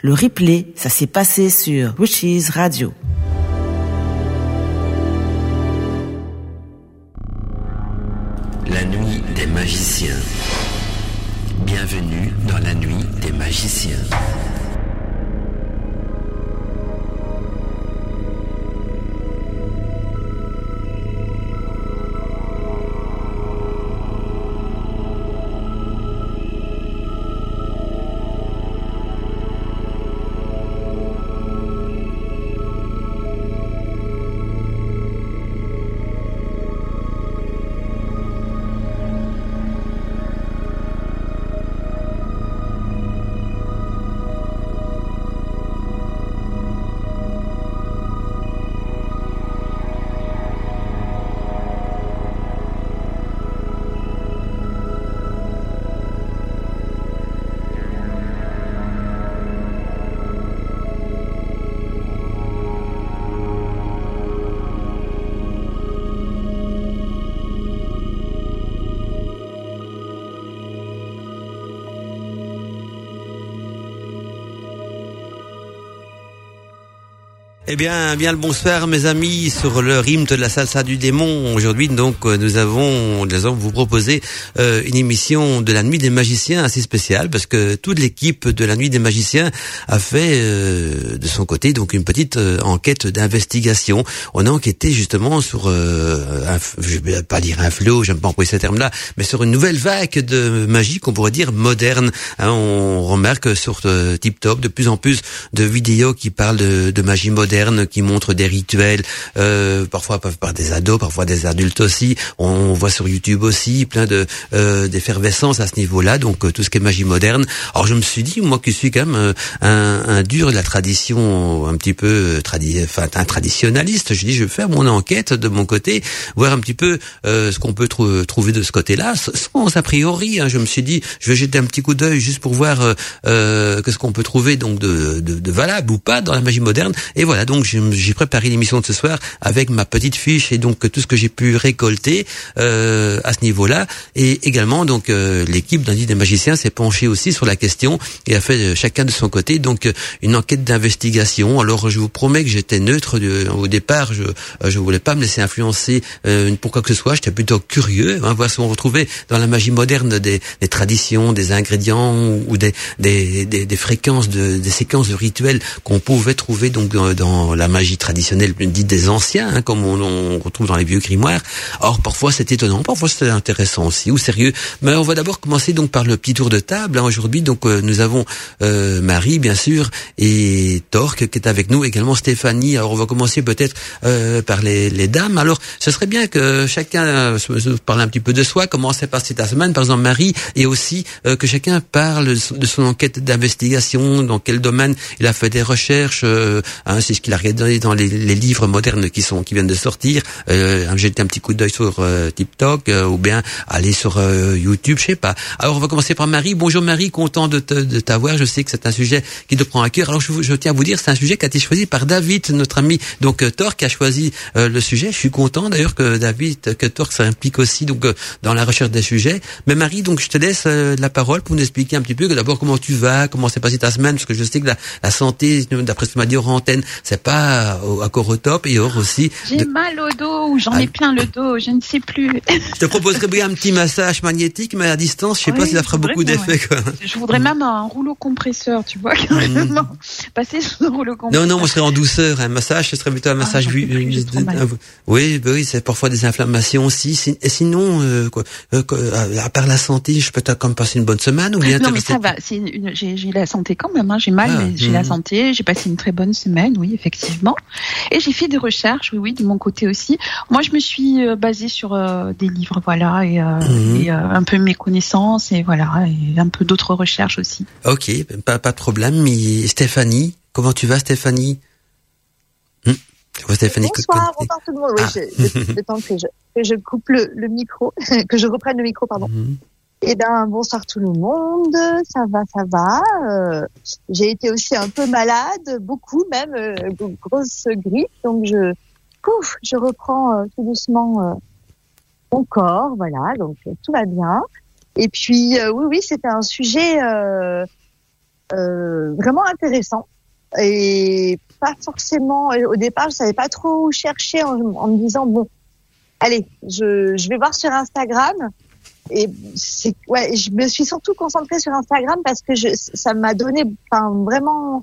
Le replay, ça s'est passé sur Wishes Radio. La nuit des magiciens. Bienvenue dans la nuit des magiciens. Eh bien, bien le bonsoir, mes amis, sur le rythme de la salsa du démon. Aujourd'hui, donc, euh, nous avons, nous allons vous proposer euh, une émission de la nuit des magiciens assez spéciale parce que toute l'équipe de la nuit des magiciens a fait euh, de son côté donc une petite enquête d'investigation. On a enquêté justement sur, un, je vais pas dire un flot, j'aime pas employer ce terme-là, mais sur une nouvelle vague de magie qu'on pourrait dire moderne. Hein, on remarque sur TikTok de plus en plus de vidéos qui parlent de, de magie moderne qui montrent des rituels, euh, parfois par des ados, parfois des adultes aussi. On voit sur YouTube aussi plein de euh, d'effervescence à ce niveau-là, donc euh, tout ce qui est magie moderne. Alors je me suis dit, moi qui suis quand même euh, un, un dur de la tradition, un petit peu tradi enfin, un traditionnaliste, je dis, je vais faire mon enquête de mon côté, voir un petit peu ce qu'on peut trouver de ce côté-là, sans a priori. Hein, je me suis dit, je vais jeter un petit coup d'œil juste pour voir euh, ce qu'on peut trouver donc de, de, de valable ou pas dans la magie moderne. Et voilà, donc j'ai préparé l'émission de ce soir avec ma petite fiche et donc tout ce que j'ai pu récolter euh, à ce niveau-là. Et également donc euh, l'équipe d'un des magiciens s'est penchée aussi sur la question et a fait euh, chacun de son côté donc une enquête d'investigation. Alors je vous promets que j'étais neutre au départ. Je je voulais pas me laisser influencer pour quoi que ce soit. J'étais plutôt curieux, hein, voir si on retrouvait dans la magie moderne des, des traditions, des ingrédients ou des des, des, fréquences de des séquences de rituels qu'on pouvait trouver donc dans la magie traditionnelle dite des anciens, hein, comme on, retrouve dans les vieux grimoires. Or, parfois c'est étonnant, parfois c'est intéressant aussi, ou sérieux. Mais on va d'abord commencer donc par le petit tour de table. Hein. Aujourd'hui, donc euh, nous avons euh, Marie, bien sûr, et Torque qui est avec nous, également Stéphanie. Alors on va commencer peut-être euh, par les, les, dames. Alors, ce serait bien que chacun se parle un petit peu de soi, comment s'est passée ta semaine, par exemple Marie, et aussi que chacun parle de son enquête d'investigation, dans quel domaine il a fait des recherches, hein, c'est ce il a regardé dans les, les, livres modernes qui sont qui viennent de sortir, euh, jeter un petit coup d'œil sur euh, TikTok euh, ou bien aller sur euh, YouTube, je sais pas. Alors on va commencer par Marie. Bonjour Marie, content de, de t'avoir. Je sais que c'est un sujet qui te prend à cœur. Alors je, je tiens à vous dire, c'est un sujet qui a été choisi par David, notre ami donc Thor, qui a choisi le sujet. Je suis content d'ailleurs que David, que Thor s'implique aussi donc dans la recherche des sujets. Mais Marie, donc je te laisse la parole pour nous expliquer un petit peu d'abord comment tu vas, comment s'est passée ta semaine, parce que je sais que la, la santé, d'après ce que m'as dit antenne, c'est pas encore au top et or aussi. J'ai mal au dos, j'en ai ah. plein le dos, je ne sais plus. Je te proposerais bien un petit massage magnétique, mais à distance, je sais pas si ça ferait beaucoup d'effet. Je voudrais même un rouleau compresseur, tu vois, carrément. Mm. Passer sur le rouleau compresseur. Non, non, moi, serait en douceur. Un massage, ce serait plutôt un ah, massage. Ah, oui, bah oui, c'est parfois des inflammations aussi. Et sinon, euh, quoi, euh, à part la santé, je peux quand même passer une bonne semaine ou bien Non, mais ça va. J'ai la santé quand même. Hein. J'ai mal, mais j'ai la mm. santé. J'ai passé une très bonne semaine, oui, effectivement effectivement. Et j'ai fait des recherches, oui, oui, de mon côté aussi. Moi, je me suis euh, basée sur euh, des livres, voilà, et, euh, mhm. un peu mes connaissances, et voilà, et un peu d'autres recherches aussi. Ok, pas, pas de problème. Mais Stéphanie, comment tu vas, Stéphanie? Hum Stéphanie Bonsoir, bonsoir tout le monde. Oui, ah. le, temps que je, que je coupe le, micro, que je reprenne le micro, pardon. Mhm. Eh ben bonsoir tout le monde, ça va, ça va. Euh, j'ai été aussi un peu malade, beaucoup même, euh, grosse grippe, donc je, pouf, je reprends euh, tout doucement mon corps, voilà, donc tout va bien. Et puis oui, oui, c'était un sujet vraiment intéressant et pas forcément. Au départ, je savais pas trop où chercher en, en me disant bon, allez, je, je vais voir sur Instagram. Et c'est ouais, je me suis surtout concentrée sur Instagram parce que je, ça m'a donné enfin, vraiment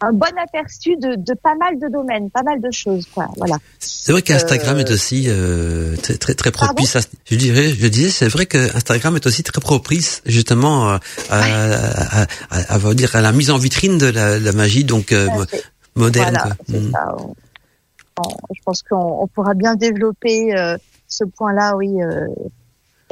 un bon aperçu de, de, pas mal de domaines, pas mal de choses. Quoi. Voilà. C'est vrai qu'Instagram est euh, aussi euh, très très très propice. À, je dirais, je disais, c'est vrai que Instagram est aussi très propice justement à, à, à, à, dire à la mise en vitrine de la, la magie donc euh, moderne. Voilà, mm. ça. je pense qu'on pourra bien développer euh, ce point-là, oui,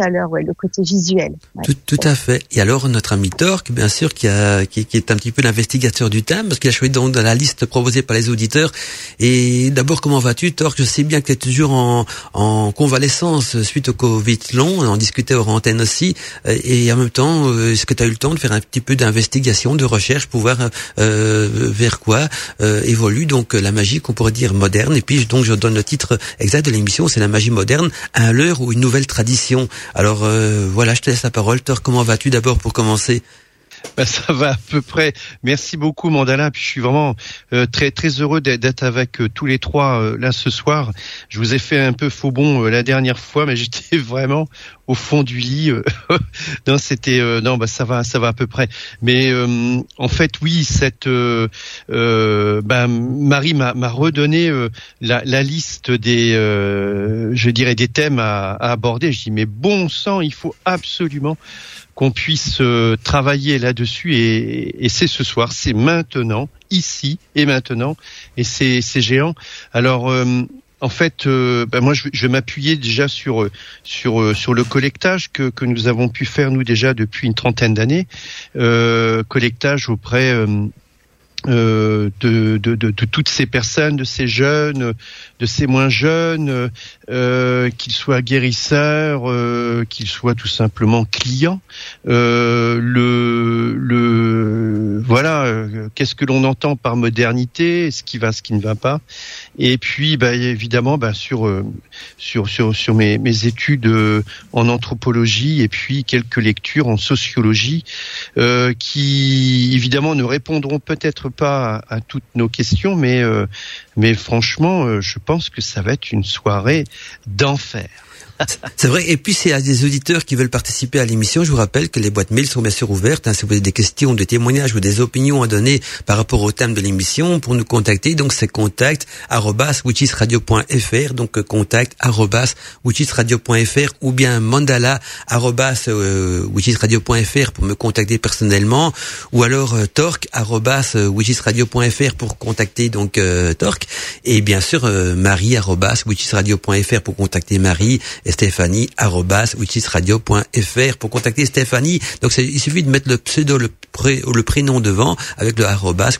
euh, à l'heure, ouais, le côté visuel. Tout, tout, à fait. Et alors notre ami Torque, bien sûr, qui, a, qui, qui est un petit peu l'investigateur du thème, parce qu'il a choisi donc dans la liste proposée par les auditeurs. Et d'abord, comment vas-tu, Torque? Je sais bien que tu es toujours en, en convalescence suite au Covid long. On en discutait hors antenne aussi. Et en même temps, euh, est-ce que tu as eu le temps de faire un petit peu d'investigation, de recherche pour voir euh, vers quoi euh, évolue donc la magie qu'on pourrait dire moderne? Et puis donc je donne le titre exact de l'émission, c'est la magie moderne à l'heure ou une nouvelle tradition. Alors euh, voilà, je te laisse la parole. Thor, comment vas-tu d'abord pour commencer bah, ça va à peu près. Merci beaucoup Mandala. Puis je suis vraiment euh, très très heureux d'être avec euh, tous les trois là ce soir. Je vous ai fait un peu faux bon la dernière fois, mais j'étais vraiment au fond du lit. non, c'était non, bah ça va, ça va à peu près. Mais en fait, oui, cette bah, Marie m'a redonné la, la, liste des, je dirais, des thèmes à, à aborder. Je dis mais bon sang, il faut absolument qu'on puisse euh, travailler là-dessus et, c'est ce soir, c'est maintenant, ici et maintenant, et c'est géant. Alors euh, en fait, euh, ben moi, je, vais m'appuyer déjà sur sur sur le collectage que que nous avons pu faire nous déjà depuis une trentaine d'années, collectage auprès de, de, toutes ces personnes, de ces jeunes, de ces moins jeunes, euh, qu'ils soient guérisseurs, euh, qu'ils soient tout simplement clients. Euh, le, le, voilà, euh, qu'est-ce que l'on entend par modernité, ce qui va, ce qui ne va pas? Et puis, bah, évidemment, bah, sur, euh, sur, sur, sur mes, mes études en anthropologie et puis quelques lectures en sociologie, qui évidemment ne répondront peut-être pas à, toutes nos questions, mais, euh, mais franchement, euh, je pense que ça va être une soirée d'enfer. C'est vrai. Et puis, y a des auditeurs qui veulent participer à l'émission, je vous rappelle que les boîtes mail sont bien sûr ouvertes. Hein, si vous avez des questions, des témoignages ou des opinions à donner par rapport au thème de l'émission, pour nous contacter, donc c'est contact donc euh, contact ou bien mandala euh, pour me contacter personnellement, ou alors euh, torque pour contacter donc euh, torque, et bien sûr euh, pour contacter Marie et Stéphanie pour contacter Stéphanie. Donc il suffit de mettre le pseudo, le, pré, le prénom devant avec le arrobas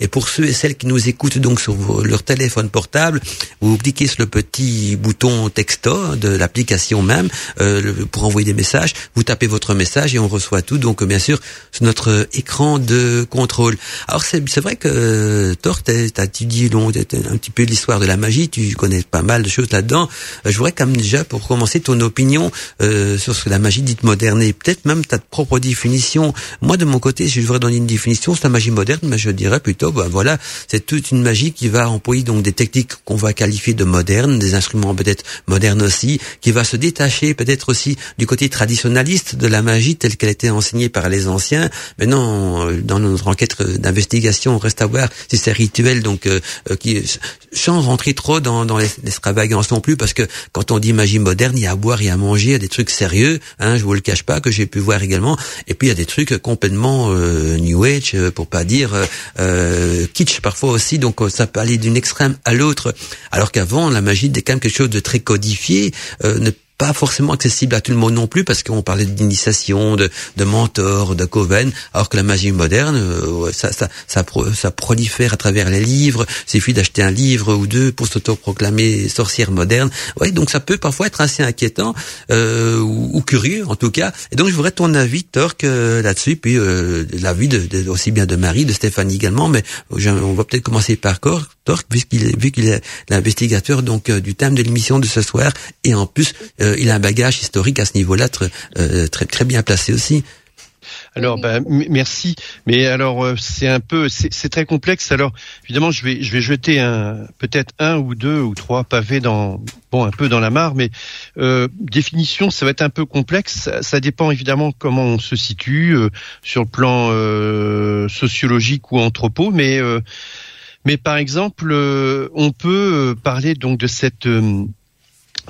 Et pour ceux et celles qui nous écoutent donc sur leur téléphone portable, vous cliquez sur le petit bouton texto de l'application même euh, pour envoyer des messages. Vous tapez votre message et on reçoit tout. Donc bien sûr sur notre écran de contrôle. Alors c'est vrai que Thor, tu as étudié un petit peu l'histoire de la magie. Tu connais pas mal de choses là-dedans. Euh, je voudrais quand même déjà, pour commencer, ton opinion euh, sur ce que la magie dite moderne et peut-être même ta propre définition. Moi, de mon côté, je voudrais donner une définition, c'est la magie moderne, mais je dirais plutôt, ben voilà, c'est toute une magie qui va employer donc des techniques qu'on va qualifier de modernes, des instruments peut-être modernes aussi, qui va se détacher peut-être aussi du côté traditionnaliste de la magie telle qu'elle était enseignée par les anciens. Maintenant, euh, dans notre enquête d'investigation, on reste à voir si c'est rituel, donc qui sans rentrer trop dans, dans l'extravagance non plus, parce que quand on dit magie moderne, il y a à boire, il y a à manger, il y a des trucs sérieux, hein, je vous le cache pas, que j'ai pu voir également, et puis il y a des trucs complètement euh, new age, euh, pour pas dire euh, kitsch parfois aussi, donc ça peut aller d'une extrême à l'autre, alors qu'avant la magie était quand même quelque chose de très codifié, ne pas forcément accessible à tout le monde non plus parce qu'on parlait d'initiation, de, de mentor, de coven, alors que la magie moderne, euh, ça, ça, ça, ça, prolifère à travers les livres. Il suffit d'acheter un livre ou deux pour s'autoproclamer sorcière moderne. Ouais, donc ça peut parfois être assez inquiétant euh, ou, curieux en tout cas. Et donc je voudrais ton avis, Torque, euh, là-dessus, puis euh, l'avis de, aussi bien de Marie, de Stéphanie également. Mais on va peut-être commencer par Torque, vu qu'il est l'investigateur donc du thème de l'émission de ce soir, et en plus euh, il a un bagage historique à ce niveau-là très, euh, très, très bien placé aussi. Alors, bah, merci. Mais alors, euh, c'est un peu, c'est très complexe. Alors, évidemment, je vais, je vais jeter un, peut-être un ou deux ou trois pavés dans, bon, un peu dans la mare. Mais euh, définition, ça va être un peu complexe. Ça, dépend évidemment comment on se situe euh, sur le plan euh, sociologique ou anthropo. Mais, mais par exemple, on peut parler donc de cette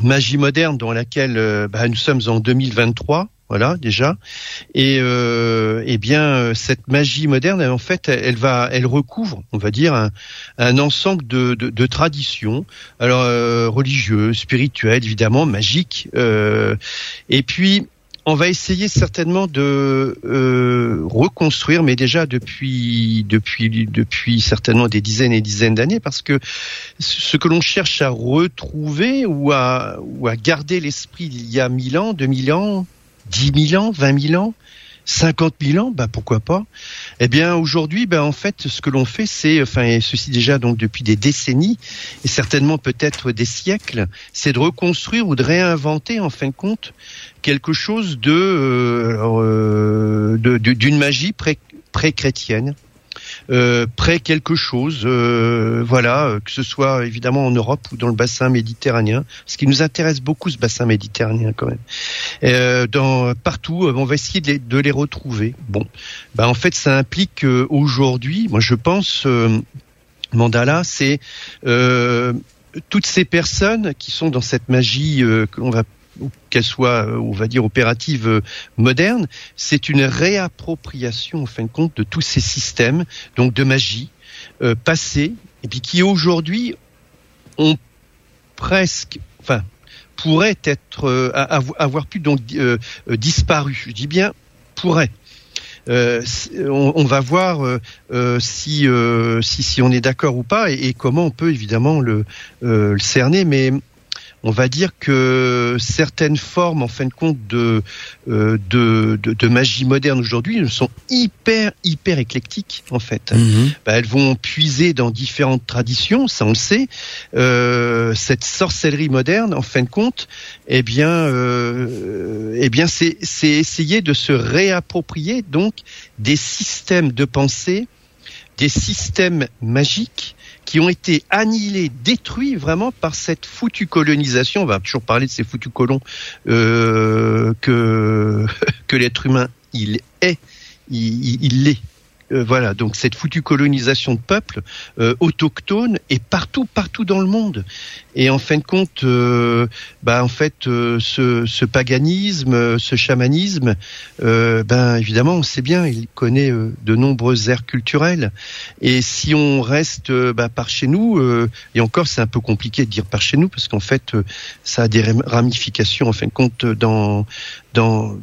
magie moderne dans laquelle bah, nous sommes en 2023 voilà déjà. Et euh, eh bien euh, cette magie moderne, en fait, elle, va, elle recouvre, on va dire, un, un ensemble de, de, de, traditions, alors euh, religieuses, spirituelles, évidemment, magiques. Euh, et puis on va essayer certainement de euh, reconstruire, mais déjà depuis depuis depuis certainement des dizaines et dizaines d'années, parce que ce que l'on cherche à retrouver ou à ou à garder l'esprit d'il y a mille ans, deux mille ans, 10 000 ans, 20 000 ans, 50 000 ans, bah pourquoi pas Eh bien aujourd'hui, bah en fait, ce que l'on fait, c'est, enfin, ceci déjà donc depuis des décennies et certainement peut-être des siècles, c'est de reconstruire ou de réinventer en fin de compte quelque chose de euh, euh, d'une magie pré-chrétienne. Euh, près quelque chose, euh, voilà, euh, que ce soit évidemment en Europe ou dans le bassin méditerranéen, ce qui nous intéresse beaucoup ce bassin méditerranéen quand même. Euh, dans partout, on va essayer de les, de les retrouver. Bon, bah en fait, ça implique aujourd'hui, moi je pense, Mandala, c'est toutes ces personnes qui sont dans cette magie que l'on va qu'elle soit, euh, on va dire, opérative euh, moderne, c'est une réappropriation, en fin de compte, de tous ces systèmes, donc de magie, euh, passés, et puis qui aujourd'hui ont presque, enfin, pourraient être, avoir pu donc disparu. Je dis bien pourrait. on, va voir si, si, on est d'accord ou pas et, et, comment on peut évidemment le, le cerner. Mais on va dire que certaines formes, en fin de compte, de, euh, de, de, magie moderne aujourd'hui sont hyper, hyper éclectiques, en fait. Mhm. Bah, elles vont puiser dans différentes traditions, ça on le sait. Euh, cette sorcellerie moderne, en fin de compte, eh bien, euh, eh bien, c'est essayer de se réapproprier donc des systèmes de pensée, des systèmes magiques qui ont été annihilés, détruits vraiment par cette foutue colonisation. On va toujours parler de ces foutus colons euh, que que l'être humain il est, il, il l'est euh, voilà, donc cette foutue colonisation de peuples euh, autochtones et partout, partout dans le monde. Et en fin de compte, euh, bah en fait, ce, paganisme, ce chamanisme, ben évidemment, on sait bien, il connaît de nombreuses aires culturelles. Et si on reste bah, par chez nous, et encore, c'est un peu compliqué de dire par chez nous parce qu'en fait, ça a des ramifications en fin de compte dans, dans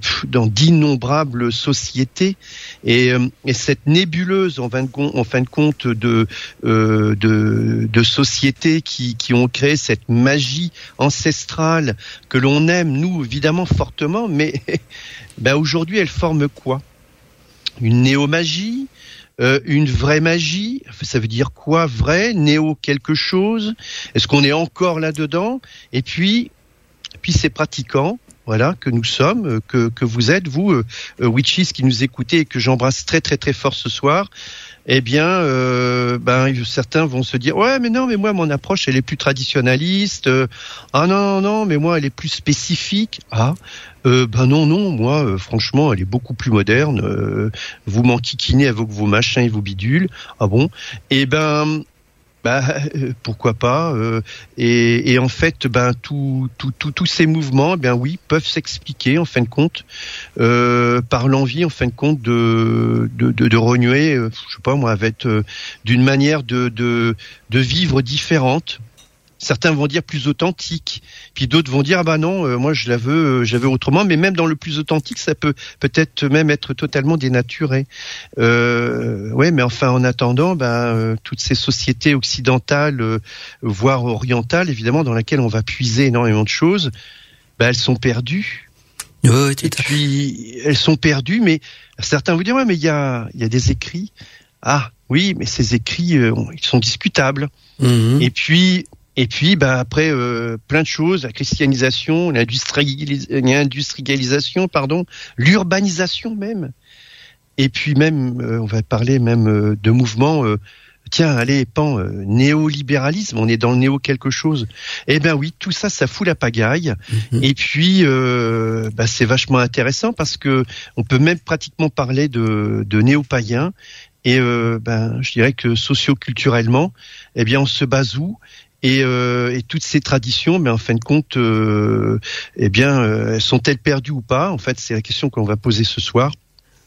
d'innombrables sociétés et, et cette nébuleuse en fin de compte, de, euh, sociétés qui, qui ont créé cette magie ancestrale que l'on aime, nous, évidemment, fortement, mais ben, aujourd'hui, elle forme quoi? Une néomagie euh, une vraie magie, ça veut dire quoi? Vrai, néo quelque chose? Est-ce qu'on est encore là-dedans? Et puis, puis ces pratiquants, voilà, que nous sommes, euh, que, que vous êtes, vous, euh, euh, Witches qui nous écoutez et que j'embrasse très très très fort ce soir, eh bien, ben, certains vont se dire, ouais, mais non, mais moi, mon approche, elle est plus traditionnaliste. ah non, non, non, mais moi, elle est plus spécifique. Ah, ben non, non, moi, franchement, elle est beaucoup plus moderne. vous m'enquiquinez avec vos machins et vos bidules. Ah bon? Eh ben, bah, euh, pourquoi pas euh, et, en fait, ben tout, tout, tous ces mouvements, eh bien oui, peuvent s'expliquer en fin de compte euh, par l'envie, en fin de compte, de de, de, de renouer, je sais pas moi, avec d'une manière de, de de vivre différente certains vont dire plus authentique, puis d'autres vont dire ah bah non, euh, moi je la veux, euh, autrement. Mais même dans le plus authentique, ça peut peut-être même être totalement dénaturé. Euh, ouais, mais enfin en attendant, ben euh, toutes ces sociétés occidentales, voire orientales, évidemment, dans lesquelles on va puiser énormément de choses, ben, elles sont perdues. Oui, et puis elles sont perdues, mais certains vous diront ouais, mais il y a, y a des écrits. Ah oui, mais ces écrits, ils sont discutables. Mhm. Et puis et puis, bah, après, euh, plein de choses, la christianisation, l'industrialisation, pardon, l'urbanisation même. et puis même, on va parler même de mouvements tiens, allez, pan, euh, néolibéralisme, on est dans le néo quelque chose. Eh ben oui, tout ça, ça fout la pagaille. Mhm. Et puis, euh, bah, c'est vachement intéressant parce que on peut même pratiquement parler de, de néo-païens. Et euh, ben, je dirais que socioculturellement, eh bien, on se où? Et, euh, et, toutes ces traditions, mais en fin de compte, euh, eh bien, sont-elles perdues ou pas? En fait, c'est la question qu'on va poser ce soir.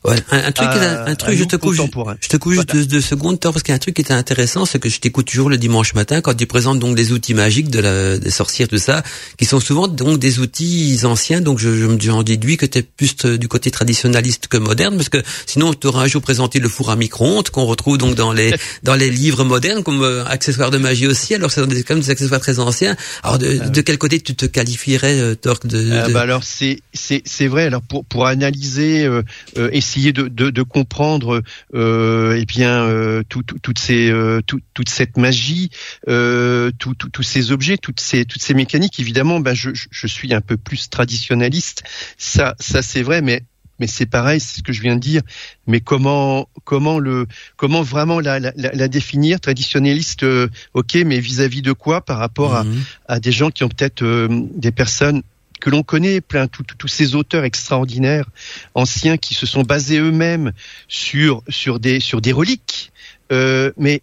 Ouais, un, truc, un, un truc, je te coupe, je te coupe juste deux, deux, secondes, parce qu'il y a un truc qui était intéressant, c'est que je t'écoute toujours le dimanche matin quand tu présentes donc des outils magiques de la, des sorcières, tout ça, qui sont souvent donc des outils anciens. Donc je, je me j'en déduis que tu es plus du côté traditionnaliste que moderne, parce que sinon tu auras un jour présenté le four à micro-ondes qu'on retrouve donc dans les dans les livres modernes comme euh, accessoires de magie aussi. Alors c'est quand même des accessoires très anciens. Alors de, ah de quel côté tu te qualifierais, euh, Torque de, ah, bah alors c'est c'est c'est vrai. Alors pour pour analyser euh, euh essayer de, de, de comprendre euh, eh bien euh, tout, tout, toutes ces euh, tout, toute cette magie, euh, tous ces objets, toutes ces toutes ces mécaniques. Évidemment, ben je, je suis un peu plus traditionnaliste. Ça ça c'est vrai, mais mais c'est pareil, c'est ce que je viens de dire. Mais comment, comment le, comment vraiment la, la, la définir traditionnaliste euh, Ok, mais vis-à-vis de quoi par rapport à, mhm. à, des gens qui ont peut-être des personnes que l'on connaît, plein tous ces auteurs extraordinaires anciens qui se sont basés eux-mêmes sur sur des sur des reliques. Euh, mais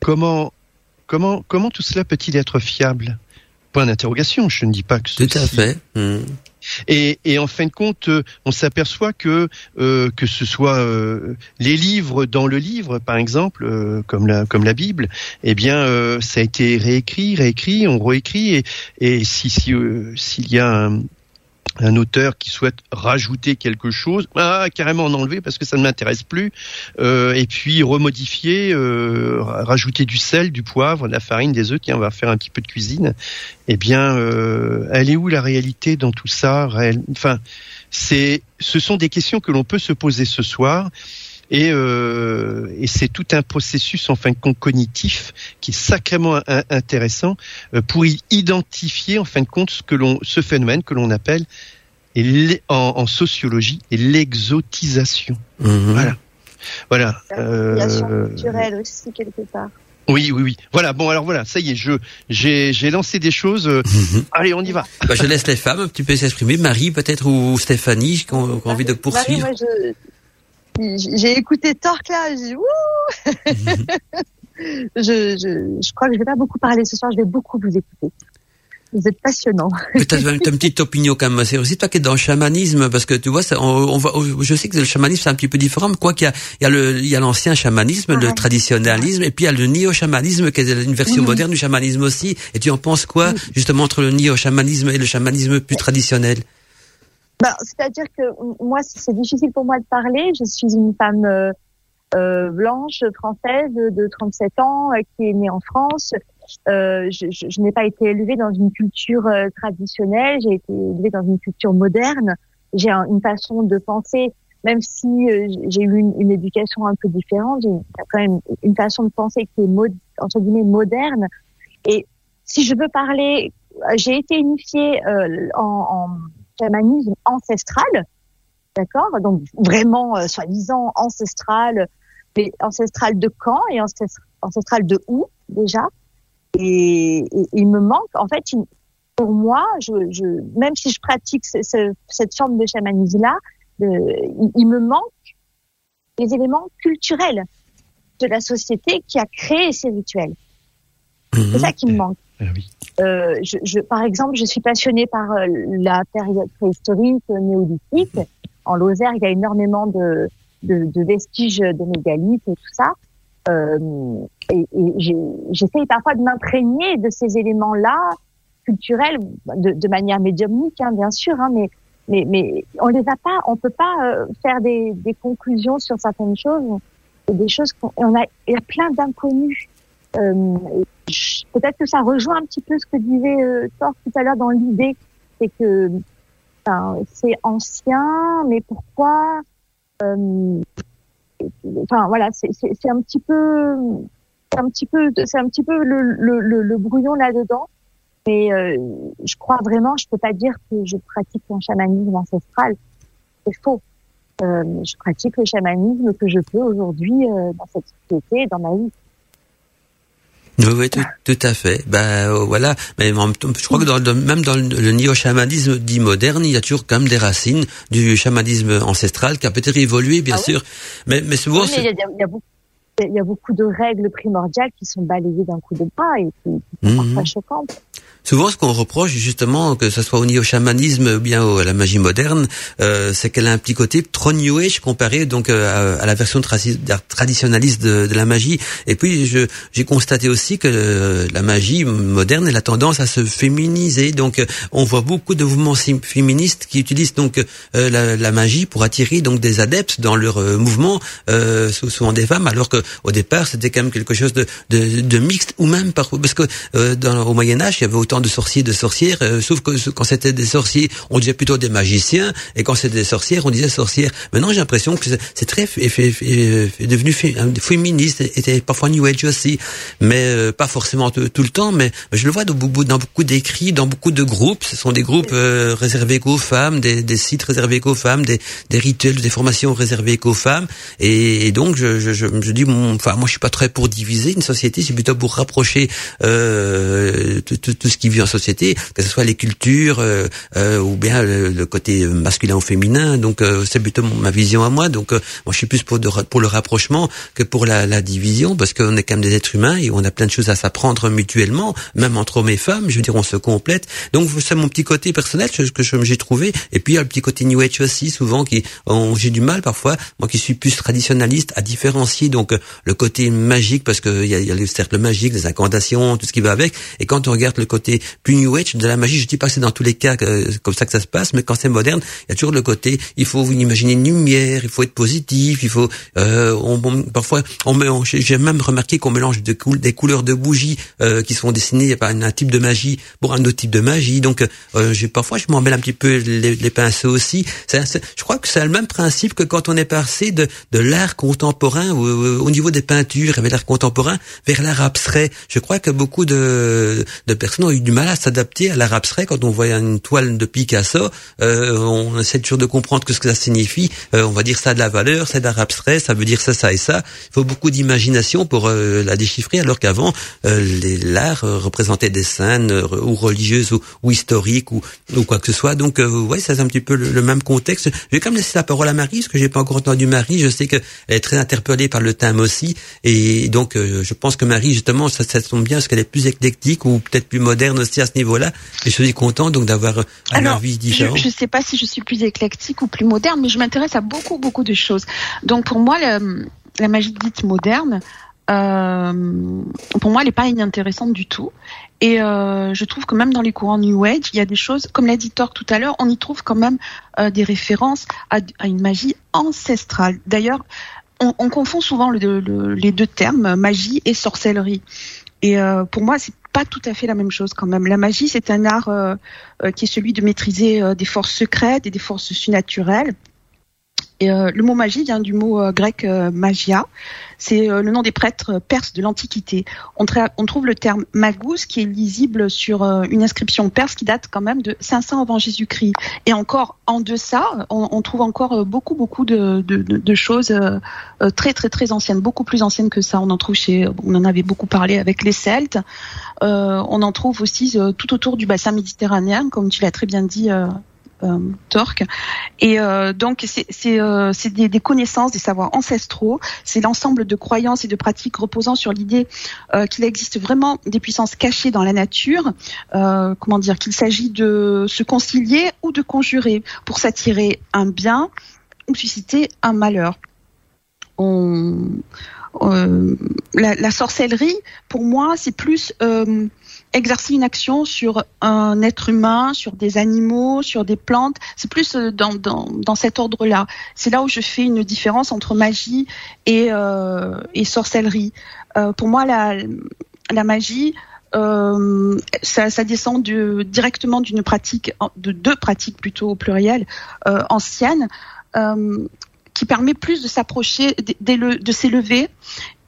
comment comment comment tout cela peut-il être fiable? Point d'interrogation. Je ne dis pas que tout à fait. Mmh. Et, et, en fin de compte, euh, on s'aperçoit que euh, que ce soit euh, les livres dans le livre, par exemple, euh, comme la comme la Bible, eh bien, euh, ça a été réécrit, réécrit, on réécrit, et, et si s'il si, y a un, un auteur qui souhaite rajouter quelque chose, ah, carrément en enlever parce que ça ne m'intéresse plus, euh, et puis remodifier, euh, rajouter du sel, du poivre, de la farine, des œufs, tiens, on va faire un petit peu de cuisine. Eh bien, euh, elle est où la réalité dans tout ça Enfin, c'est, ce sont des questions que l'on peut se poser ce soir. Et, euh, et c'est tout un processus en fin de compte cognitif qui est sacrément intéressant euh, pour identifier en fin de compte ce que l'on, ce phénomène que l'on appelle en, en, sociologie et l'exotisation. Mhm. Voilà. Voilà. Euh, culturelle aussi quelque part. Oui, oui, oui. Voilà. Bon, alors voilà, ça y est, je j'ai j'ai lancé des choses. Euh, mhm. Allez, on y va. Bah, je laisse les femmes un petit peu s'exprimer. Marie, peut-être ou Stéphanie, qui ont, envie de poursuivre. Marie, moi, je, j'ai écouté Torque là, je, je, je, crois que je vais pas beaucoup parler ce soir, je vais beaucoup vous écouter. Vous êtes passionnant. Tu as, une petite opinion quand même. C'est aussi toi qui es dans le chamanisme, parce que tu vois, on, va, je sais que le chamanisme c'est un petit peu différent, mais quoi qu'il y a, il y a le, il y a l'ancien chamanisme, le traditionnalisme, et puis il y a le néo-chamanisme qui est une version moderne du chamanisme aussi. Et tu en penses quoi, justement, entre le néo-chamanisme et le chamanisme plus traditionnel? Ben, C'est-à-dire que moi, c'est difficile pour moi de parler. Je suis une femme euh, euh blanche, française, de 37 ans, euh, qui est née en France. Euh, je, je, je n'ai pas été élevée dans une culture euh, traditionnelle, j'ai été élevée dans une culture moderne. J'ai une façon de penser, même si j'ai eu une, une, éducation un peu différente, j'ai quand même une façon de penser qui est entre guillemets moderne. Et si je veux parler, j'ai été initiée en, en chamanisme ancestral, d'accord Donc vraiment euh, soi-disant ancestral, mais ancestral de quand et ancestral de où déjà? Et, il me manque, en fait, pour moi, je, je, même si je pratique cette forme de chamanisme-là, il, il, me manque les éléments culturels de la société qui a créé ces rituels. C'est mhm. ça qui me manque. Ah euh, je, je, par exemple, je suis passionnée par euh, la période préhistorique, euh, néolithique. En Lozère, il y a énormément de, de, de vestiges de mégalithes et tout ça. Euh, et, et j'essaye parfois de m'imprégner de ces éléments-là culturels, de, de, manière médiumnique, hein, bien sûr, hein, mais, mais, mais on les a pas, on peut pas euh, faire des, des conclusions sur certaines choses, des choses qu'on, on a, il y a plein d'inconnus. Euh, peut-être que ça rejoint un petit peu ce que disait euh, Thor tout à l'heure dans l'idée, c'est que c'est ancien, mais pourquoi euh, Enfin voilà, c'est un petit peu, un petit peu, c'est un petit peu le, le, le, brouillon là-dedans. Mais euh, je crois vraiment, je peux pas dire que je pratique un chamanisme ancestral. C'est faux. je pratique le chamanisme que je peux aujourd'hui dans cette société, dans ma vie. Oui, oui, tout, tout à fait. Ben voilà, mais je crois que dans même dans le néo-chamanisme dit moderne, il y a toujours quand même des racines du chamanisme ancestral qui a peut-être évolué, bien ah sûr. Mais, mais souvent, il y, a, beaucoup, il y a beaucoup de règles primordiales qui sont balayées d'un coup de bras et qui, sont mmh. parfois choquantes. Souvent, ce qu'on reproche justement, que ce soit au niveau chamanisme ou bien à la magie moderne, euh, c'est qu'elle a un petit trop new age comparé donc euh, à, la version traditionnaliste de, de, la magie. Et puis, j'ai constaté aussi que euh, la magie moderne elle a tendance à se féminiser. Donc, on voit beaucoup de mouvements féministes qui utilisent donc la, la, magie pour attirer donc des adeptes dans leur mouvement, souvent des femmes, alors que au départ, c'était quand même quelque chose de, de, de mixte ou même parce que dans, au Moyen Âge, il y avait autant de sorciers, de sorcières, euh, sauf que quand c'était des sorciers, on disait plutôt des magiciens, et quand c'était des sorcières, on disait sorcières. Maintenant, j'ai l'impression que c'est très devenu féministe, était parfois New Age aussi, mais euh, pas forcément tout, le temps, mais je le vois dans beaucoup, d'écrits, dans beaucoup de groupes. Ce sont des groupes euh, réservés qu'aux femmes, des, sites réservés qu'aux femmes, des, rituels, des formations réservées qu'aux femmes, et, donc je, je, je, je dis, enfin, moi, je suis pas très pour diviser une société, c'est plutôt pour rapprocher euh, tout, tout, ce qui qui vit en société, que ce soit les cultures euh, euh, ou bien le, côté masculin ou féminin. Donc euh, c'est plutôt ma vision à moi. Donc moi je suis plus pour, pour le rapprochement que pour la, la division, parce qu'on est quand même des êtres humains et on a plein de choses à s'apprendre mutuellement, même entre hommes et femmes. Je veux dire, on se complète. Donc c'est mon petit côté personnel que j'ai trouvé. Et puis il y a le petit côté New Age aussi, souvent qui j'ai du mal parfois, moi qui suis plus traditionnaliste, à différencier donc le côté magique parce qu'il y a, y a le cercle magique, les incantations, tout ce qui va avec. Et quand on regarde le côté New Age, de la magie. Je dis pas que c'est dans tous les cas comme ça que ça se passe, mais quand c'est moderne, il y a toujours le côté, il faut imaginer une lumière, il faut être positif, il faut, euh, on, parfois, on, on j'ai même remarqué qu'on mélange de des couleurs de bougies euh, qui sont dessinées par un, type de magie pour un autre type de magie. Donc, euh, j'ai parfois, je m'en mêle un petit peu les, les pinceaux aussi. je crois que c'est le même principe que quand on est passé de, de l'art contemporain au, au, niveau des peintures, avec l'art contemporain, vers l'art abstrait. Je crois que beaucoup de, de personnes ont eu du mal à s'adapter à l'art abstrait. Quand on voit une toile de Picasso, euh, on essaie toujours de comprendre ce que ça signifie. Euh, on va dire ça a de la valeur, c'est d'art abstrait, ça veut dire ça, ça et ça. Il faut beaucoup d'imagination pour euh, la déchiffrer, alors qu'avant, l'art représentait des scènes ou religieuses ou, historiques ou, ou, quoi que ce soit. Donc, ouais, c'est un petit peu le, même contexte. Je vais quand même laisser la parole à Marie, parce que j'ai pas encore entendu Marie. Je sais qu'elle est très interpellée par le thème aussi. Et donc, je pense que Marie, justement, ça, ça tombe bien, parce qu'elle est plus éclectique ou peut-être plus moderne aussi à ce niveau-là. Et je suis content donc d'avoir un avis différent. Je ne sais pas si je suis plus éclectique ou plus moderne, mais je m'intéresse à beaucoup beaucoup de choses. Donc pour moi, la, magie dite moderne, euh, pour moi, elle n'est pas inintéressante du tout. Et euh, je trouve que même dans les courants New Age, il y a des choses, comme l'a dit Thor tout à l'heure, on y trouve quand même euh, des références à, une magie ancestrale. D'ailleurs, on, confond souvent les deux termes, magie et sorcellerie. Et pour moi, c'est pas tout à fait la même chose quand même. La magie, c'est un art euh, euh, qui est celui de maîtriser euh, des forces secrètes et des forces surnaturelles. Et, le mot magie vient du mot grec magia, c'est euh, le nom des prêtres perses de l'Antiquité. On, trouve le terme magus qui est lisible sur euh, une inscription perse qui date quand même de 500 avant Jésus-Christ. Et encore en deçà, on, trouve encore euh, beaucoup beaucoup de, de, choses très très très anciennes, beaucoup plus anciennes que ça. On en trouve chez, on en avait beaucoup parlé avec les Celtes. on en trouve aussi tout autour du bassin méditerranéen, comme tu l'as très bien dit euh, Torque. Et euh, donc c'est euh, des, des, connaissances, des savoirs ancestraux. C'est l'ensemble de croyances et de pratiques reposant sur l'idée euh, qu'il existe vraiment des puissances cachées dans la nature. Euh, comment dire Qu'il s'agit de se concilier ou de conjurer pour s'attirer un bien ou susciter un malheur. La, sorcellerie, pour moi, c'est plus exercer une action sur un être humain, sur des animaux, sur des plantes. C'est plus euh, dans, cet ordre-là. C'est là où je fais une différence entre magie et, euh, sorcellerie. Euh, pour moi, la, magie, ça, descend de, directement d'une pratique, de deux pratiques plutôt au pluriel, anciennes, qui permet plus de s'approcher, de s'élever,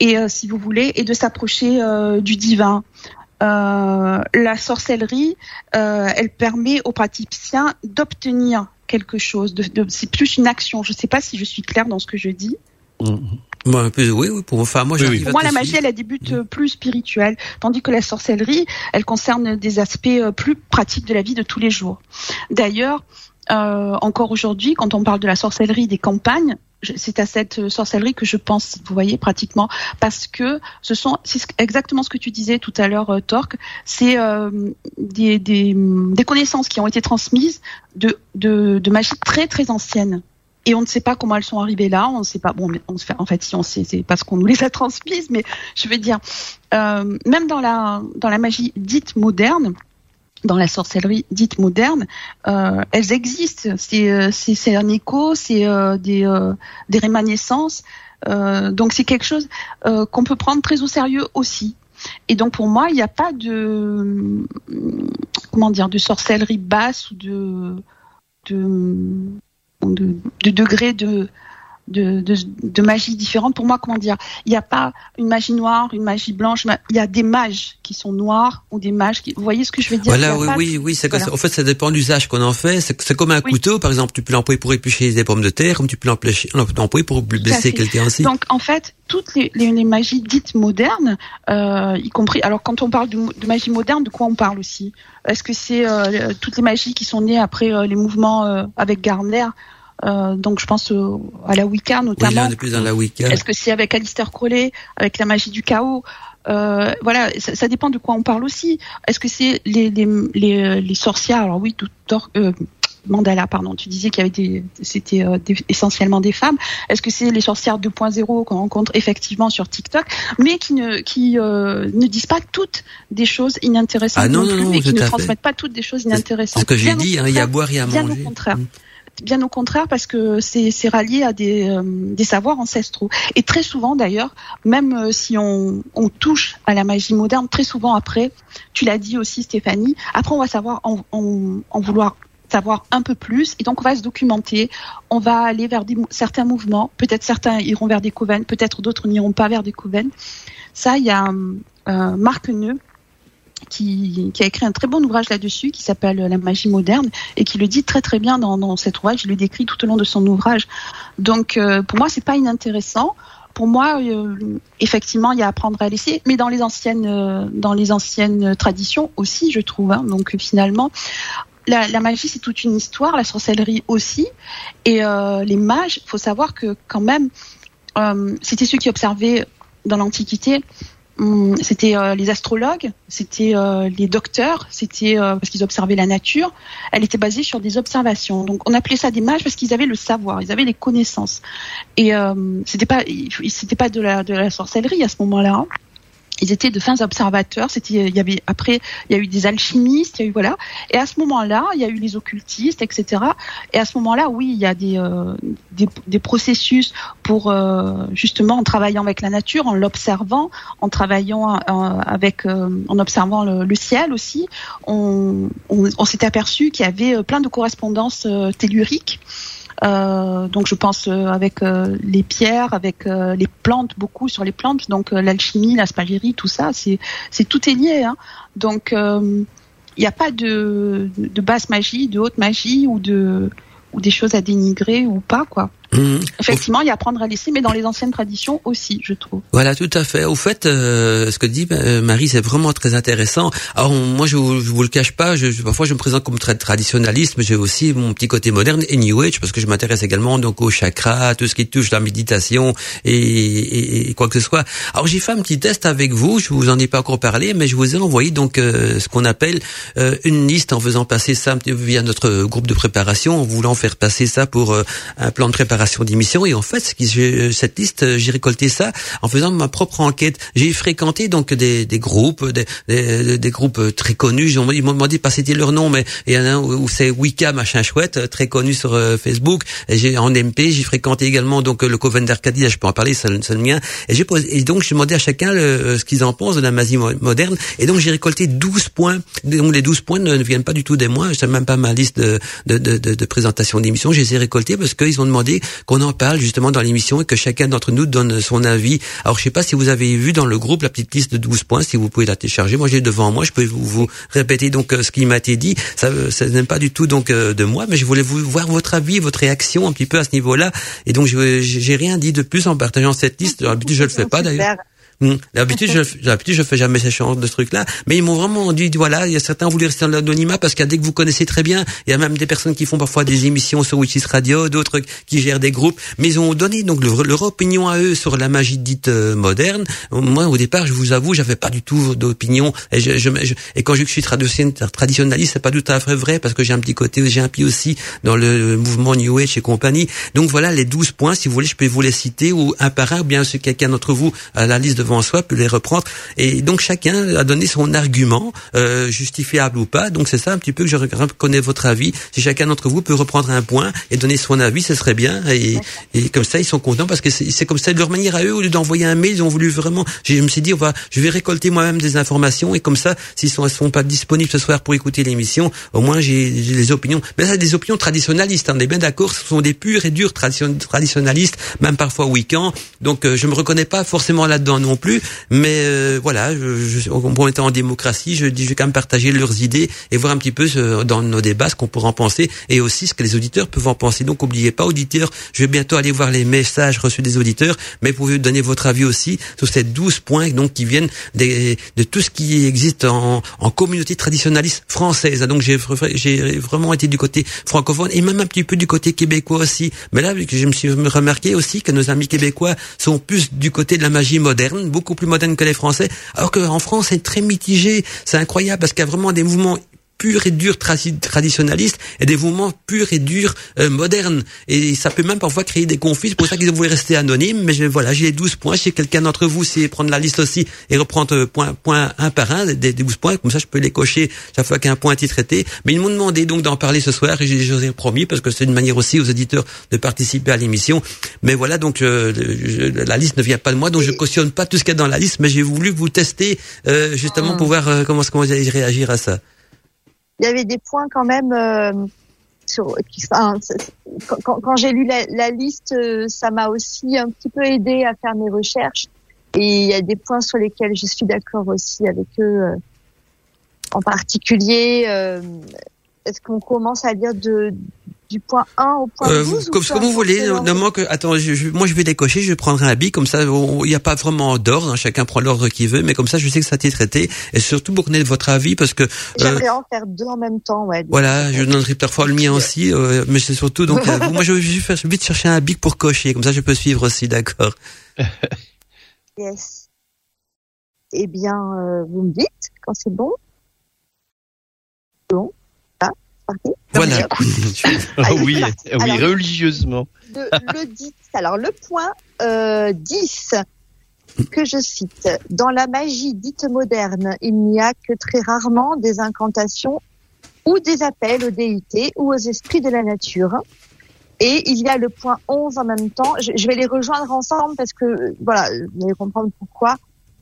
et si vous voulez, et de s'approcher du divin. Euh, la sorcellerie, euh, elle permet aux praticiens d'obtenir quelque chose. De, c'est plus une action. Je ne sais pas si je suis claire dans ce que je dis. Mmh. oui, oui, pour, enfin, moi, pour moi, la magie, elle a des buts euh, plus spirituels, tandis que la sorcellerie, elle concerne des aspects euh, plus pratiques de la vie de tous les jours. D'ailleurs, euh, encore aujourd'hui, quand on parle de la sorcellerie des campagnes, c'est à cette sorcellerie que je pense, vous voyez, pratiquement, parce que ce sont, c'est exactement ce que tu disais tout à l'heure, euh, Torque, c'est euh, des, connaissances qui ont été transmises de, magie très très ancienne. Et on ne sait pas comment elles sont arrivées là. On ne sait pas. Bon, on se en fait, si on sait, c'est parce qu'on nous les a transmises. Mais je veux dire, euh, même dans la dans la magie dite moderne, dans la sorcellerie dite moderne, euh, elles existent. C'est euh, c'est un écho, c'est euh, des des rémanescences. donc c'est quelque chose qu'on peut prendre très au sérieux aussi. Et donc pour moi, il n'y a pas de comment dire de sorcellerie basse ou de, de, de degré de de, de, de, magie différente. Pour moi, comment dire, il n'y a pas une magie noire, une magie blanche. Il y a des mages qui sont noirs ou des mages qui. Vous voyez ce que je veux dire? Voilà, oui, oui, oui. C'est en fait, ça dépend de l'usage qu'on en fait. C'est comme un couteau, par exemple. Tu peux l'employer pour éplucher des pommes de terre, comme tu peux l'employer pour blesser quelqu'un aussi. Donc, en fait, toutes les, les, les magies dites modernes, euh, y compris. Alors, quand on parle de, de, magie moderne, de quoi on parle aussi? Est-ce que c'est euh, toutes les magies qui sont nées après euh, les mouvements euh, avec Gardner euh, donc je pense à la Wicca notamment. Oui, plus dans la Wicca. Est-ce que c'est avec Alistair Crowley, avec la magie du chaos euh, voilà, ça, ça, dépend de quoi on parle aussi. Est-ce que c'est les, les, les, les, sorcières Alors oui, tout, euh, Mandala, pardon. Tu disais qu'il y avait des, c'était euh, essentiellement des femmes. Est-ce que c'est les sorcières 2.0 qu'on rencontre effectivement sur TikTok, mais qui ne, qui euh, ne disent pas toutes des choses inintéressantes ah non, non, non, et qui ne transmettent pas toutes des choses inintéressantes. C'est ce que j'ai dit. Hein, il y a à boire et à manger. Bien au contraire. Mm bien au contraire parce que c'est rallié à des, euh, des, savoirs ancestraux. Et très souvent d'ailleurs, même euh, si on, on, touche à la magie moderne, très souvent après, tu l'as dit aussi Stéphanie, après on va savoir en, en, vouloir savoir un peu plus et donc on va se documenter, on va aller vers des, certains mouvements, peut-être certains iront vers des coven, peut-être d'autres n'iront pas vers des coven. Ça, il y a euh, Marc Neu qui, qui, a écrit un très bon ouvrage là-dessus qui s'appelle La magie moderne et qui le dit très très bien dans, dans cet ouvrage. Il le décrit tout au long de son ouvrage. Donc euh, pour moi, c'est pas inintéressant. Pour moi, euh, effectivement, il y a à apprendre à laisser, mais dans les anciennes, euh, dans les anciennes traditions aussi, je trouve. Hein. Donc finalement, la, la, magie, c'est toute une histoire, la sorcellerie aussi. Et les mages, il faut savoir que quand même, c'était ceux qui observaient dans l'Antiquité c'était euh, les astrologues, c'était euh, les docteurs, c'était euh, parce qu'ils observaient la nature. Elle était basée sur des observations. Donc on appelait ça des mages parce qu'ils avaient le savoir, ils avaient les connaissances. Et c'était pas, c'était pas de la de la sorcellerie à ce moment-là. Hein ils étaient de fins observateurs. C'était, il y avait après, il y a eu des alchimistes, il y a eu voilà. Et à ce moment-là, il y a eu les occultistes, etc. Et à ce moment-là, oui, il y a des euh, des, des, processus pour euh, justement en travaillant avec la nature, en l'observant, en travaillant euh, avec, en observant le, le, ciel aussi. On, on, s'est aperçu qu'il y avait plein de correspondances telluriques euh, donc je pense euh, avec euh, les pierres, avec les plantes, beaucoup sur les plantes. Donc l'alchimie, la spagérie, tout ça, c'est c'est tout est lié. Hein. Donc il n'y a pas de, de basse magie, de haute magie ou de ou des choses à dénigrer ou pas quoi. Mmh. Effectivement, il y a apprendre à laisser, mais dans les anciennes traditions aussi, je trouve. Voilà, tout à fait. Au fait, euh, ce que dit euh, Marie, c'est vraiment très intéressant. Alors, moi, je vous, vous le cache pas, je, parfois je me présente comme très traditionnaliste, mais j'ai aussi mon petit côté moderne et New Age, parce que je m'intéresse également donc au chakra, tout ce qui touche la méditation et, et, et, quoi que ce soit. Alors, j'ai fait un petit test avec vous, je vous en ai pas encore parlé, mais je vous ai envoyé donc euh, ce qu'on appelle une liste en faisant passer ça via notre groupe de préparation, en voulant faire passer ça pour un plan de préparation d'émission et en fait cette liste j'ai récolté ça en faisant ma propre enquête. J'ai fréquenté donc des, des groupes des, des, des, groupes très connus. Ils m'ont demandé pas citer leur nom mais il y en a un où c'est Wicca machin chouette très connu sur euh, Facebook. Et j'ai en MP j'ai fréquenté également donc le Coven d'Arcadie. Je peux en parler c'est le mien. Et j'ai et donc j'ai demandé à chacun le, ce qu'ils en pensent de la magie moderne. Et donc j'ai récolté 12 points. Donc les 12 points ne, viennent pas du tout des mois. C'est même pas ma liste de de, de, de, de présentation d'émission je les ai récoltés parce qu'ils ont demandé qu'on en parle justement dans l'émission et que chacun d'entre nous donne son avis. Alors je sais pas si vous avez vu dans le groupe la petite liste de 12 points, si vous pouvez la télécharger. Moi j'ai devant moi, je peux vous, vous répéter donc ce qui m'a été dit. Ça, ça n'est pas du tout donc de moi, mais je voulais vous voir votre avis, votre réaction un petit peu à ce niveau-là. Et donc j'ai rien dit de plus en partageant cette liste. D'habitude je le fais pas d'ailleurs. Hmm. D'habitude, je, d'habitude, je fais jamais ces genres de trucs-là. Mais ils m'ont vraiment dit, voilà, il y a certains voulu rester dans l'anonymat parce qu'il des que vous connaissez très bien. Il y a même des personnes qui font parfois des émissions sur Witches Radio, d'autres qui gèrent des groupes. Mais ils ont donné donc leur, opinion à eux sur la magie dite euh, moderne. Moi, au départ, je vous avoue, j'avais pas du tout d'opinion. Et, je, je, et quand je suis traditionnaliste, c'est pas tout à fait vrai parce que j'ai un petit côté, j'ai un pied aussi dans le mouvement New Age et compagnie. Donc voilà les 12 points. Si vous voulez, je peux vous les citer ou un par un, ou bien si quelqu'un d'entre vous a la liste de devant soi peut les reprendre. Et donc chacun a donné son argument, euh, justifiable ou pas. Donc c'est ça un petit peu que je reconnais votre avis. Si chacun d'entre vous peut reprendre un point et donner son avis, ce serait bien. Et, et comme ça, ils sont contents parce que c'est comme ça de leur manière à eux, au lieu d'envoyer un mail, ils ont voulu vraiment. Je me suis dit, on va, je vais récolter moi-même des informations et comme ça, s'ils sont, sont pas disponibles ce soir pour écouter l'émission, au moins j'ai les opinions. Mais ça, des opinions traditionnalistes. Hein, on est bien d'accord, ce sont des purs et durs traditionnalistes, même parfois week-end. Donc euh, je me reconnais pas forcément là-dedans plus, mais euh, voilà, je, je, est en démocratie, je dis, je vais quand même partager leurs idées et voir un petit peu ce, dans nos débats ce qu'on pourrait en penser et aussi ce que les auditeurs peuvent en penser. Donc, n'oubliez pas, auditeurs, je vais bientôt aller voir les messages reçus des auditeurs, mais vous pouvez donner votre avis aussi sur ces 12 points donc qui viennent des, de tout ce qui existe en, en communauté traditionnaliste française. Donc, j'ai vraiment été du côté francophone et même un petit peu du côté québécois aussi. Mais là, je me suis remarqué aussi que nos amis québécois sont plus du côté de la magie moderne, beaucoup plus moderne que les Français, alors qu'en France, c'est très mitigé. C'est incroyable parce qu'il y a vraiment des mouvements pur et dur traditionnaliste et des mouvements purs et durs euh, modernes. Et ça peut même parfois créer des conflits. C'est pour ça qu'ils voulaient rester anonymes. Mais je, voilà, j'ai les 12 points. Si quelqu'un d'entre vous sait prendre la liste aussi et reprendre euh, point, point un par un des 12 points, comme ça je peux les cocher chaque fois qu'un point est traité. Mais ils m'ont demandé donc d'en parler ce soir et j'ai promis parce que c'est une manière aussi aux éditeurs de participer à l'émission. Mais voilà, donc euh, la liste ne vient pas de moi, donc je cautionne pas tout ce qu'il y a dans la liste, mais j'ai voulu vous tester justement pour voir comment, comment vous allez réagir à ça il y avait des points quand même euh, sur, enfin, quand, quand j'ai lu la, la, liste, euh, ça m'a aussi un petit peu aidé à faire mes recherches. Et il y a des points sur lesquels je suis d'accord aussi avec eux. Euh, en particulier, euh, est-ce qu'on commence à dire de du point 1 au point 12 euh, Comme, comme vous voulez. Non, que, attends, je, moi je vais décocher, je prendrai un bic, comme ça il n'y a pas vraiment d'ordre, hein, chacun prend l'ordre qu'il veut, mais comme ça je sais que ça a été traité, et surtout pour connaître votre avis, parce que... Euh, J'aimerais en faire deux en même temps, ouais. Voilà, je donnerai parfois le mien aussi, euh, mais c'est surtout, donc moi je vais vite chercher un bic pour cocher, comme ça je peux suivre aussi, d'accord Yes. Eh bien, vous me dites quand c'est bon. Bon. Voilà. Ah oui, oui, religieusement. Le, 10. Alors le point euh, 10 que je cite. Dans la magie dite moderne, il n'y a que très rarement des incantations ou des appels aux déités ou aux esprits de la nature. Et il y a le point 11 en même temps. Je, je vais les rejoindre ensemble parce que, voilà, vous allez comprendre pourquoi.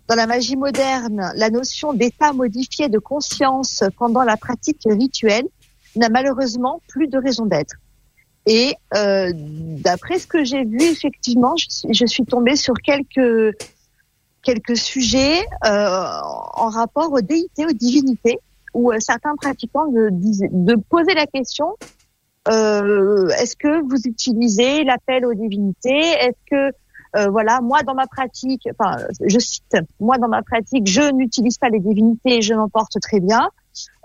Dans la magie moderne, la notion d'état modifié de conscience pendant la pratique rituelle n'a malheureusement plus de raison d'être. Et euh, d'après ce que j'ai vu, effectivement, je, suis tombée sur quelques quelques sujets euh, en rapport aux déités, aux divinités, où euh, certains pratiquants de, de poser la question euh, est-ce que vous utilisez l'appel aux divinités? Est-ce que voilà, moi dans ma pratique, enfin, je cite, moi dans ma pratique, je n'utilise pas les divinités, je m'en porte très bien.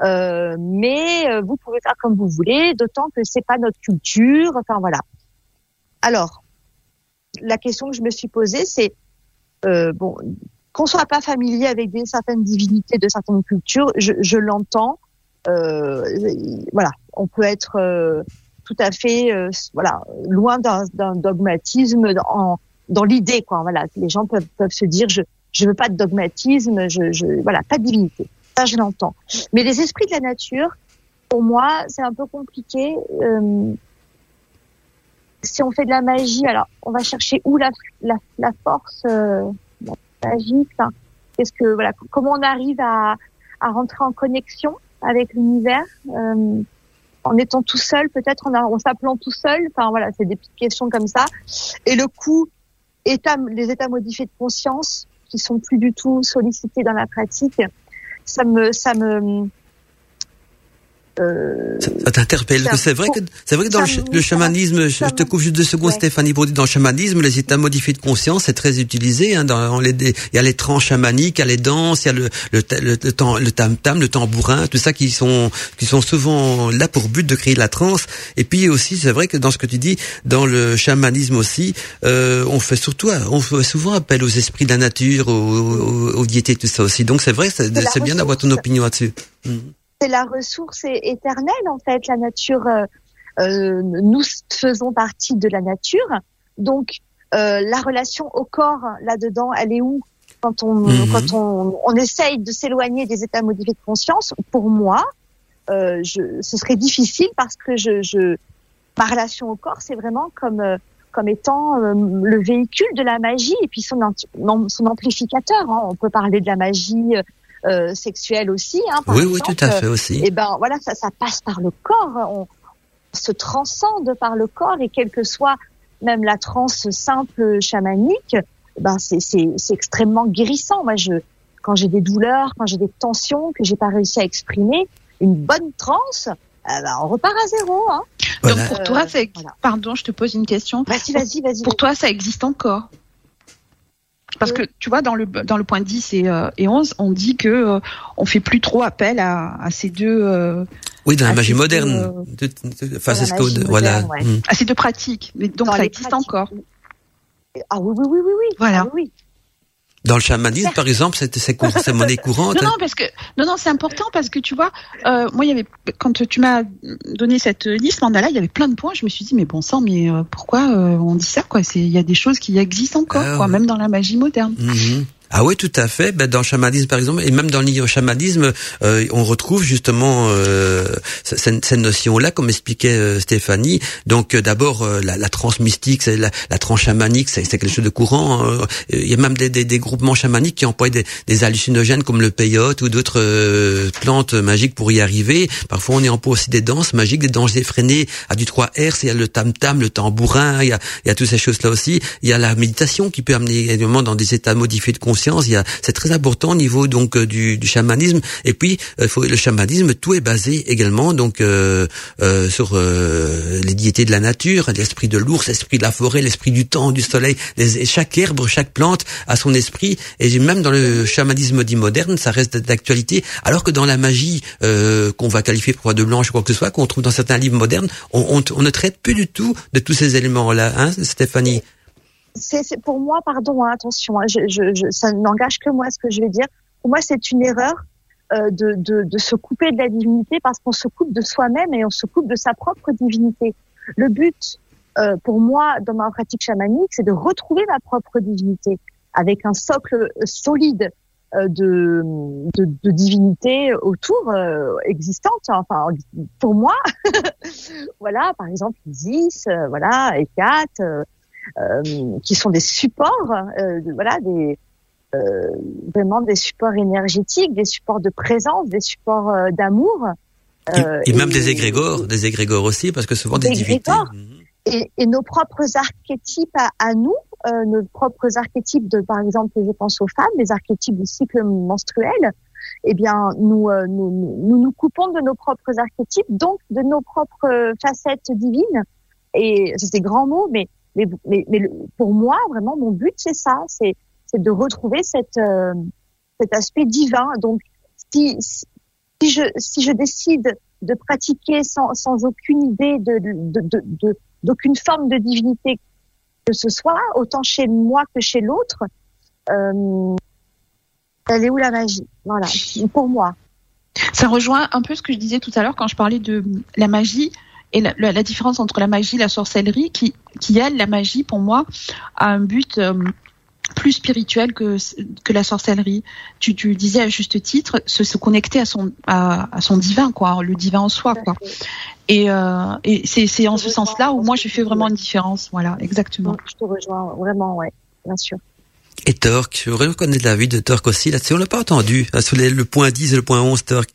Euh, mais euh, vous pouvez faire comme vous voulez, d'autant que c'est pas notre culture. Enfin voilà. Alors, la question que je me suis posée, c'est euh, bon, qu'on soit pas familier avec des certaines divinités de certaines cultures, je, l'entends. Euh, voilà, on peut être tout à fait, voilà, loin d'un dogmatisme en, dans l'idée, quoi. Voilà, les gens peuvent, peuvent se dire, je, je veux pas de dogmatisme, je voilà, pas de divinité ça je l'entends. Mais les esprits de la nature, pour moi, c'est un peu compliqué. Euh, si on fait de la magie, alors on va chercher où la, la, la force euh, magique. Qu'est-ce que voilà, comment on arrive à, à rentrer en connexion avec l'univers. Euh, en étant tout seul, peut-être en, en s'appelant tout seul. Enfin voilà, c'est des petites questions comme ça. Et le coup, état, les états modifiés de conscience qui sont plus du tout sollicités dans la pratique, ça me, ça me, euh, ça t'interpelle. C'est vrai que c'est vrai que dans le, chamanisme, je te coupe juste deux secondes, Stéphanie Baudy, dans le chamanisme, les états modifiés de conscience, c'est très utilisé. Hein, dans les, il y a les tranches chamaniques, il y a les danses, il y a le le, le, le, le tam tam, le tambourin, tout ça qui sont qui sont souvent là pour but de créer la transe. Et puis aussi, c'est vrai que dans ce que tu dis, dans le chamanisme aussi, euh, on fait surtout, on fait souvent appel aux esprits de la nature, aux, aux, aux diétés, tout ça aussi. Donc c'est vrai, c'est bien d'avoir ton opinion là-dessus. Mmh c'est la ressource éternelle en fait. La nature, euh, euh, nous faisons partie de la nature, donc euh, la relation au corps là-dedans, elle est où? Quand on mhm. quand on, on essaye de s'éloigner des états modifiés de conscience Pour moi, euh, je, ce serait difficile parce que je, je ma relation au corps, c'est vraiment comme comme étant le véhicule de la magie et puis son, son amplificateur. Hein. On peut parler de la magie euh, sexuelle aussi. Hein, oui, oui, tout à fait aussi. Et ben voilà, ça, ça passe par le corps. On se transcende par le corps et quelle que soit même la transe simple chamanique, ben c'est c'est extrêmement guérissant. Moi, je quand j'ai des douleurs, quand j'ai des tensions que j'ai pas réussi à exprimer, une bonne transe, eh ben, on repart à zéro. Hein. Donc pour toi, c'est pardon, je te pose une question. Vas-y, vas-y, vas-y. Pour toi, ça existe encore? Parce que tu vois dans le dans le point 10 et, euh, et 11, on dit que euh, on fait plus trop appel à, à ces deux euh, oui, dans la magie moderne. Enfin, c'est ce que voilà. Mm. À ces deux pratiques. Mais donc ça existe encore. Ah oui oui oui oui oui. Voilà. Ah, oui. Dans le chamanisme, par exemple, c'est c'est monnaie courante. Non, non, parce que non, non, c'est important parce que tu vois, euh, moi, il y avait quand tu m'as donné cette liste mandala, il y avait plein de points. Je me suis dit, mais bon sang, mais euh, pourquoi euh, on dit ça quoi? C'est il y a des choses qui existent encore, ah quoi, même dans la magie moderne. Mhm. Ah oui, tout à fait. Ben, dans le chamanisme, par exemple, et même dans le chamanisme, euh, on retrouve justement euh, cette, cette notion-là, comme expliquait euh, Stéphanie. Donc, euh, d'abord, euh, la, la trans mystique, c'est la, la trans chamanique, c'est quelque chose de courant. Hein. Il y a même des, des, des groupements chamaniques qui emploient des, des, hallucinogènes comme le peyote ou d'autres plantes magiques pour y arriver. Parfois, on y emploie aussi des danses magiques, des danses effrénées à du 3 R. Il y a le tam-tam, le tambourin, il y a, il y a toutes ces choses-là aussi. Il y a la méditation qui peut amener également dans des états modifiés de conscience c'est très important au niveau donc euh, du, du chamanisme. Et puis, euh, faut, le chamanisme, tout est basé également donc euh, euh sur les diétés de la nature, l'esprit de l'ours, l'esprit de la forêt, l'esprit du temps, du soleil. Chaque herbe, chaque plante a son esprit. Et même dans le chamanisme dit moderne, ça reste d'actualité. Alors que dans la magie qu'on va qualifier pour de blanche ou quoi que ce soit, qu'on trouve dans certains livres modernes, on, on, on, ne traite plus du tout de tous ces éléments-là, hein, Stéphanie? C'est pour moi, pardon, hein, attention, hein, je, je, ça n'engage que moi ce que je vais dire. Pour moi, c'est une erreur euh, de, de, de, se couper de la divinité parce qu'on se coupe de soi-même et on se coupe de sa propre divinité. Le but, euh, pour moi, dans ma pratique chamanique, c'est de retrouver ma propre divinité avec un socle solide euh, de, de, de, divinité autour euh, existante. Enfin, pour moi, voilà, par exemple Isis, euh, voilà, Hécate, euh, qui sont des supports, euh, voilà, des euh, vraiment des supports énergétiques, des supports de présence, des supports d'amour. et, même des égrégores, des égrégores aussi, parce que souvent des, divinités. Et, et, nos propres archétypes à, nous, nos propres archétypes de, par exemple, je pense aux femmes, les archétypes du cycle menstruel, eh bien, nous, nous, nous, nous coupons de nos propres archétypes, donc de nos propres facettes divines. Et c'est des grands mots, mais mais, mais, mais pour moi, vraiment, mon but, c'est ça, c'est de retrouver cette, euh, cet aspect divin. Donc, si, si, je, si je décide de pratiquer sans, sans aucune idée de, de, de, d'aucune forme de divinité que ce soit, autant chez moi que chez l'autre, euh, elle est où la magie? Voilà, pour moi. Ça rejoint un peu ce que je disais tout à l'heure quand je parlais de la magie et la, la, différence entre la magie et la sorcellerie, qui, qui elle, la magie, pour moi, a un but euh, plus spirituel que, que la sorcellerie. Tu, tu disais à juste titre, se, se connecter à son, à, à, son divin, quoi, le divin en soi, quoi. Et, euh, et c'est en ce sens-là où moi, je fais vraiment une différence. Voilà, exactement. Je te rejoins vraiment, ouais, bien sûr. Et Torque, je voudrais connaître la vie de Torque aussi. Là-dessus, on l'a pas entendu. Sur le point 10 et le point 11, Torque.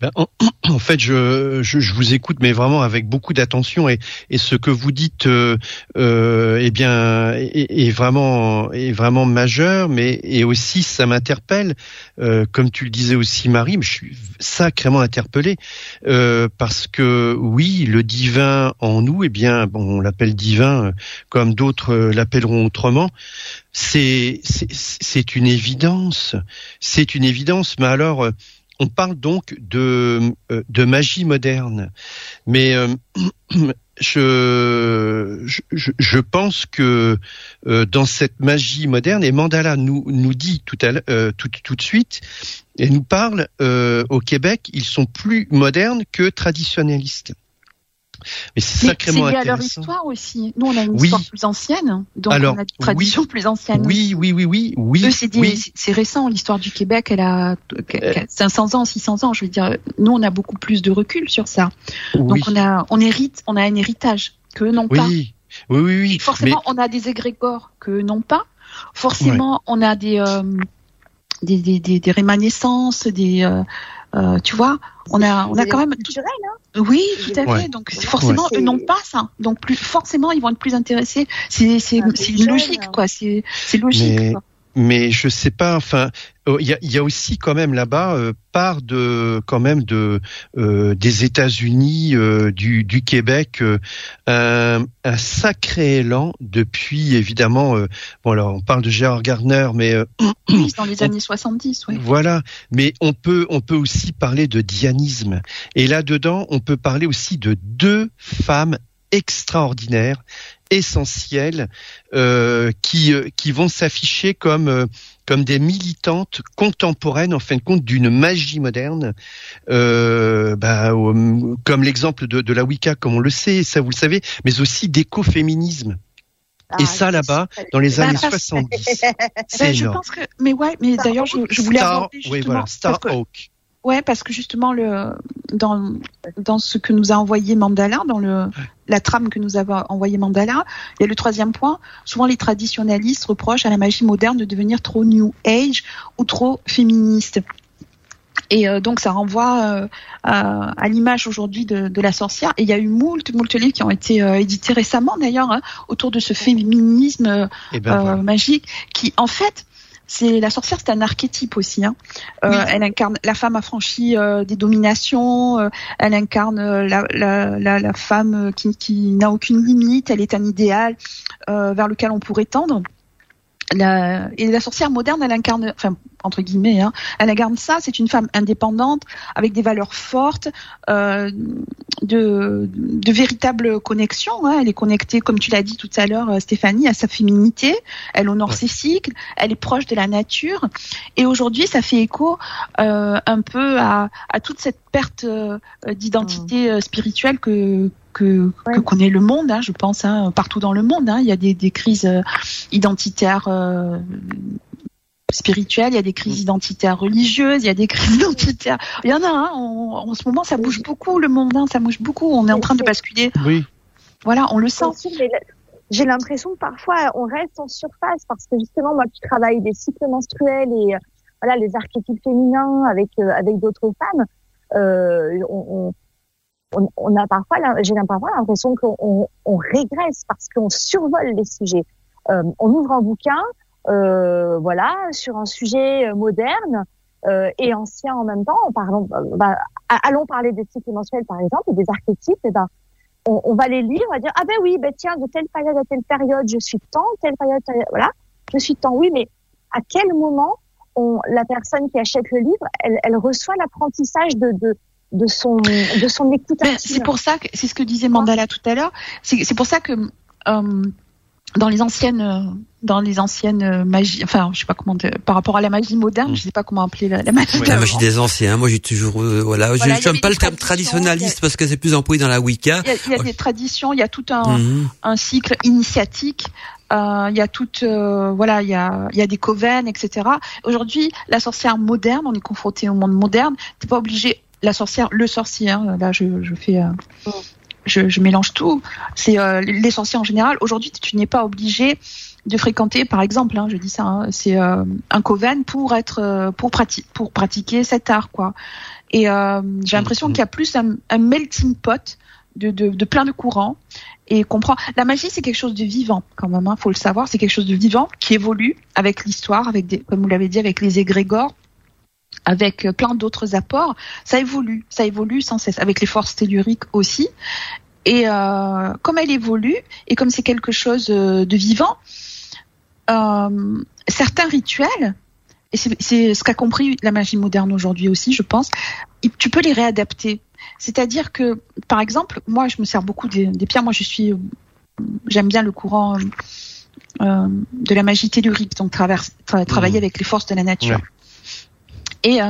Ben, en, fait, je, je, je, vous écoute, mais vraiment avec beaucoup d'attention, et, et ce que vous dites, euh, euh, eh bien, est, est, vraiment est vraiment majeur, mais et aussi ça m'interpelle, euh, comme tu le disais aussi, Marie, mais je suis sacrément interpellé euh, parce que oui, le divin en nous, eh bien, bon, on l'appelle divin, euh, comme d'autres euh, l'appelleront autrement. C'est c'est une évidence, c'est une évidence, mais alors on parle donc de, euh, magie moderne. Mais euh, je, pense que euh, dans cette magie moderne, et Mandala nous, dit tout, tout de suite, et nous parle au Québec, ils sont plus modernes que traditionnalistes. Mais c'est sacrément intéressant. C'est lié à leur histoire aussi. Nous, on a une histoire plus ancienne, donc on a des traditions plus anciennes. Oui, oui, oui, oui, oui. c'est récent. L'histoire du Québec, elle a 500 ans, 600 ans. Je veux dire, nous, on a beaucoup plus de recul sur ça. Donc on a, on hérite, on a un héritage que n'ont pas. Oui, oui, oui. forcément, on a des égrégores que n'ont pas. Forcément, on a des, euh, des, des, des, des, rémanescences, des, euh, euh, tu vois, on a, on a quand même. Culturel, hein oui, tout à fait. Donc forcément, eux n'ont pas ça. Donc plus forcément, ils vont être plus intéressés. C'est c'est ah, c'est logique, quoi. C'est c'est logique. Quoi mais je sais pas. Enfin, oh, il y a, aussi quand même là-bas euh, part de quand même de euh, des États-Unis, euh, du, du, Québec, un, un, sacré élan depuis évidemment. bon alors on parle de Gérard Gardner, mais oui, dans les années 70, oui. Voilà, mais on peut on peut aussi parler de dianisme et là dedans on peut parler aussi de deux femmes extraordinaires essentielles euh, qui euh, qui vont s'afficher comme euh, comme des militantes contemporaines en fin de compte d'une magie moderne, euh, bah, comme l'exemple de, de, la Wicca, comme on le sait, ça vous le savez, mais aussi d'écoféminisme. et ah, ça là-bas, dans les bah, années 70. c'est je pense que, mais ouais, mais d'ailleurs, je, je, voulais Star, oui, voilà, Starhawk. Ouais, parce que justement, le, dans, dans ce que nous a envoyé Mandala, dans le, la trame que nous a envoyé Mandala, il y a le troisième point. Souvent, les traditionnalistes reprochent à la magie moderne de devenir trop New Age ou trop féministe. Et euh, donc ça renvoie euh, à, l'image aujourd'hui de, de, la sorcière. Et il y a eu moult, moult livres qui ont été euh, édités récemment d'ailleurs hein, autour de ce féminisme eh ben, magique qui en fait c'est la sorcière, c'est un archétype aussi. Hein. Euh, elle incarne la femme affranchie euh, des dominations. Euh, elle incarne la, la, la, la, femme qui, qui n'a aucune limite. Elle est un idéal vers lequel on pourrait tendre. La, et la sorcière moderne, elle incarne, enfin entre guillemets, hein, elle incarne ça. C'est une femme indépendante avec des valeurs fortes, euh, de, de véritables connexions. Hein. Elle est connectée, comme tu l'as dit tout à l'heure, euh, Stéphanie, à sa féminité. Elle honore ses cycles. Elle est proche de la nature. Et aujourd'hui, ça fait écho euh, un peu à, à, toute cette perte euh, d'identité mmh. spirituelle que que, que connaît le monde, hein, je pense, hein, partout dans le monde. Hein. Il y a des, des crises euh, identitaires euh, spirituelles, il y a des crises mm. identitaires religieuses, il y a des crises identitaires. Il y en a. Hein, en ce moment, ça bouge beaucoup le monde. Hein, ça bouge beaucoup. On est en train de basculer. Oui. Voilà, on le sent. J'ai l'impression que parfois on reste en surface parce que justement moi qui travaille des cycles menstruels et euh, voilà les archétypes féminins avec avec d'autres femmes, euh, on, on, on a parfois, j'ai parfois l'impression qu'on on régresse parce qu'on survole les sujets. Euh, on ouvre un bouquin, euh, voilà, sur un sujet euh, moderne euh, et ancien en même temps. En parlant, bah, allons parler des cycles mensuels par exemple, des archétypes. Et ben, on, on, va les lire, on va dire ah ben oui, ben tiens, de telle période à telle période, je suis temps, telle période, voilà, je suis temps. Oui, mais à quel moment on, la personne qui achète le livre, elle, elle reçoit l'apprentissage de, de de son de son écoute ben, C'est pour ça que c'est ce que disait Mandala tout à l'heure. C'est pour ça que euh, dans les anciennes euh, dans les anciennes euh, magies, enfin je sais pas comment par rapport à la magie moderne, mm. je sais pas comment appeler la, magie. la magie des anciens. Moi j'ai toujours voilà, je n'aime pas le terme traditionnaliste parce que c'est plus employé dans la Wicca. Il y a, des traditions, il y a tout un, mm-hmm. un cycle initiatique il y a tout, voilà, il y a, il y a des coven, etc. Aujourd'hui, la sorcière moderne, on est confronté au monde moderne. T'es pas obligé la sorcière, le sorcier. Hein, là, je, je fais, euh, je, je, mélange tout. C'est euh, les sorciers en général. Aujourd'hui, tu n'es pas obligé de fréquenter, par exemple, hein, je dis ça, hein, c'est euh, un coven pour être pour, pour pratiquer cet art, quoi. Et j'ai l'impression mm-hmm. qu'il y a plus un, melting pot de, de, de, plein de courants et comprend. La magie, c'est quelque chose de vivant, quand même. Hein, faut le savoir, c'est quelque chose de vivant qui évolue avec l'histoire, avec des, comme vous l'avez dit, avec les égrégores avec plein d'autres apports, ça évolue, ça évolue sans cesse, avec les forces telluriques aussi. Et euh, comme elle évolue, et comme c'est quelque chose euh, de vivant, euh, certains rituels, et c'est ce qu'a compris la magie moderne aujourd'hui aussi, je pense, tu peux les réadapter. C'est-à-dire que, par exemple, moi, je me sers beaucoup des, pierres. Moi, je suis, j'aime bien le courant de la magie tellurique, donc travailler mmh. avec les forces de la nature. Et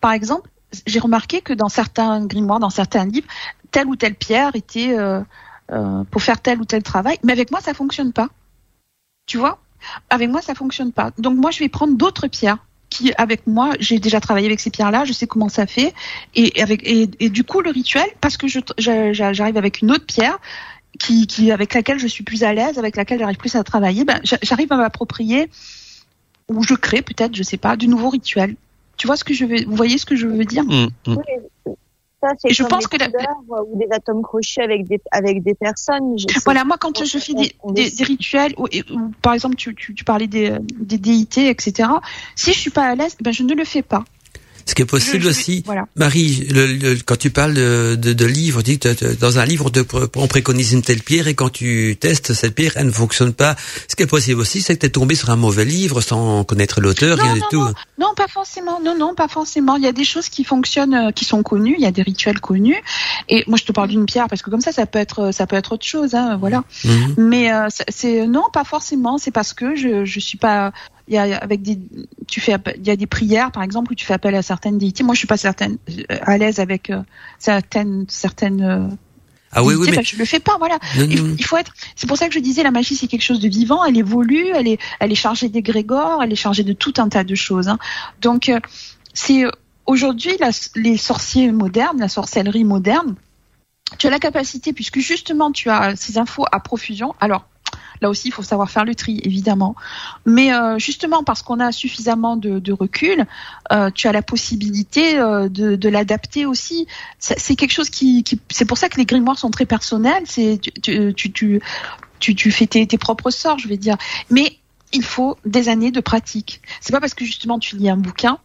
par exemple, j'ai remarqué que dans certains grimoires, dans certains livres, telle ou telle pierre était euh, euh, pour faire tel ou tel travail. Mais avec moi, ça fonctionne pas. Tu vois? Avec moi, ça fonctionne pas. Donc moi, je vais prendre d'autres pierres qui, avec moi, j'ai déjà travaillé avec ces pierres-là, je sais comment ça fait. Et, avec, et, du coup, le rituel, parce que j'arrive avec une autre pierre, qui, avec laquelle je suis plus à l'aise, avec laquelle j'arrive plus à travailler, ben, j'arrive à m'approprier, ou je crée peut-être, je sais pas, du nouveau rituel. Tu vois ce que je veux, vous voyez ce que je veux dire? Mmh, mmh c'est je pense que la... ou des atomes crochés avec des avec des personnes. voilà, moi quand je fais des, des, rituels ou, par exemple tu, tu, tu parlais des, des déités, etc. Si je suis pas à l'aise, ben je ne le fais pas. Ce qui est possible aussi, Marie, le, quand tu parles de, de, de livres, dis que dans un livre, on préconise une telle pierre et quand tu testes cette pierre, elle ne fonctionne pas. Ce qui est possible aussi, c'est que tu es tombé sur un mauvais livre sans connaître l'auteur, rien du tout. Non, pas forcément. Non, non, pas forcément. Il y a des choses qui fonctionnent, euh, qui sont connues. Il y a des rituels connus. Et moi, je te parle d'une pierre parce que comme ça, ça peut être, ça peut être autre chose. Hein, voilà. Mhm. Mais euh, c'est non, pas forcément. C'est parce que je je suis pas il y a avec des tu fais il y a des prières par exemple où tu fais appel à certaines déités moi je suis pas certaine euh, à l'aise avec euh, certaines certaines euh, ah oui, oui, mais je le fais pas, voilà. il, faut être. C'est pour ça que je disais, la magie c'est quelque chose de vivant. Elle évolue, elle est, elle est chargée d'égrégores, elle est chargée de tout un tas de choses. Hein. Donc, c'est aujourd'hui les sorciers modernes, la sorcellerie moderne. Tu as la capacité, puisque justement tu as ces infos à profusion. Alors, Là aussi, il faut savoir faire le tri, évidemment. Mais euh, justement, parce qu'on a suffisamment de, recul, euh, tu as la possibilité euh, de, l'adapter aussi. C'est quelque chose qui, c'est pour ça que les grimoires sont très personnels. C'est tu, tu, tu, tu, fais tes, tes propres sorts, je vais dire. Mais il faut des années de pratique. C'est pas parce que justement tu lis un bouquin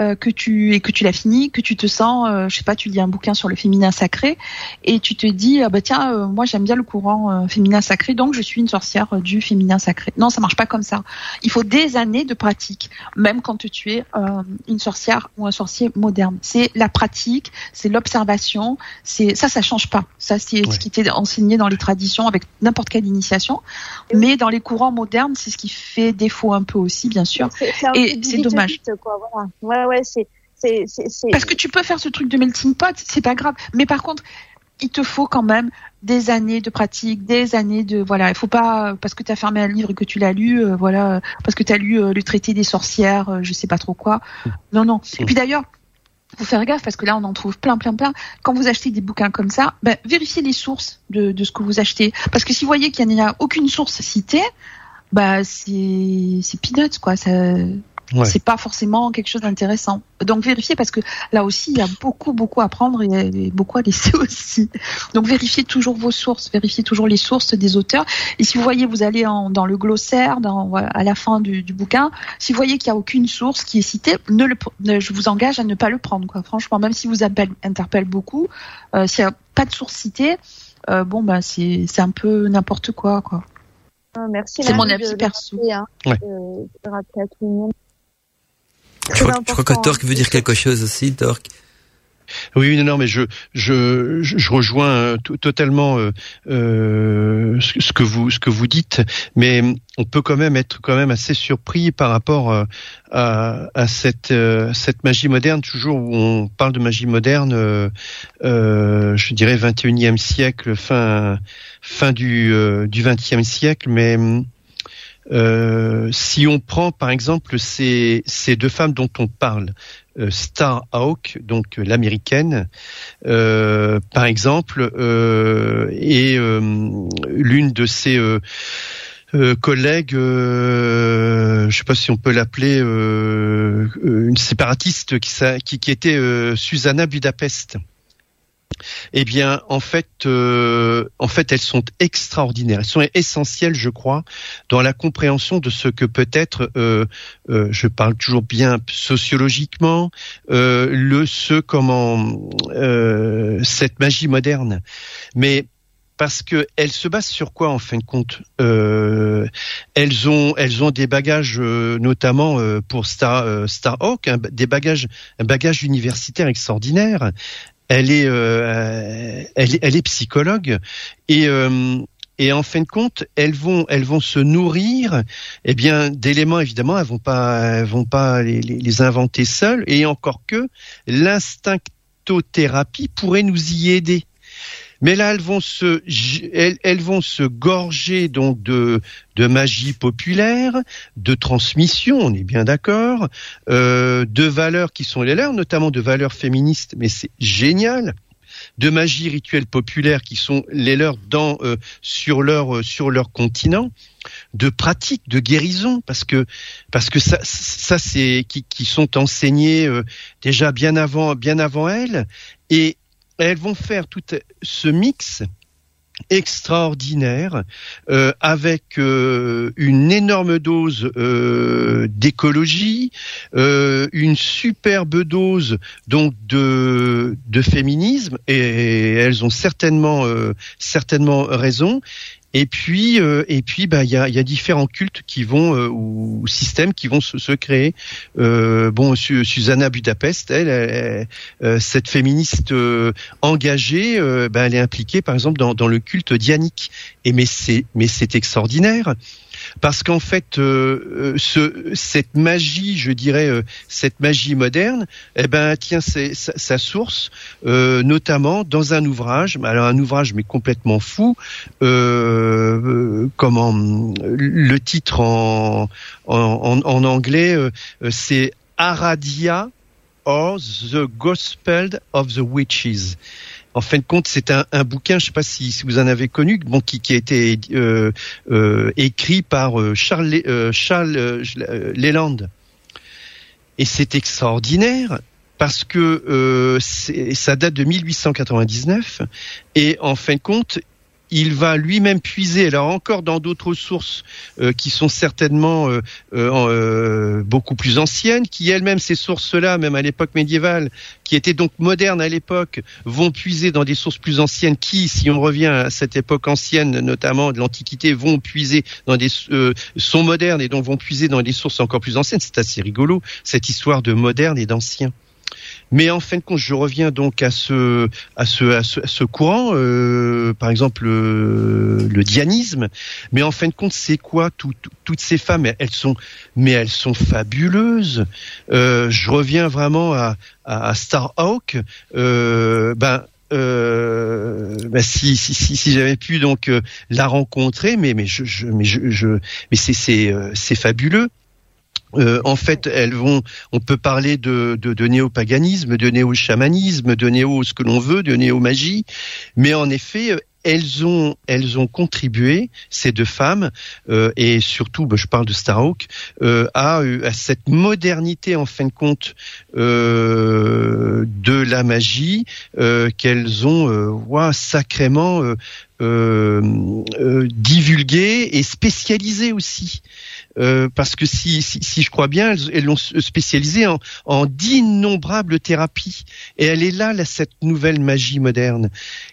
euh, que tu et que tu l'as fini, que tu te sens, euh, je sais pas, tu lis un bouquin sur le féminin sacré et tu te dis ah bah tiens euh, moi j'aime bien le courant féminin sacré donc je suis une sorcière du féminin sacré. Non ça marche pas comme ça. Il faut des années de pratique même quand tu es une sorcière ou un sorcier moderne. C'est la pratique, c'est l'observation, c'est ça ça change pas. Ça c'est ce qui était enseigné dans les traditions avec n'importe quelle initiation, mais dans les courants modernes c'est ce qui fait défaut un peu aussi bien sûr et c'est dommage. Quoi, voilà ouais, c'est. Parce que tu peux faire ce truc de melting pot, c'est pas grave. Mais par contre, il te faut quand même des années de pratique, des années de voilà, il faut pas parce que tu as fermé un livre et que tu l'as lu, euh, voilà, parce que tu as lu euh, le traité des sorcières, euh, je sais pas trop quoi. Non non. Et puis d'ailleurs, faut faire gaffe parce que là on en trouve plein plein plein. Quand vous achetez des bouquins comme ça, ben, vérifiez les sources de, de ce que vous achetez parce que si vous voyez qu'il n'y a aucune source citée, bah c'est c'est peanuts quoi, ça c'est pas forcément quelque chose d'intéressant. Donc vérifiez parce que là aussi il y a beaucoup beaucoup à prendre et, beaucoup à laisser aussi. Donc vérifiez toujours vos sources, vérifiez toujours les sources des auteurs. Et si vous voyez, vous allez dans le glossaire, dans, à la fin du, bouquin, si vous voyez qu'il n'y a aucune source qui est citée, ne le, je vous engage à ne pas le prendre. Quoi. Franchement, même si vous appelle, interpelle beaucoup, euh, s'il n'y a pas de source citée, euh, bon bah c'est un peu n'importe quoi quoi. Ah, merci. C'est mon avis perso. Hein, ouais. euh, je crois, que Torque veut dire quelque chose aussi, Torque. Oui, non, non, mais je je, je rejoins euh, totalement euh, euh, ce que vous ce que vous dites, mais on peut quand même être quand même assez surpris par rapport euh, à, à cette cette magie moderne. Toujours où on parle de magie moderne, je dirais 21e siècle, fin fin du du 20e siècle, mais euh, si on prend par exemple ces, ces deux femmes dont on parle, euh, Star Hawk, donc euh, l'américaine, euh, par exemple, euh, et l'une de ces euh, collègue, euh, je sais pas si on peut l'appeler euh, une séparatiste qui, qui, était Susanna Budapest. Eh bien, en fait, en fait, elles sont extraordinaires. Elles sont essentielles, je crois, dans la compréhension de ce que peut être, je parle toujours bien sociologiquement, le ce comment cette magie moderne. Mais parce que elles se basent sur quoi en fin de compte euh, Elles ont des bagages euh, notamment euh, pour Star euh, Starhawk, des bagages un bagage universitaire extraordinaire. Elle est elle, elle, est psychologue et et en fin de compte, elles vont, elles vont se nourrir, eh bien, d'éléments évidemment, elles vont pas, elles vont pas les inventer seules. Et encore que l'instinctothérapie pourrait nous y aider. Mais là, elles vont se, elles, vont se gorger donc de, de magie populaire, de transmission, on est bien d'accord, euh, de valeurs qui sont les leurs, notamment de valeurs féministes, mais c'est génial de magie rituelle populaire qui sont les leurs dans euh, sur leur euh, sur leur continent de pratiques de guérison parce que parce que ça ça c'est qui, qui sont enseignés déjà bien avant bien avant elles et elles vont faire tout ce mix extraordinaire euh, avec euh, une énorme dose euh, d'écologie, une superbe dose donc de, féminisme et elles ont certainement certainement raison et puis, euh, et puis, bah, il y a, y a, différents cultes qui vont euh, ou systèmes qui vont se, se créer. Euh, bon, Susanna Budapest, elle, cette féministe engagée, bah, elle est impliquée, par exemple, dans, dans le culte dianique. Et mais c'est, mais c'est extraordinaire parce qu'en fait, euh, euh, ce, cette magie, je dirais, euh, cette magie moderne, eh ben, tient sa, source, notamment dans un ouvrage, alors un ouvrage mais complètement fou, comment le titre en, en, en anglais, c'est Aradia or the Gospel of the Witches en fin de compte, c'est un, bouquin, je ne sais pas si, vous en avez connu, qui, a été euh, euh, écrit par euh, Charles, Charles Leland. Et c'est extraordinaire parce que ça date de 1899 et en fin de compte, il va lui-même puiser, alors encore dans d'autres sources euh, qui sont certainement euh, euh, beaucoup plus anciennes, qui elles-mêmes, ces sources-là, même à l'époque médiévale, qui étaient donc modernes à l'époque, vont puiser dans des sources plus anciennes qui, si on revient à cette époque ancienne, notamment de l'Antiquité, vont puiser dans des sont modernes et donc vont puiser dans des sources encore plus anciennes. C'est assez rigolo cette histoire de moderne et d'ancien. Mais en fin de compte, je reviens donc à ce à ce à ce, courant, euh, par exemple euh, le dianisme. Mais en fin de compte, c'est quoi toutes ces femmes? Elles sont mais elles sont fabuleuses. Euh, je reviens vraiment à, à, Starhawk. ben ben si si si, si j'avais pu donc la rencontrer, mais mais je, mais je mais c'est c'est c'est fabuleux. Euh, en fait, elles vont. On peut parler de, de, de néo-paganisme, de néo-chamanisme, de néo ce que l'on veut, de néo-magie, mais en effet, euh, elles ont elles ont contribué ces deux femmes euh, et surtout bah, je parle de Starhawk euh, à, à cette modernité en fin de compte euh, de la magie euh, qu'elles ont euh, sacrément divulgué et spécialisé aussi euh, parce que si, si, si, je crois bien, elles l'ont spécialisée en, en d'innombrables thérapies. Et elle est là, là, cette nouvelle magie moderne.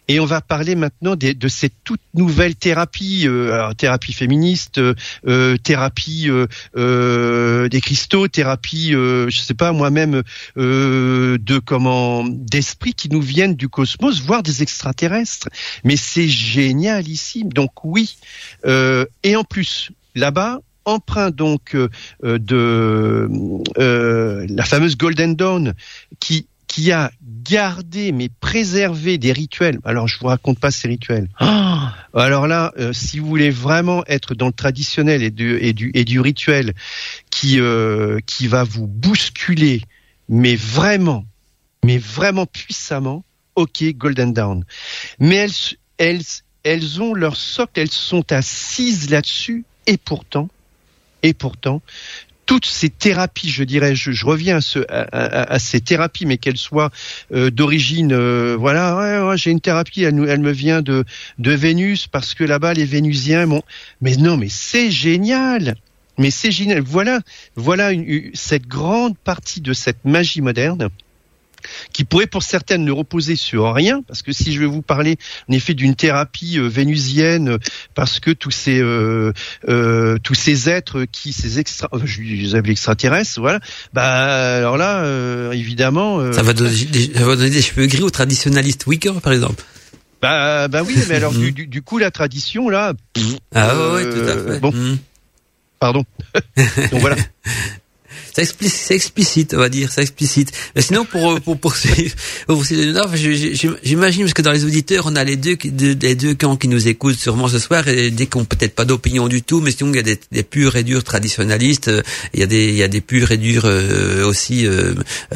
Et on va parler maintenant de, de cette toute nouvelle thérapie, euh, thérapie féministe, euh, euh thérapie euh, des cristaux, thérapie, je sais pas moi-même, de comment d'esprit qui nous viennent du cosmos, voire des extraterrestres. Mais c'est génialissime. Donc oui. et en plus, là-bas, emprunt donc euh, euh, de euh, la fameuse Golden Dawn qui qui a gardé mais préservé des rituels. Alors je vous raconte pas ces rituels. Ah Alors là, si vous voulez vraiment être dans le traditionnel et du et du et du rituel qui qui va vous bousculer, mais vraiment, mais vraiment puissamment, ok Golden Dawn. Mais elles elles elles ont leur socle, elles sont assises là-dessus Et pourtant, et pourtant, toutes ces thérapies, je dirais, je, reviens à, ce, à, ces thérapies, mais qu'elles soient euh, d'origine, euh, voilà, j'ai une thérapie, elle, me vient de, de Vénus parce que là-bas les Vénusiens, bon, mais non, mais c'est génial, mais c'est génial. Voilà, voilà cette grande partie de cette magie moderne qui pourrait pour certaines ne reposer sur rien, parce que si je vais vous parler en effet d'une thérapie euh, vénusienne, parce que tous ces euh, euh, tous ces êtres qui ces extra, je les appelle extraterrestres, voilà, bah alors là évidemment ça va donner des, ça va donner des cheveux gris aux traditionalistes Wicker par exemple. Bah, bah oui, mais alors du, du, coup la tradition là. Ah ouais, tout à fait. Bon. Mm. Pardon. Donc voilà. C'est explicite, explicite, on va dire, c'est explicite. Mais sinon, pour pour poursuivre, j'imagine parce que dans les auditeurs, on a les deux, les deux camps qui nous écoutent sûrement ce soir et dès qu'on peut-être pas d'opinion du tout, mais sinon il y a des, des purs et durs traditionalistes, euh, il y a des il y a des purs et durs euh, aussi euh,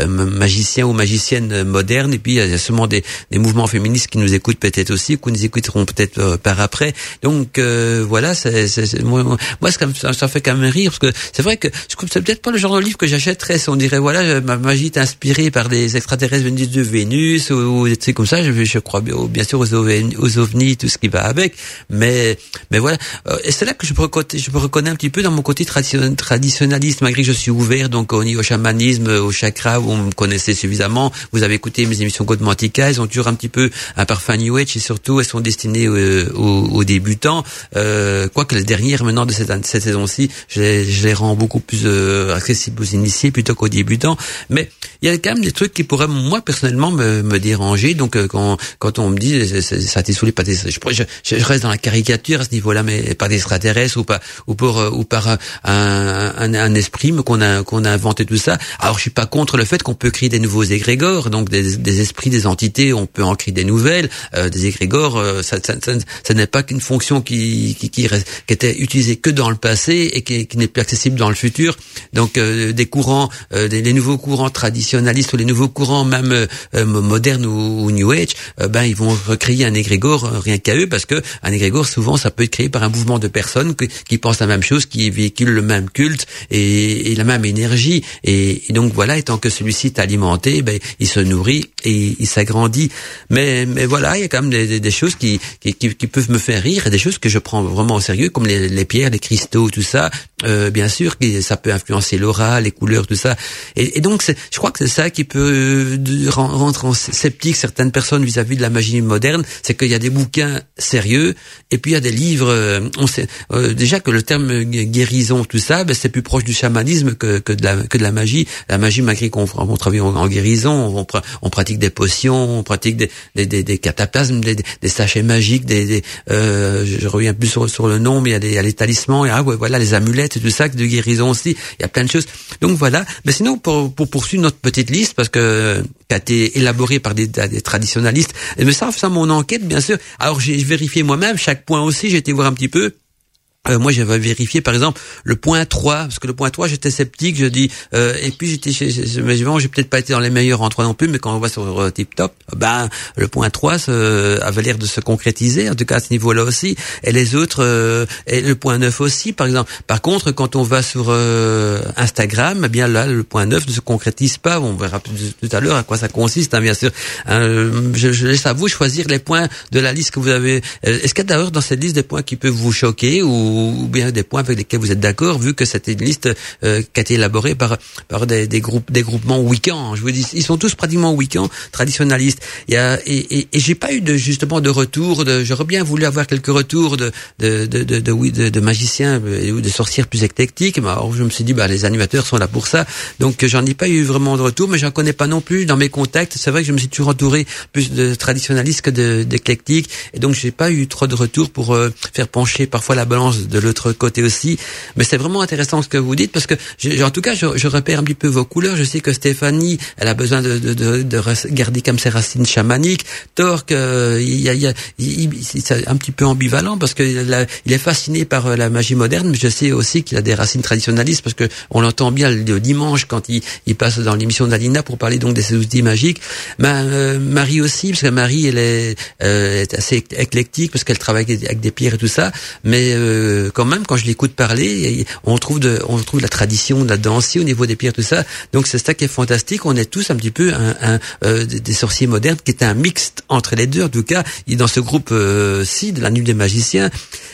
magiciens ou magiciennes modernes, et puis il y a sûrement des, des mouvements féministes qui nous écoutent peut-être aussi, qui nous écouteront peut-être par après. Donc voilà, c'est moi, moi ça, fait quand même rire parce que c'est vrai que c'est peut-être pas le genre livre que j'achèterais, on dirait voilà, ma magie est inspirée par des extraterrestres venus de Vénus ou, des trucs comme ça, je, je crois bien, bien sûr aux, ovnis, aux ovnis, tout ce qui va avec, mais mais voilà, euh, et c'est là que je me, je me reconnais un petit peu dans mon côté traditionnaliste, malgré que je suis ouvert donc au, au chamanisme, au chakra, où on me connaissait suffisamment. Vous avez écouté mes émissions Code Mantica, elles ont toujours un petit peu un parfum New Age et surtout elles sont destinées euh, aux, aux, débutants. Euh, quoique les dernières maintenant de cette, cette saison-ci, je les, je les rends beaucoup plus euh, accessibles aux initiés plutôt qu'aux débutants. Mais il y a quand même des trucs qui pourraient moi personnellement me, me déranger. Donc euh, quand quand on me dit ça t'est pas des, je, je, je, reste dans la caricature à ce niveau-là, mais pas des extraterrestres ou pas ou pour euh, ou par un, un, un esprit qu'on a qu'on a inventé tout ça. Alors je suis pas contre le fait qu'on peut créer des nouveaux égrégores, donc des, des esprits, des entités, on peut en créer des nouvelles, euh, des égrégores. ça, ça, ça, n'est pas qu'une fonction qui qui, qui, qui était utilisée que dans le passé et qui, qui n'est plus accessible dans le futur. Donc des courants, euh, des, les nouveaux courants traditionnalistes ou les nouveaux courants même euh, euh, modernes ou, New Age, ben ils vont recréer un égrégore rien qu'à eux parce que un égrégore souvent ça peut être créé par un mouvement de personnes qui pensent la même chose, qui véhiculent le même culte et, et la même énergie. Et, donc voilà, étant que celui-ci est alimenté, ben il se nourrit et il s'agrandit. Mais mais voilà, il y a quand même des, des choses qui, qui, qui, peuvent me faire rire et des choses que je prends vraiment au sérieux, comme les, les pierres, les cristaux, tout ça. Euh, bien sûr, ça peut influencer l'aura, les couleurs, tout ça. Et, et donc, je crois que c'est ça qui peut rendre en sceptique certaines personnes vis-à-vis de la magie moderne, c'est qu'il y a des bouquins sérieux et puis il y a des livres. Euh, on sait euh, déjà que le terme guérison, tout ça, ben, c'est plus proche du chamanisme que, que, de la que de la magie. La magie, malgré qu'on on travaille en, guérison, on, on, pratique des potions, on pratique des des, des, des cataplasmes, des, des, sachets magiques, des, des euh, je reviens plus sur, sur le nom, mais il y a, des, il y a les talismans, et ah ouais, voilà les amulettes et tout ça, de guérison aussi. Il y a plein de choses. Donc voilà. Mais sinon, pour, pour poursuivre notre petite liste, parce que qui a été élaborée par des, des traditionalistes, me ça, ça mon enquête, bien sûr. Alors j'ai vérifié moi-même chaque point aussi. J'ai été voir un petit peu. Euh, moi, j'avais vérifié, par exemple, le point 3, parce que le point 3, j'étais sceptique, je dis, euh, et puis j'étais chez, mais j'ai peut-être pas été dans les meilleurs en 3 non plus, mais quand on voit sur euh, Tip Top, ben, le point 3 ce, avait l'air de se concrétiser, en tout cas à ce niveau-là aussi, et les autres, euh, et le point 9 aussi, par exemple. Par contre, quand on va sur Instagram, eh bien là, le point 9 ne se concrétise pas, on verra tout à l'heure à quoi ça consiste, hein, bien sûr. Je, je, laisse à vous choisir les points de la liste que vous avez. Est-ce qu'il y a d'ailleurs dans cette liste des points qui peuvent vous choquer ou ou, bien des points avec lesquels vous êtes d'accord, vu que c'était une liste euh, qui a été élaborée par par des, des groupes des groupements week-end. Je vous dis, ils sont tous pratiquement week-end traditionnalistes. Il y a et, et, et j'ai pas eu de justement de retour. De, j'aurais bien voulu avoir quelques retours de de de de, de, de, magiciens ou de sorcières plus éclectiques. Mais alors je me suis dit, bah les animateurs sont là pour ça. Donc j'en ai pas eu vraiment de retour, mais j'en connais pas non plus dans mes contacts. C'est vrai que je me suis toujours entouré plus de traditionnalistes que d'éclectiques, et donc j'ai pas eu trop de retours pour euh, faire pencher parfois la balance de l'autre côté aussi. Mais c'est vraiment intéressant ce que vous dites parce que, en tout cas, je, je, repère un petit peu vos couleurs. Je sais que Stéphanie, elle a besoin de, de, de, de garder comme ses racines chamaniques. Torque, euh, il y a, il c'est un petit peu ambivalent parce que il est fasciné par euh, la magie moderne, mais je sais aussi qu'il a des racines traditionnalistes parce que on l'entend bien le dimanche quand il, il passe dans l'émission d'Alina pour parler donc des outils magiques. Ma, euh, Marie aussi, parce que Marie, elle est, est assez éclectique parce qu'elle travaille avec des, pierres et tout ça, mais quand même, quand je l'écoute parler, on trouve de, on trouve la tradition de la danse au niveau des pierres, tout ça. Donc c'est ça qui est fantastique. On est tous un petit peu un, un euh, des sorciers modernes, qui est un mixte entre les deux. En tout cas, il dans ce groupe-ci de la nuit des magiciens.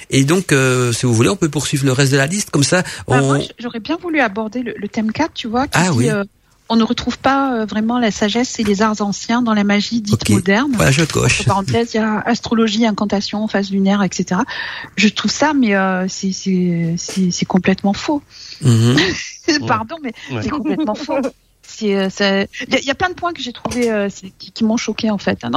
Et donc, euh, si vous voulez, on peut poursuivre le reste de la liste comme ça. Bah, on... j'aurais bien voulu aborder le, thème 4, tu vois, qui ah, oui. On ne retrouve pas euh, vraiment la sagesse et les arts anciens dans la magie dite moderne. Voilà, je coche. En parenthèse, il y a astrologie, incantation, phase lunaire, etc. Je trouve ça, mais euh, c'est complètement faux. Mhm. Pardon, mais c'est complètement faux. Euh, il y, a plein de points que j'ai trouvé euh, qui, m'ont choqué en fait. Hein,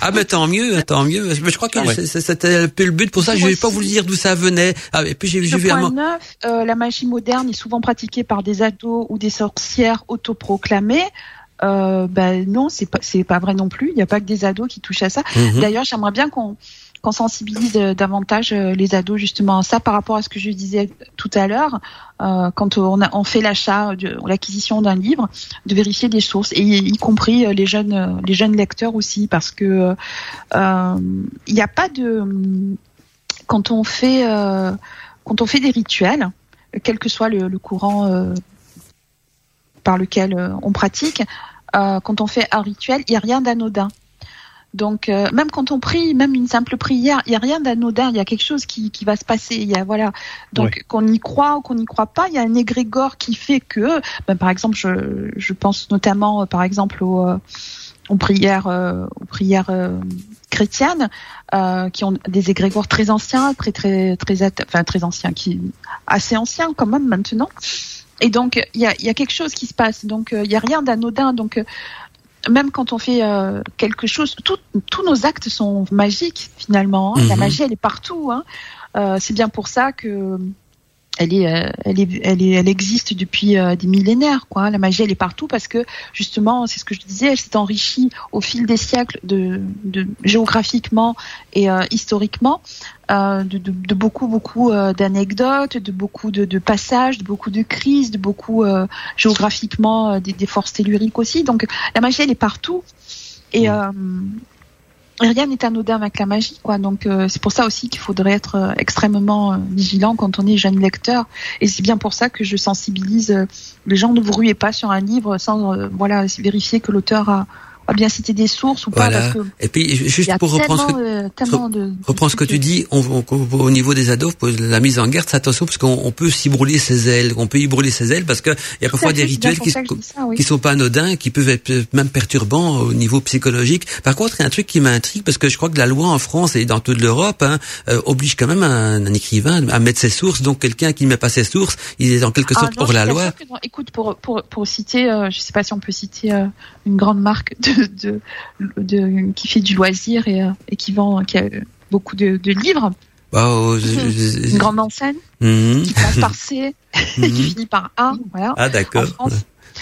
ah mais tant mieux, tant mieux. Je crois que ah c'était un peu le but. Pour ça, je vais pas vous dire d'où ça venait. Ah, et puis j'ai vu un... 9, euh, la magie moderne est souvent pratiquée par des ados ou des sorcières autoproclamées. Euh, ben non, c'est pas c'est pas vrai non plus. Il n'y a pas que des ados qui touchent à ça. Mhm. D'ailleurs, j'aimerais bien qu'on qu'on sensibilise euh, davantage euh, les ados justement à ça par rapport à ce que je disais tout à l'heure euh, quand on, fait l'achat, l'acquisition d'un livre, de vérifier des sources et y compris les jeunes les jeunes lecteurs aussi parce que il n'y a pas de quand on fait quand on fait des rituels, quel que soit le, le courant par lequel on pratique, quand on fait un rituel, il n'y a rien d'anodin. Donc euh, même quand on prie, même une simple prière, il y a rien d'anodin, il y a quelque chose qui, qui va se passer. Il y a voilà. Donc qu'on y croit ou qu'on n'y croit pas, il y a un égrégore qui fait que, ben, par exemple, je, je pense notamment, euh, par exemple, aux, euh, aux prières, aux prières chrétiennes, qui ont des égrégores très anciens, très très très enfin très anciens, qui assez anciens quand même maintenant. Et donc il y a, y a quelque chose qui se passe. Donc il y a rien d'anodin. Donc même quand on fait euh, quelque chose, tous nos actes sont magiques finalement. Hein. La mhm. magie, elle est partout. Hein. Euh, c'est bien pour ça que elle est, euh, elle est, elle est, elle existe depuis euh, des millénaires, quoi. La magie, elle est partout parce que justement, c'est ce que je disais, elle s'est enrichie au fil des siècles, de, de géographiquement et euh, historiquement, de, de, de, beaucoup, beaucoup d'anecdotes, de beaucoup de, passages, de beaucoup de crises, de beaucoup géographiquement des, des, forces telluriques aussi. Donc, la magie, elle est partout. Et, rien n'est anodin avec la magie, quoi. Donc euh, c'est pour ça aussi qu'il faudrait être euh, extrêmement euh, vigilant quand on est jeune lecteur. Et c'est bien pour ça que je sensibilise les gens. Ne vous ruez pas sur un livre sans voilà vérifier que l'auteur a, bien citer des sources ou pas parce que et puis juste pour reprendre ce que, ce que tu dis on, au niveau des ados la mise en garde attention parce qu'on peut s'y brûler ses ailes on peut y brûler ses ailes parce que il y a parfois des rituels qui, qui sont pas anodins qui peuvent être même perturbants au niveau psychologique. Par contre il y a un truc qui m'intrigue parce que je crois que la loi en France et dans toute l'Europe hein, euh, oblige quand même un, écrivain à mettre ses sources. Donc quelqu'un qui ne met pas ses sources il est en quelque ah sorte hors la loi. écoute pour pour pour citer euh, je sais pas si on peut citer euh, une grande marque de de, de, qui fait du loisir et, euh, et qui vend, qui a beaucoup de, de livres. Bah, oh, une grande enseigne mhm. qui passe par C et qui finit par A, voilà. Ah d'accord.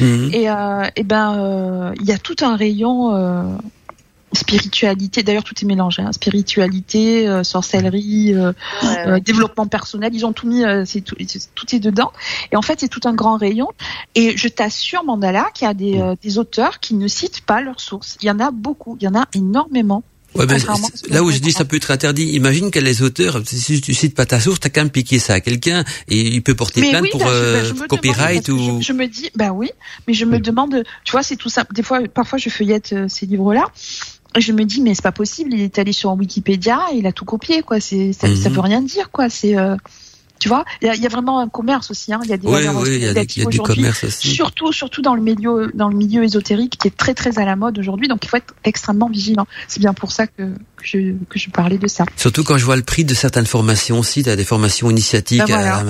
Mhm. Et, euh, et ben euh, il y a tout un rayon spiritualité. D'ailleurs tout est mélangé, hein, spiritualité, euh, sorcellerie, développement personnel. Ils ont tout mis, c'est tout, tout, est dedans. Et en fait c'est tout un grand rayon. Et je t'assure Mandala qu'il y a des, des auteurs qui ne citent pas leurs sources. Il y en a beaucoup, il y en a énormément. Ouais, ben, là où je dis ça peut être interdit, imagine que les auteurs, si tu cites pas ta source, t'as qu'à me piquer ça à quelqu'un et il peut porter plainte pour ben, euh, copyright ou. Je, me dis, ben oui, mais je me demande, tu vois, c'est tout ça. Des fois, parfois, je feuillette euh, ces livres-là. Et je me dis mais c'est pas possible, il est allé sur Wikipédia, il a tout copié quoi. C'est ça, ça, mhm. veut rien dire quoi. C'est euh, tu vois, il y, a vraiment un commerce aussi. Hein. Il y a des il y a, y a du commerce aussi. Surtout, surtout dans le milieu, dans le milieu ésotérique qui est très très à la mode aujourd'hui. Donc il faut être extrêmement vigilant. C'est bien pour ça que, que, je, que je parlais de ça. Surtout quand je vois le prix de certaines formations aussi, tu as des formations initiatiques. Ben voilà,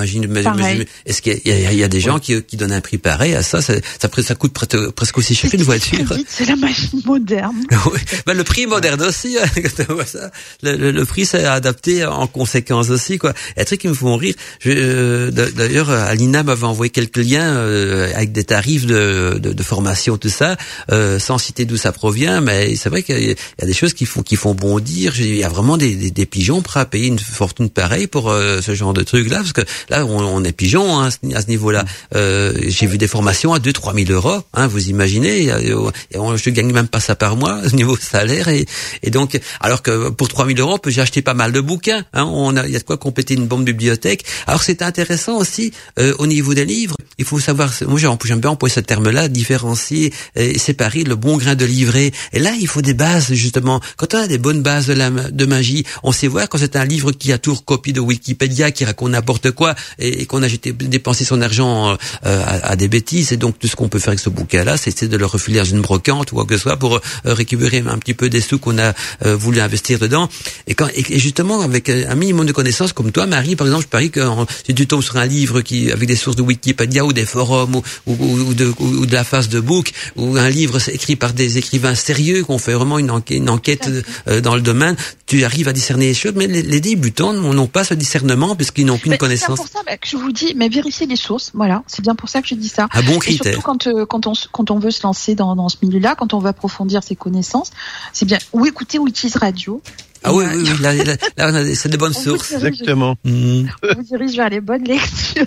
Est-ce qu'il y, y, a des gens qui, qui donnent un prix pareil à ça? Ça, ça, ça coûte presque aussi cher qu'une voiture. C'est la machine moderne. oui. Ben, le prix est moderne aussi. Hein, le, le, le, prix s'est adapté en conséquence aussi. Quoi. Et un truc qui me font rire Euh, d'ailleurs, Alina m'avait envoyé quelques liens euh, avec des tarifs de, de, de, formation, tout ça, euh, sans citer d'où ça provient, mais c'est vrai qu'il y, a des choses qui font qui font bondir. Il y a vraiment des, des, des pigeons prêts à payer une fortune pareille pour ce genre de truc là, parce que là, on, on est pigeons hein, à ce niveau-là. J'ai vu des formations à 2-3 000 euros, hein, vous imaginez. Je gagne même pas ça par mois au niveau salaire, et, et donc, alors que pour 3 000 euros, j'ai acheté pas mal de bouquins. Hein, on a, il y a de quoi compléter une bombe bibliothèque. Alors c'est intéressant aussi euh, au niveau des livres. Il faut savoir, moi j'aime bien employer ce terme-là, différencier et séparer le bon grain de livret. Et là, il faut des bases justement. Quand on a des bonnes de, la, de magie, on sait voir quand c'est un livre qui a tout copie de Wikipédia, qui raconte n'importe quoi et, qu'on a jeté, dépensé son argent euh, à, des bêtises. Et donc tout ce qu'on peut faire avec ce bouquin-là, c'est de le refiler dans une brocante ou quoi que ce soit pour euh, récupérer un petit peu des sous qu'on a voulu investir dedans. Et, quand, et justement avec un minimum de connaissances comme toi, Marie, par exemple, je parie que si tu tombes sur un livre qui avec des sources de Wikipédia ou des forums ou, ou, de, ou de la phase de book ou un livre écrit par des écrivains sérieux qui ont fait vraiment une enquête, une enquête euh, dans le domaine, tu arrives à discerner les choses. Mais les, débutants n'ont pas ce discernement puisqu'ils n'ont qu'une connaissance. C'est pour ça que je vous dis, mais vérifiez les sources. Voilà, c'est bien pour ça que je dis ça. Un bon critère. Et surtout quand euh, quand on quand on veut se lancer dans, dans ce milieu-là, quand on veut approfondir ses connaissances, c'est bien. Ou écouter Wikis Radio ah oui, oui, oui, là, là, c'est de bonnes sources. Exactement. On vous dirige vers les bonnes lectures.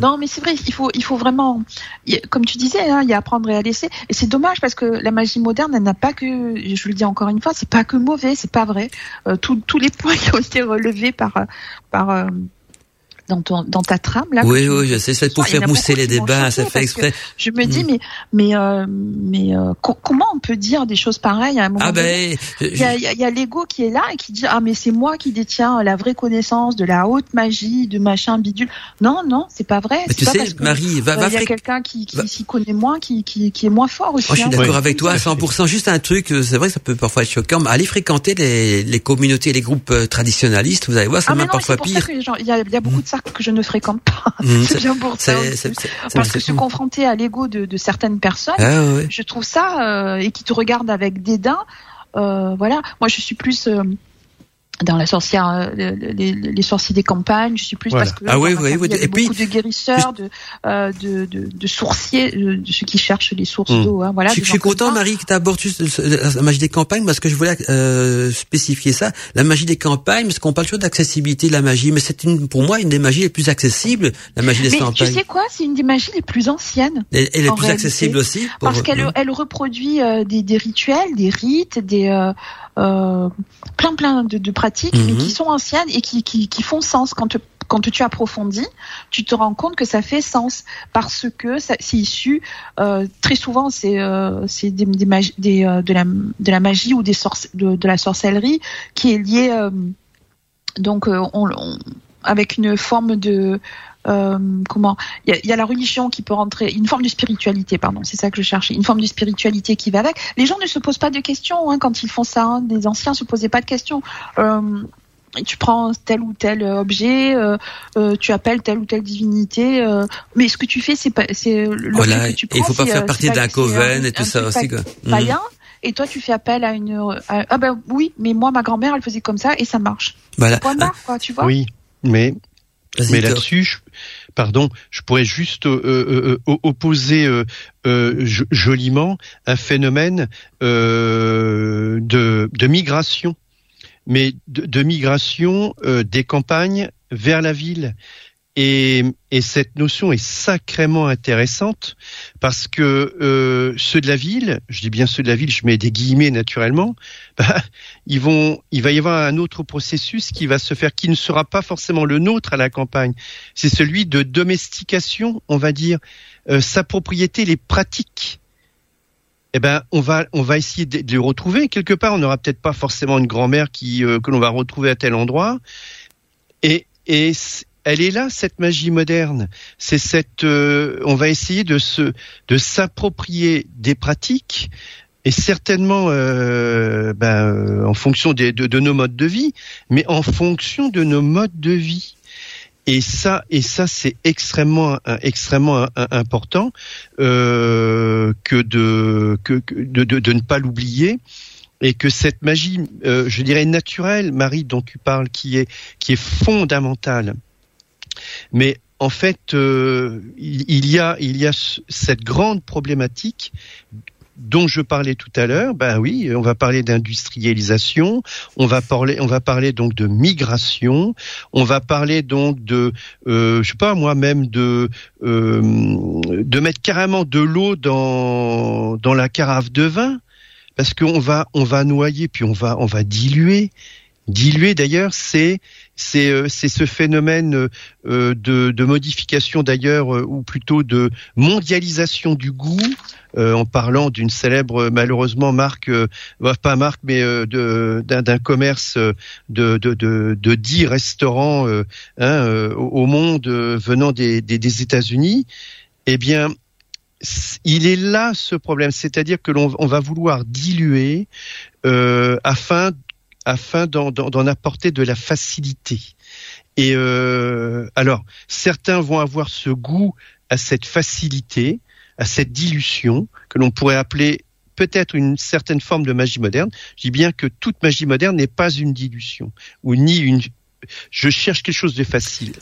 non, mais c'est vrai, il faut, il faut vraiment, comme tu disais, hein, il y a apprendre et à laisser. Et c'est dommage parce que la magie moderne, elle n'a pas que, je le dis encore une fois, c'est pas que mauvais, c'est pas vrai. Euh, tous les points qui ont été relevés par, par euh, dans, ton, dans ta trame là. Oui, oui, je sais, c'est pour faire mousser les débats, ça fait exprès. Je me dis, mm. mais mais euh, mais euh, comment on peut dire des choses pareilles à un moment ah ben, Il y a, a l'ego qui est là et qui dit ah mais c'est moi qui détiens la vraie connaissance de la haute magie, de machin bidule. Non, non, c'est pas vrai. Mais tu sais, Marie, va, va Il y a quelqu'un qui, qui s'y connaît moins, qui, qui, qui est moins fort aussi. Oh, je suis hein. d'accord avec toi à 100%. Juste un truc, euh, c'est vrai que ça peut parfois être choquant, mais allez fréquenter les, les communautés, les groupes traditionnalistes, vous allez voir, c'est ah, même parfois pire. Il y a, y a beaucoup de que je ne fréquente Mmh, c'est bien pour ça. Parce que se confronter à l'ego de, certaines personnes, ah, je trouve ça, euh, et qui te regardent avec dédain, euh, voilà. Moi, je suis plus euh, dans la sorcière, euh, les, les, sorciers des campagnes, je suis plus parce que ah oui, oui, il y avait beaucoup de guérisseurs, de, euh, de, de, de, sourciers, de, ceux qui cherchent les sources hmm. d'eau. Hein, voilà. Je, suis content, Marie, que tu abordes la magie des campagnes parce que je voulais euh, spécifier ça. La magie des campagnes, parce qu'on parle toujours d'accessibilité de la magie, mais c'est une, pour moi une des magies les plus accessibles, la magie des mais campagnes. Tu sais quoi C'est une des magies les plus anciennes. Et, elle est plus accessible aussi. parce qu'elle elle reproduit euh, des, des rituels, des rites, des euh, plein plein de, de pratiques, mais qui mhm. sont anciennes et qui, qui, qui font sens quand tu, quand tu approfondis, tu te rends compte que ça fait sens parce que c'est issu euh, très souvent c'est euh, c'est des, des, des euh, de la de la magie ou des de, de, la sorcellerie qui est liée euh, donc euh, on, on, avec une forme de euh, comment? Il y a, la religion qui peut rentrer, une forme de spiritualité, pardon, c'est ça que je cherchais, une forme de spiritualité qui va avec. Les gens ne se posent pas de questions hein, quand ils font ça. Hein. Les anciens se posaient pas de questions. Euh, tu prends tel ou tel objet, euh, euh tu appelles telle ou telle divinité, euh, mais ce que tu fais, c'est pas, c'est voilà, que tu prends. Il faut pas faire partie d'un coven et tout ça aussi. Quoi. Païen, mhm. et toi tu fais appel à une ah ben oui mais moi ma grand-mère elle faisait comme ça et ça marche voilà point barre, quoi tu vois? Oui mais mais là-dessus, pardon, je pourrais juste euh, euh, euh, opposer joliment un phénomène de, de, migration, mais de, de migration des campagnes vers la ville. Et, et, cette notion est sacrément intéressante parce que euh, ceux de la ville, je dis bien ceux de la ville, je mets des guillemets naturellement, bah, ils vont, il va y avoir un autre processus qui va se faire, qui ne sera pas forcément le nôtre à la campagne. C'est celui de domestication, on va dire, euh, sa propriété, les pratiques. Eh ben, on va, on va essayer de, les retrouver quelque part. On n'aura peut-être pas forcément une grand-mère qui euh, que l'on va retrouver à tel endroit. Et elle est là cette magie moderne. C'est cette, euh, on va essayer de se, de s'approprier des pratiques et certainement euh, ben, euh, en fonction de, de, nos modes de vie, mais en fonction de nos modes de vie. Et ça, et ça, c'est extrêmement, extrêmement important que de, que, de, de, ne pas l'oublier et que cette magie, je dirais naturelle, Marie, dont tu parles, qui est qui est fondamentale Mais en fait, euh, il, y a, cette grande problématique dont je parlais tout à l'heure, ben oui, on va parler d'industrialisation, on va parler, on va parler donc de migration, on va parler donc de, euh, je sais pas moi-même de euh, de mettre carrément de l'eau dans dans la carafe de vin, parce qu'on va on va noyer puis on va on va diluer. Diluer d'ailleurs, c'est c'est euh, c'est ce phénomène euh, de, modification d'ailleurs, euh, ou plutôt de mondialisation du goût, en parlant d'une célèbre malheureusement marque, pas marque, mais d'un commerce de de de, restaurants hein, au monde venant des États-Unis. Eh bien, il est là ce problème, c'est-à-dire que l'on va vouloir diluer euh, afin afin d'en apporter de la facilité. Et euh, alors, certains vont avoir ce goût à cette facilité, à cette dilution que l'on pourrait appeler peut-être une certaine forme de magie moderne. Je dis bien que toute magie moderne n'est pas une dilution ou ni une je cherche quelque chose de facile.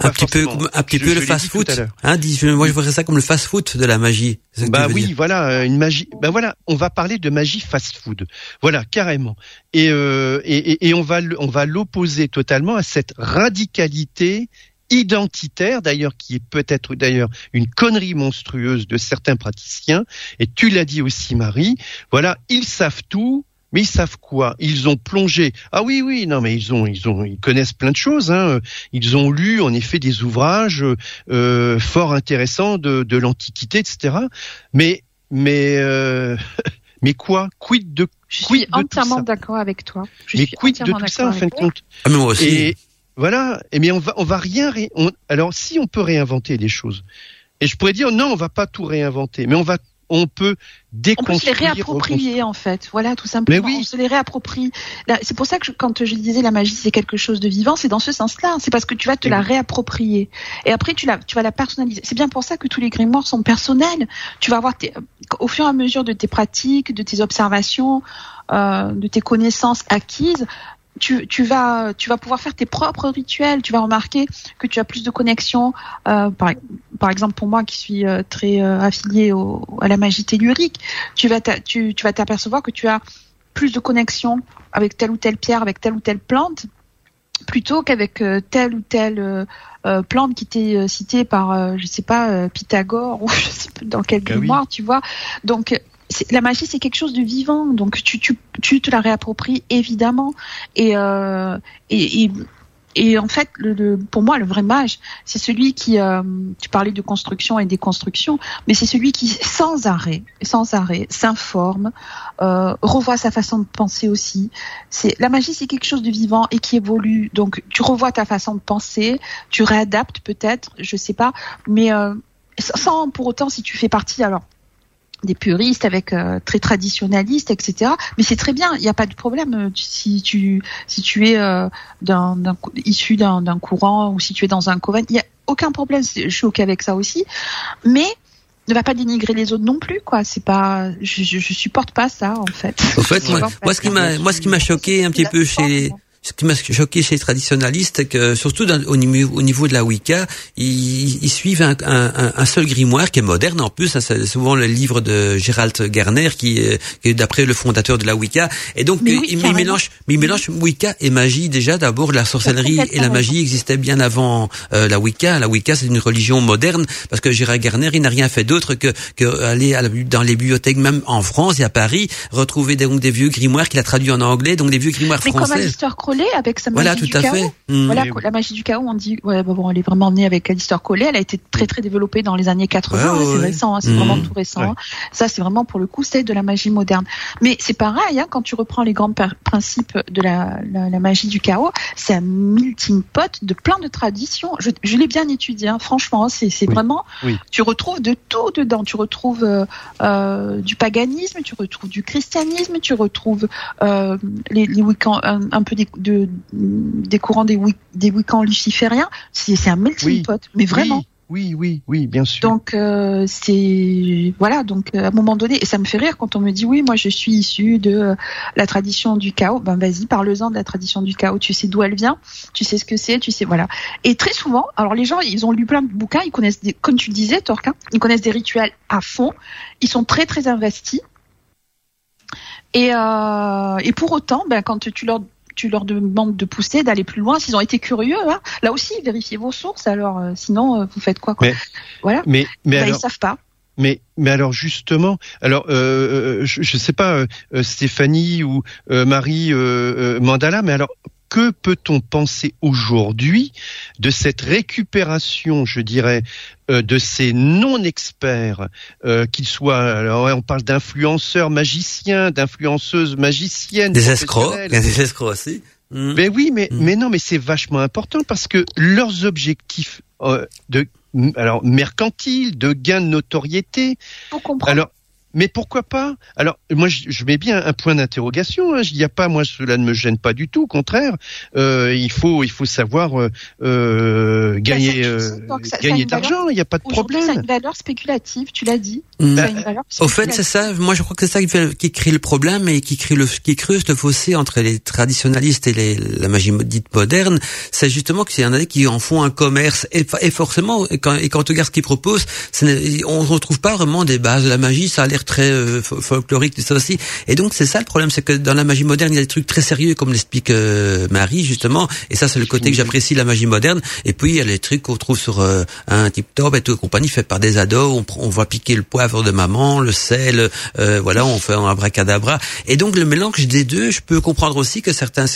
Un petit peu, un petit peu le fast-food. Hein, moi, je voudrais ça comme le fast-food de la magie. Bah oui, voilà, euh, une magie. Bah voilà, on va parler de magie fast-food. Voilà, carrément. Et, euh, et, et on va, on va l'opposer totalement à cette radicalité identitaire d'ailleurs qui est peut-être d'ailleurs une connerie monstrueuse de certains praticiens et tu l'as dit aussi Marie voilà ils savent tout mais ils savent quoi? Ils ont plongé. Ah oui, oui, non, mais ils ont, ils ont, ils connaissent plein de choses. Hein. Ils ont lu en effet des ouvrages euh, fort intéressants de, de l'Antiquité, etc. Mais, mais, euh, mais quoi? Quid de Je suis entièrement d'accord avec toi. Je mais quid de tout ça en fin de compte? Ah, mais moi aussi. Et voilà. Et mais on va, on va rien. alors si on peut réinventer les choses. Et je pourrais dire non, on va pas tout réinventer, mais on va on peut déconstruire. On peut se les réapproprier en fait, voilà tout simplement. oui. On se les réapproprie. C'est pour ça que quand je disais la magie c'est quelque chose de vivant, c'est dans ce sens-là. C'est parce que tu vas te la réapproprier et après tu la, tu vas la personnaliser. C'est bien pour ça que tous les grimoires sont personnels. Tu vas avoir au fur et à mesure de tes pratiques, de tes observations, euh, de tes connaissances acquises, tu, tu, vas, tu vas pouvoir faire tes propres rituels. Tu vas remarquer que tu as plus de connexions. Euh, par, par, exemple, pour moi qui suis euh, très euh, affiliée au, à la magie tellurique, tu vas, tu, tu vas t'apercevoir que tu as plus de connexions avec telle ou telle pierre, avec telle ou telle plante, plutôt qu'avec euh, telle ou telle euh, plante qui était citée par, je sais pas, Pythagore ou je sais pas dans quel ah grimoire, tu vois. Donc la magie, c'est quelque chose de vivant, donc tu, te la réappropries évidemment. Et, euh, en fait, pour moi, le vrai mage, c'est celui qui, euh, tu parlais de construction et déconstruction, mais c'est celui qui, sans arrêt, sans arrêt, s'informe, euh, revoit sa façon de penser aussi. C'est la magie, c'est quelque chose de vivant et qui évolue. Donc, tu revois ta façon de penser, tu réadaptes peut-être, je sais pas, mais sans pour autant, si tu fais partie, alors des puristes avec euh, très traditionnalistes, etc. Mais c'est très bien, il n'y a pas de problème euh, si tu si tu es euh, d'un, issu d'un, courant ou si tu es dans un coven, il n'y a aucun problème. Je suis ok avec ça aussi, mais ne va pas dénigrer les autres non plus, quoi. C'est pas, je, je, supporte pas ça en fait. En fait, moi, moi, ce qui m'a, moi, ce qui m'a choqué un petit peu chez ce qui m'a choqué chez les traditionalistes, que surtout au, niveau, au niveau de la Wicca, ils, ils suivent un, un, un, seul grimoire qui est moderne en plus. Hein, c'est souvent le livre de Gérald Garner qui, est d'après le fondateur de la Wicca. Et donc mais il, mélange, mais il mélange Wicca et magie. Déjà, d'abord la sorcellerie et la magie existaient bien avant euh, la Wicca. La Wicca c'est une religion moderne parce que Gérald Garner il n'a rien fait d'autre que, que aller à la, dans les bibliothèques même en France et à Paris retrouver des, donc des vieux grimoires qu'il a traduits en anglais, donc des vieux grimoires français avec sa magie du chaos. Mmh. Voilà, la magie du chaos, on dit, ouais, bon, elle est vraiment née avec l'histoire collée. Elle a été très très développée dans les années 80. c'est récent, hein, c'est vraiment mmh. tout récent. Hein. Ça, c'est vraiment pour le coup, c'est de la magie moderne. Mais c'est pareil, hein, quand tu reprends les grands principes de la, la, magie du chaos, c'est un melting pot de plein de traditions. Je, je l'ai bien étudié, hein, franchement. C'est vraiment, tu retrouves de tout dedans. Tu retrouves euh, euh, du paganisme, tu retrouves du christianisme, tu retrouves euh, les, les week-ends un, un, peu de, des courants des, des week-ends lucifériens, c'est un melting pot, mais vraiment. oui, oui, oui, bien sûr. Donc euh, c'est voilà, donc à un moment donné, et ça me fait rire quand on me dit oui, moi je suis issu de la tradition du chaos. Ben vas-y, parle-en de la tradition du chaos. Tu sais d'où elle vient, tu sais ce que c'est, tu sais voilà. Et très souvent, alors les gens, ils ont lu plein de bouquins, ils connaissent des, comme tu le disais, Torquin, ils connaissent des rituels à fond, ils sont très très investis. Et, euh, et pour autant, ben, quand tu leur tu leur demandes de pousser, d'aller plus loin, s'ils ont été curieux, hein, là aussi, vérifiez vos sources. Alors, euh, sinon, euh, vous faites quoi, quoi Mais, Voilà. mais, mais Ben, alors, ils savent pas. mais, mais alors justement, alors euh, je, je sais pas euh, Stéphanie ou euh, Marie Mandala, mais alors que peut-on penser aujourd'hui de cette récupération, je dirais, euh, de ces non-experts, euh, qu'ils soient, alors on parle d'influenceurs magiciens, d'influenceuses magiciennes, Des escrocs, des escrocs aussi. Hmm. Mais oui, mais, Mm. mais non, mais c'est vachement important parce que leurs objectifs euh, de alors mercantiles, de gain de notoriété. Faut comprendre. Alors, mais pourquoi pas? Alors, moi, je, je mets bien un point d'interrogation. Hein. Il n'y a pas, moi, cela ne me gêne pas du tout. Au contraire, euh, il faut, il faut savoir euh, euh, gagner, ça- euh, ça- gagner l'argent. Il n'y a pas de Aujourd'hui, ça a problème. une valeur spéculative, tu l'as dit. Ça a une valeur Au fait, c'est ça. Moi, je crois que c'est ça qui, fait, qui crée le problème et qui crée le, qui creuse le fossé entre les traditionnalistes et les, la magie dite moderne. C'est justement qu'il y en a qui en font un commerce et, et forcément, et quand, et quand on regarde ce qu'ils proposent, on ne retrouve pas vraiment des bases de la magie. Ça a l'air très euh, fo- folklorique, tout ça aussi. Et donc, c'est ça le problème, c'est que dans la magie moderne, il y a des trucs très sérieux, comme l'explique euh, Marie justement. Et ça, c'est le côté que j'apprécie la magie moderne. Et puis, il y a les trucs qu'on trouve sur euh, un tip top et tout et compagnie fait par des ados. On, on voit piquer le poivre de maman, le sel, voilà, on fait un abracadabra. Et donc le mélange des deux, je peux comprendre aussi que certains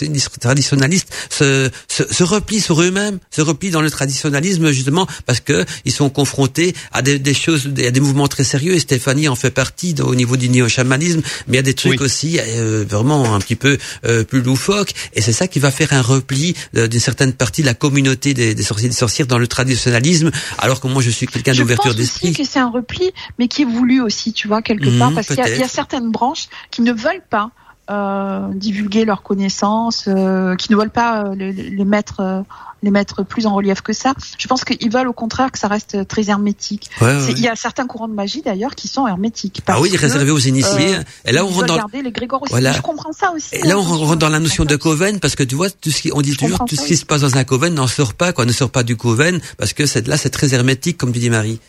traditionalistes se, se, se replient sur eux-mêmes, se replient dans le traditionnalisme justement parce que ils sont confrontés à des, des choses, à des mouvements très sérieux. Et Stéphanie en fait partie au niveau du néo-chamanisme, mais il y a des trucs Oui. aussi euh, vraiment un petit peu euh, plus loufoques. Et c'est ça qui va faire un repli euh, d'une certaine partie de la communauté des, des sorciers et des sorcières dans le traditionnalisme, alors que moi je suis quelqu'un Je d'ouverture pense aussi d'esprit. que c'est un repli, mais qui est voulu aussi, tu vois, quelque Mhm, part, parce qu'il y, a- y certaines branches qui ne veulent pas euh, divulguer leurs connaissances, euh, qui ne veulent pas euh, les, les mettre, euh, les mettre plus en relief que ça. Je pense qu'ils veulent au contraire que ça reste très hermétique. Ouais, C'est- ouais. Il y a certains courants de magie d'ailleurs qui sont hermétiques. Ah oui, que, réservé aux initiés. euh, et là, on rentre dans, garder les aussi. Voilà. Je comprends ça aussi. Et là, hein, on rentre dans la notion de coven parce que tu vois, tout ce qui, on dit Je toujours, tout ce qui se passe dans un coven n'en sort pas, quoi, ne sort pas du coven parce que là, c'est très hermétique, comme tu dis, Marie.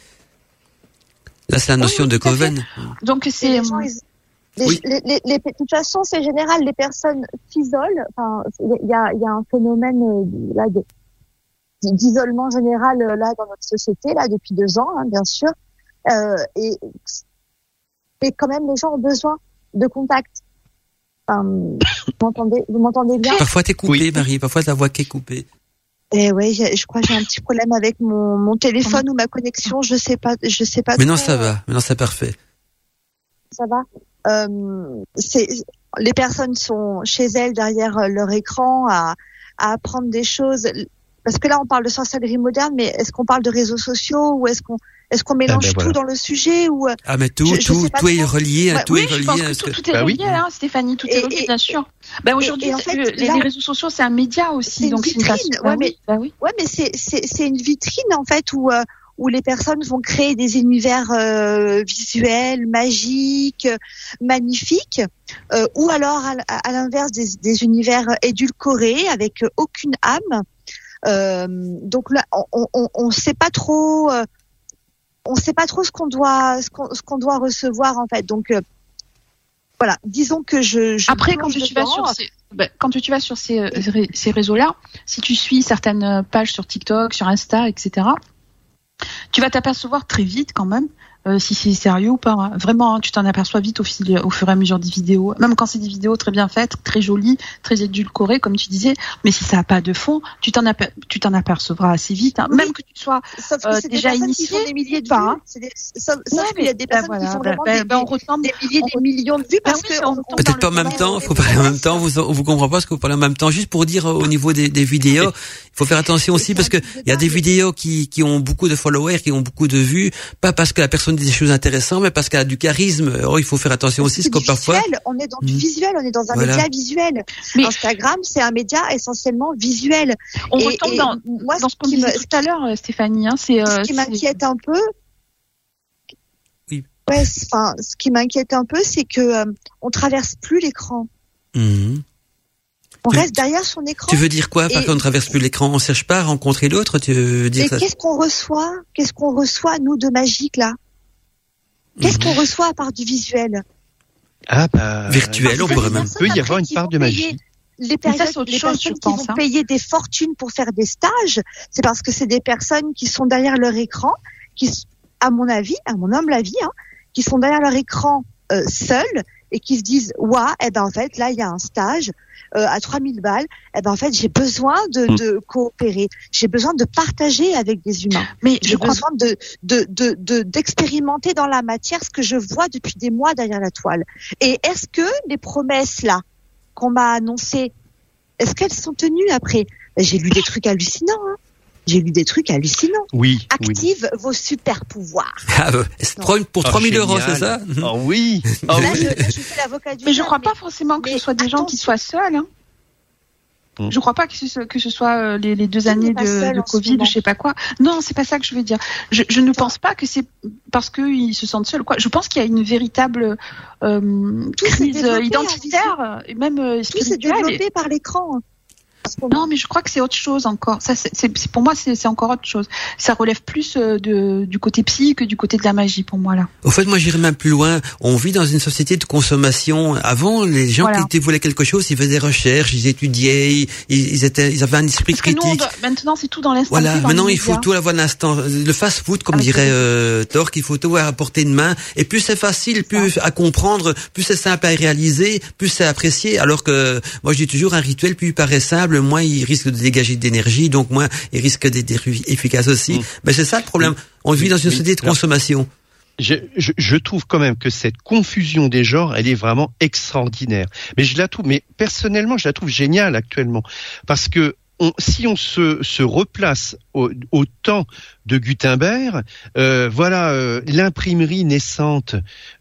Là, c'est la notion oui, de coven. Donc c'est les Oui. les- les- les- de toute façon, c'est général. Les personnes s'isolent. Enfin, il y a, il y a un phénomène euh, là de- d'isolement général euh, là dans notre société là depuis deux ans, hein, bien sûr. Euh, et, et quand même, les gens ont besoin de contact. Enfin, vous m'entendez Vous m'entendez bien? Parfois, t'es coupé, Oui. Marie. Parfois, ta voix qui est coupée. Eh ouais, je crois que j'ai un petit problème avec mon, mon téléphone ou ma connexion. Je sais pas. Je sais pas. Mais non, ça euh, va. Maintenant, c'est parfait. ça va? Euh, c'est les personnes sont chez elles derrière euh, leur écran à, à apprendre des choses. Parce que là, on parle de sorcellerie moderne, mais est-ce qu'on parle de réseaux sociaux ou est-ce qu'on est-ce qu'on mélange ben voilà. tout dans le sujet ou euh, Ah, mais tout, je- je tout, tout est relié, Ouais, tout oui, est je pense relié. que tout, tout est Bah oui. relié, hein, Stéphanie, tout est relié, et- bien sûr. Ben aujourd'hui, en fait, le- les, réseaux sociaux, c'est un média aussi, une donc c'est une vitrine, façon. ouais, Ben mais- oui, ben oui. ouais, mais c'est c'est c'est une vitrine en fait où euh, où les personnes vont créer des univers euh, visuels, magiques, magnifiques, euh, ou alors à, à l'inverse des, des univers édulcorés avec aucune âme. Euh, donc là, on, on sait pas trop, euh, on sait pas trop ce qu'on doit, ce qu'on, ce qu'on doit recevoir en fait. Donc euh, voilà, disons que je. je Après, quand tu vas sur ces, ben, quand tu vas sur ces, ré- ces réseaux-là, si tu suis certaines pages sur TikTok, sur Insta, etc., tu vas t'apercevoir très vite quand même euh, si c'est sérieux ou pas. hein. Vraiment, hein, tu t'en aperçois vite au, fil, au fur et à mesure des vidéos. Même quand c'est des vidéos très bien faites, très jolies, très édulcorées, comme tu disais. Mais si ça n'a pas de fond, tu t'en aper- tu t'en apercevras assez vite. hein. Oui. Même que tu sois Sauf que euh, c'est déjà des qui initié font des milliers de ou pas, vues. C'est des- Sauf, sauf Ouais, qu'il y a des ben personnes qui voilà, font ben- vraiment ben- des, ben, on retombe des milliers, on des millions de vues parce oui, que Peut-être pas en même temps, des faut parler en même temps, vous, vous comprenez pas ce que vous parlez en même temps. Juste pour dire euh, au niveau des, des vidéos, il faut faire attention aussi parce que il y a des vidéos qui, qui ont beaucoup de followers, qui ont beaucoup de vues, pas parce que la personne des choses intéressantes, mais parce qu'elle a du charisme. Oh, il faut faire attention aussi, parce que parfois. On est dans du hmm. visuel, on est dans un média visuel. Mais Instagram, c'est un média essentiellement visuel. On retombe dans, moi, dans ce qu'on disait tout à l'heure, euh, Stéphanie. Hein, c'est ce qui m'inquiète un peu. Oui. Ouais, enfin, ce qui m'inquiète un peu, c'est que euh, on traverse plus l'écran. Mmh. On reste derrière son écran. Tu veux dire quoi Par contre, on traverse plus l'écran, on cherche pas à rencontrer l'autre. Tu veux dire qu'est-ce qu'on reçoit? Qu'est-ce qu'on reçoit nous de magique là? Qu'est-ce qu'on reçoit à part du visuel Ah bah virtuel, on pourrait même. Peut y avoir une part de magie. Les, personnes, les personnes qui vont hein. payer des fortunes pour faire des stages, c'est parce que c'est des personnes qui sont derrière leur écran, qui, à mon avis, à mon humble avis, hein, qui sont derrière leur écran euh, seuls et qui se disent, ouais, eh ben en fait là il y a un stage, euh, à 3000 balles, eh ben en fait j'ai besoin de, mm. de coopérer, j'ai besoin de partager avec des humains, mais j'ai besoin de de de d'expérimenter dans la matière ce que je vois depuis des mois derrière la toile. Et est-ce que les promesses là qu'on m'a annoncées, est-ce qu'elles sont tenues après? Ben, J'ai lu des trucs hallucinants. Hein j'ai lu des trucs hallucinants. Oui. Active vos super pouvoirs. Ah, bah, pour 3000 oh, euros, c'est ça Oh oui. Oh, là, Je, je, fais l'avocat du Mais je crois pas forcément que ce soit des gens qui soient seuls. Hein. Je crois pas que ce, que ce soit euh, les, les deux années de, de Covid, je sais pas quoi. Non, c'est pas ça que je veux dire. Je, je ne pense pas que c'est parce qu'ils se sentent seuls. Quoi. Je pense qu'il y a une véritable euh, crise identitaire, et même euh, spirituelle. Tout s'est développé par l'écran. Non, mais je crois que c'est autre chose encore. Ça, c'est pour moi, c'est encore autre chose. Ça relève plus euh, de, du côté psy que du côté de la magie pour moi là. Au fait, moi, j'irais même plus loin. On vit dans une société de consommation. Avant, les gens qui voulaient quelque chose, ils faisaient des recherches, ils étudiaient, ils, étaient, ils avaient un esprit critique. maintenant, c'est tout dans l'instant. Voilà. Maintenant, il faut tout avoir l'instant. Le fast-food, comme dirait euh, Thor, qu'il faut tout avoir à portée de main. Et plus c'est facile, plus à comprendre, plus c'est simple à réaliser, plus c'est apprécié. Alors que moi, je dis toujours un rituel plus il paraît simple moins il risque de dégager d'énergie, donc moins il risque d'être efficace aussi. Mm. Mais c'est ça le problème. On vit dans une société de consommation. Je, je, trouve quand même que cette confusion des genres, elle est vraiment extraordinaire. Mais je la trouve, mais personnellement, je la trouve géniale actuellement, parce que si on se, se replace au, temps de Gutenberg, euh, voilà euh, l'imprimerie naissante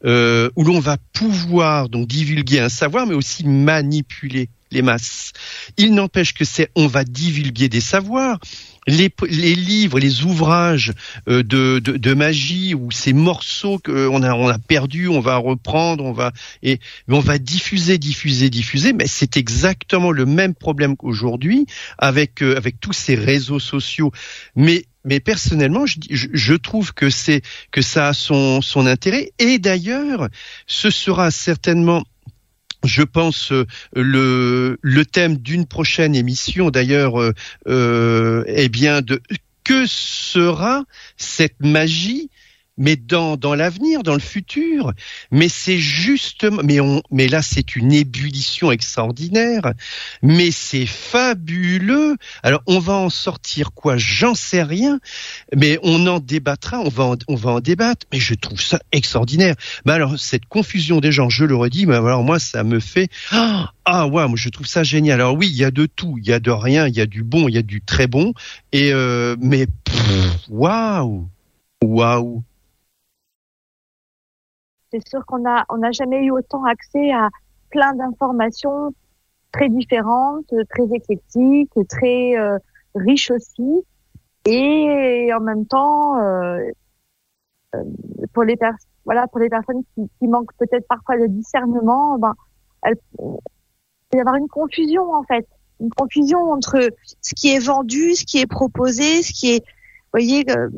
euh, où l'on va pouvoir donc divulguer un savoir, mais aussi manipuler les masses. Il n'empêche que c'est, on va divulguer des savoirs. Les, livres, les ouvrages euh, de, de, magie ou ces morceaux qu'on a, on a perdu, on va reprendre, on va et on va diffuser, diffuser, diffuser. Mais c'est exactement le même problème qu'aujourd'hui avec euh, avec tous ces réseaux sociaux. Mais mais personnellement, je, je, trouve que c'est que ça a son son intérêt. Et d'ailleurs, ce sera certainement je pense euh, le le thème d'une prochaine émission d'ailleurs euh, euh, eh bien de que sera cette magie mais dans, dans l'avenir, dans le futur. Mais c'est justement, mais on, mais là c'est une ébullition extraordinaire. Mais c'est fabuleux. Alors on va en sortir quoi? J'en sais rien. Mais on en débattra. On va en, on va en débattre. Mais je trouve ça extraordinaire. Mais alors cette confusion des gens, je le redis. Mais alors moi ça me fait ah, ah ouais, moi je trouve ça génial. Alors oui, il y a de tout. Il y a de rien. Il y a du bon. Il y a du très bon. Et euh, mais waouh, waouh c'est sûr qu'on a on n'a jamais eu autant accès à plein d'informations très différentes, très éclectiques, très euh, riches aussi, et en même temps euh, euh pour les personnes voilà pour les personnes qui, qui manquent peut-être parfois de discernement, ben il peut y avoir une confusion en fait, une confusion entre ce qui est vendu, ce qui est proposé, ce qui est, vous voyez, euh,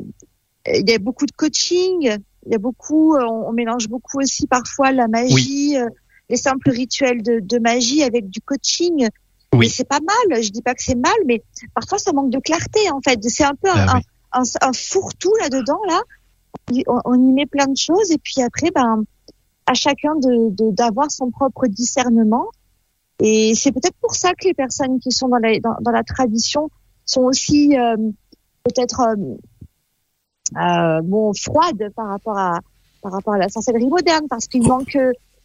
il y a beaucoup de coaching, il y a beaucoup, euh, on, mélange beaucoup aussi parfois la magie, euh, les simples rituels de, de, magie avec du coaching. Oui. Mais c'est pas mal. Je dis pas que c'est mal, mais parfois ça manque de clarté en fait. C'est un peu un, ah un, un, fourre-tout là dedans là. On, on, y met plein de choses et puis après, ben, à chacun de d'avoir son propre discernement. Et c'est peut-être pour ça que les personnes qui sont dans la, dans, dans la tradition sont aussi euh, peut-être euh, bon froide par rapport à par rapport à la sorcellerie moderne parce qu'il manque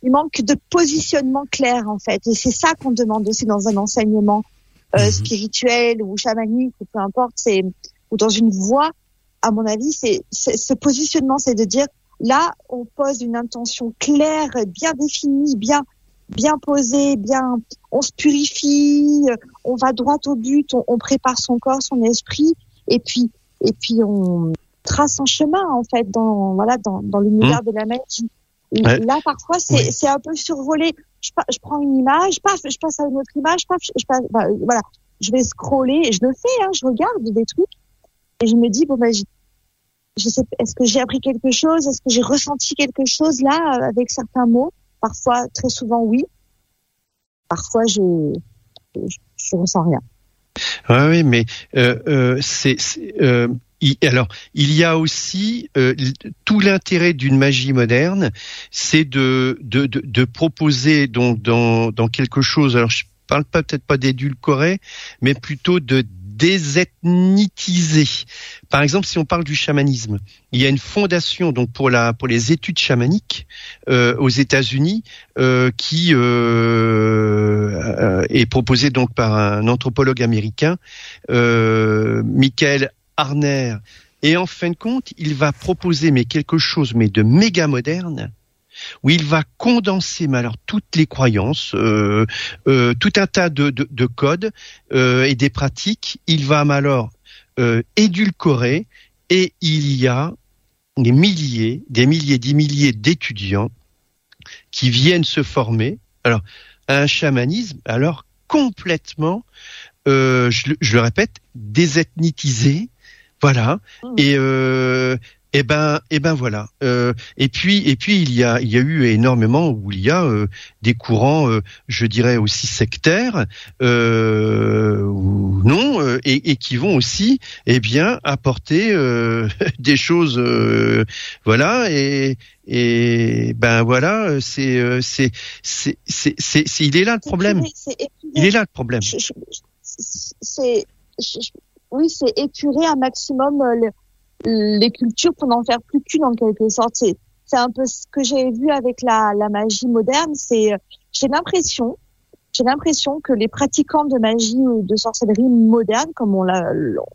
il manque de positionnement clair en fait et c'est ça qu'on demande aussi dans un enseignement euh, mhm. spirituel ou chamanique ou peu importe c'est ou dans une voie à mon avis c'est ce positionnement c'est de dire Là, on pose une intention claire, bien définie, bien bien posée, bien, on se purifie, on va droit au but, on, prépare son corps, son esprit, et puis et puis on trace un chemin en fait dans voilà dans, dans l'univers mmh. de la magie. Là, parfois, c'est c'est un peu survolé. Je, je, prends une image, paf, je passe à une autre image, paf, je, passe, bah, voilà, je vais scroller, et je le fais, hein, je regarde des trucs, et je me dis bon ben, je sais, est-ce que j'ai appris quelque chose? Est-ce que j'ai ressenti quelque chose là euh, avec certains mots? Parfois, très souvent, oui. Parfois, je je, ressens rien. oui, mais euh, euh, c'est euh, alors, il y a aussi euh, tout l'intérêt d'une magie moderne, c'est de, proposer donc dans, quelque chose. Alors, je parle peut-être pas d'édulcorer, mais plutôt de désethnitiser. Par exemple, si on parle du chamanisme, il y a une fondation donc pour la pour les études chamaniques euh, aux États-Unis euh, qui est proposée donc par un anthropologue américain, Michael Arner. Et en fin de compte, il va proposer mais quelque chose mais de méga moderne où il va condenser mais alors toutes les croyances, euh, euh, tout un tas de, de, codes euh, et des pratiques. Il va alors édulcorer et il y a des milliers, des milliers, des milliers d'étudiants qui viennent se former. Alors un chamanisme alors complètement, je, je, le répète, désethnitisé. Voilà. Mmh. Et, eh ben, ben voilà. Euh, et puis, et puis il y a, il y a eu énormément où il y a euh, des courants, euh, je dirais aussi sectaires, ou non, et, et, qui vont aussi, eh bien, apporter des choses, voilà. Et, et ben voilà, c'est, c'est, c'est, c'est, il est là le problème. Il est là le problème. C'est, oui, c'est épurer un maximum le les cultures pour n'en faire plus qu'une en quelque sorte. C'est, c'est un peu ce que j'ai vu avec la, la magie moderne. C'est, j'ai l'impression, j'ai l'impression que les pratiquants de magie ou de sorcellerie moderne, comme on la,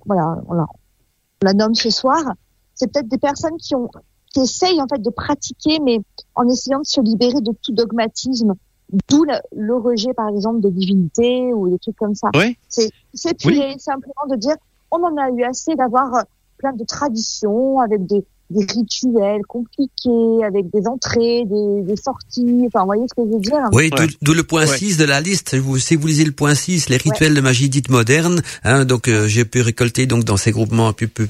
voilà, on la, on la nomme ce soir, c'est peut-être des personnes qui ont, qui essayent en fait de pratiquer, mais en essayant de se libérer de tout dogmatisme, d'où le, rejet par exemple de divinité ou des trucs comme ça. Oui. C'est, c'est simplement de dire on en a eu assez d'avoir plein de traditions avec des, des rituels compliqués, avec des entrées, des, des, sorties. Enfin, vous voyez ce que je veux dire? Oui, d'où le point 6 de la liste. Vous, si vous lisez le point 6, les rituels de magie dite moderne, hein, donc euh, j'ai pu récolter donc dans ces groupements un peu plus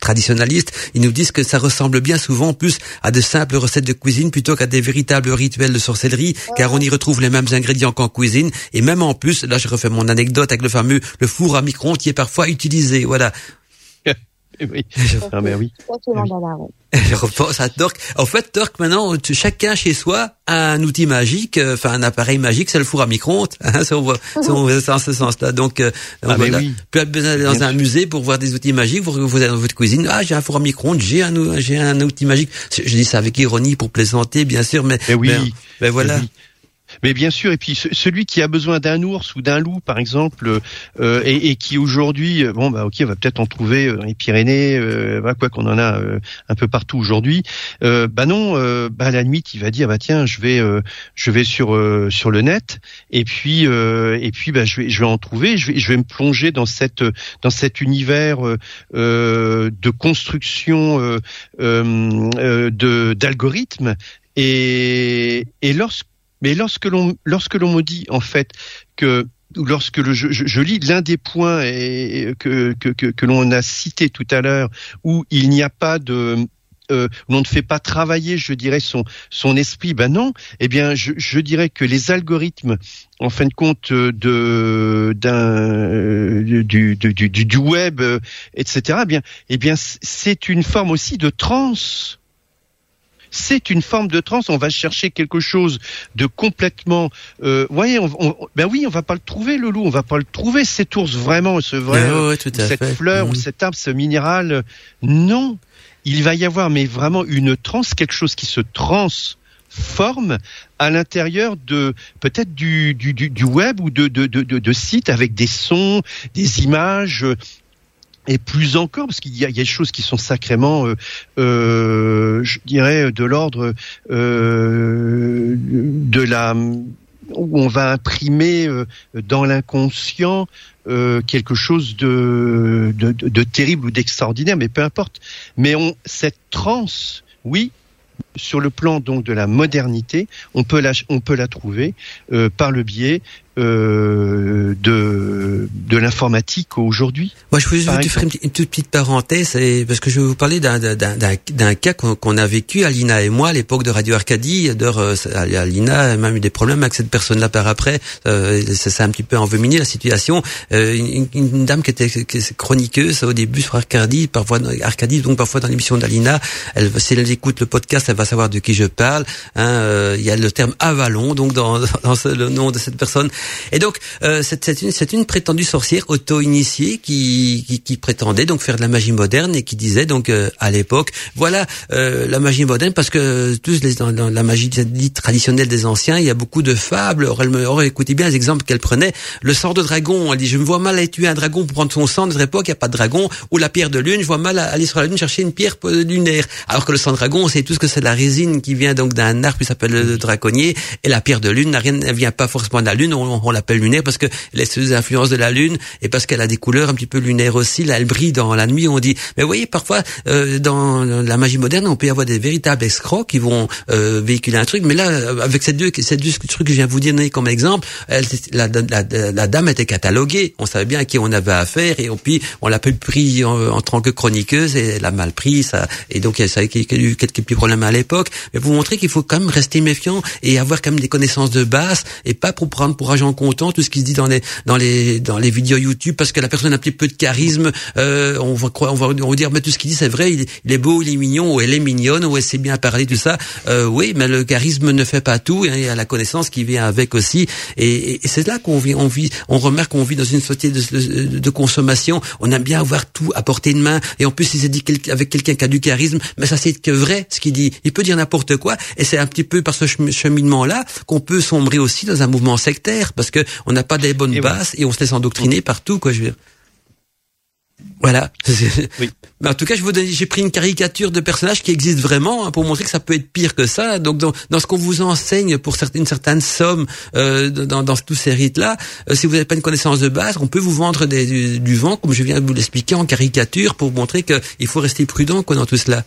traditionnalistes, ils nous disent que ça ressemble bien souvent plus à de simples recettes de cuisine plutôt qu'à des véritables rituels de sorcellerie, car on y retrouve les mêmes ingrédients qu'en cuisine, et même en plus, là je refais mon anecdote avec le fameux le four à micro qui est parfois utilisé. Voilà, oui. Ah, mais oui. Je repense à Torque. En fait, Torque, maintenant, chacun chez soi a un outil magique, euh, enfin un appareil magique, c'est le four à micro-ondes. Hein, si on voit, si on voit ça en ce sens-là. Donc, euh, ah, oui. plus besoin d'aller dans un musée pour voir des outils magiques. Vous, vous allez dans votre cuisine. Ah, j'ai un four à micro-ondes, j'ai un, j'ai un outil magique. Je dis ça avec ironie pour plaisanter, bien sûr, mais, mais oui. Mais, voilà. Mais bien sûr, et puis celui qui a besoin d'un ours ou d'un loup, par exemple, euh, et, et, qui aujourd'hui, euh, bon bah ok, on va peut-être en trouver euh, dans les Pyrénées, euh, bah, quoi qu'on en a euh, un peu partout aujourd'hui. Euh, bah non, bah à la limite, il va dire bah tiens, je vais, je vais sur sur le net, et puis et puis bah je vais je vais en trouver, je vais je vais me plonger dans cette dans cet univers de construction de d'algorithmes et, et lorsque mais lorsque l'on lorsque l'on me dit en fait que lorsque le, je, je, lis l'un des points et, que, que, que, que l'on a cité tout à l'heure, où il n'y a pas de euh, on ne fait pas travailler, je dirais, son, son esprit. Ben non. Eh bien, je, je dirais que les algorithmes, en fin de compte, de d'un du, du, du, du, web, etc. Eh bien, eh bien, c'est une forme aussi de transe c'est une forme de transe. On va chercher quelque chose de complètement. Euh, voyez, on, ben oui, on va pas le trouver le loup, on va pas le trouver cet ours vraiment, ce vrai, cette fleur ou mhm. cet arbre, ce minéral. Non, il va y avoir mais vraiment une transe, quelque chose qui se transforme à l'intérieur de peut-être du, du, du, web ou de, de, de, de, sites avec des sons, des images, et plus encore parce qu'il y, a des choses qui sont sacrément, euh, euh, je dirais, de l'ordre euh, de la où on va imprimer dans l'inconscient quelque chose de, de, de terrible ou d'extraordinaire, mais peu importe. Mais on, cette transe, oui, sur le plan donc de la modernité, on peut la, on peut la trouver euh, par le biais euh, de de l'informatique aujourd'hui. Moi, je voulais juste faire une, toute petite parenthèse, parce que je vais vous parler d'un d'un cas qu'on a vécu, Alina et moi, à l'époque de Radio Arcadie. Euh, Alina a même eu des problèmes avec cette personne-là par après. Euh, ça s'est un petit peu enveniné la situation. Euh, une, une, dame qui était chroniqueuse au début sur Arcadie, parfois Arcadie, donc parfois dans l'émission d'Alina. Elle, si elle écoute le podcast, elle va savoir de qui je parle. Hein, euh, il y a le terme Avalon, donc dans, le nom de cette personne. Et donc, euh, c'est une, une, prétendue sorcière auto-initiée qui, qui, qui, prétendait donc faire de la magie moderne et qui disait donc euh, à l'époque, voilà euh, la magie moderne parce que tous les, dans, la magie dite traditionnelle des anciens, il y a beaucoup de fables. Or, elle me, or, écoutez bien les exemples qu'elle prenait. Le sang de dragon, elle dit, je me vois mal aller tuer un dragon pour prendre son sang. De notre époque, il n'y a pas de dragon. Ou la pierre de lune, je vois mal aller sur la lune chercher une pierre lunaire. Alors que le sang de dragon, c'est tout ce que c'est de la résine qui vient donc d'un arbre qui s'appelle le draconnier. Et la pierre de lune n'a rien, elle vient pas forcément de la lune on, l'appelle lunaire parce que elle est sous les influences de la lune et parce qu'elle a des couleurs un petit peu lunaires aussi. Là, elle brille dans la nuit. On dit, mais vous voyez, parfois euh, dans la magie moderne, on peut y avoir des véritables escrocs qui vont euh, véhiculer un truc. Mais là, avec ces deux, ces deux trucs que je viens vous donner comme exemple, elle, la, la, la, dame était cataloguée. On savait bien à qui on avait affaire et puis on l'a peu pris en, tant que chroniqueuse et elle a mal pris ça. Et donc ça a eu quelques petits problèmes à l'époque. Mais vous montrer qu'il faut quand même rester méfiant et avoir quand même des connaissances de base et pas pour prendre pour agent content tout ce qui se dit dans les dans les dans les vidéos YouTube parce que la personne a un petit peu de charisme euh, on va on va, on va dire mais tout ce qu'il dit c'est vrai il, est beau il est mignon ou elle est mignonne ou elle sait bien parler tout ça. Euh, oui mais le charisme ne fait pas tout il y a la connaissance qui vient avec aussi. Et, et c'est là qu'on vit on vit on remarque qu'on vit dans une société de, de, consommation. On aime bien avoir tout à portée de main. Et en plus il s'est dit avec quelqu'un qui a du charisme mais ça c'est que vrai ce qu'il dit. Il peut dire n'importe quoi et c'est un petit peu par ce cheminement là qu'on peut sombrer aussi dans un mouvement sectaire parce que on n'a pas des bonnes bases et on se laisse endoctriner partout, quoi. Je veux dire. Voilà. Oui. en tout cas, je vous j'ai pris une caricature de personnage qui existe vraiment hein, pour montrer que ça peut être pire que ça. Donc, dans, dans ce qu'on vous enseigne pour certaines, une certaine somme euh, dans, dans tous ces rites-là, euh, si vous n'avez pas une connaissance de base, on peut vous vendre des, du, vent, comme je viens de vous l'expliquer en caricature, pour montrer qu'il faut rester prudent quoi, dans tout cela.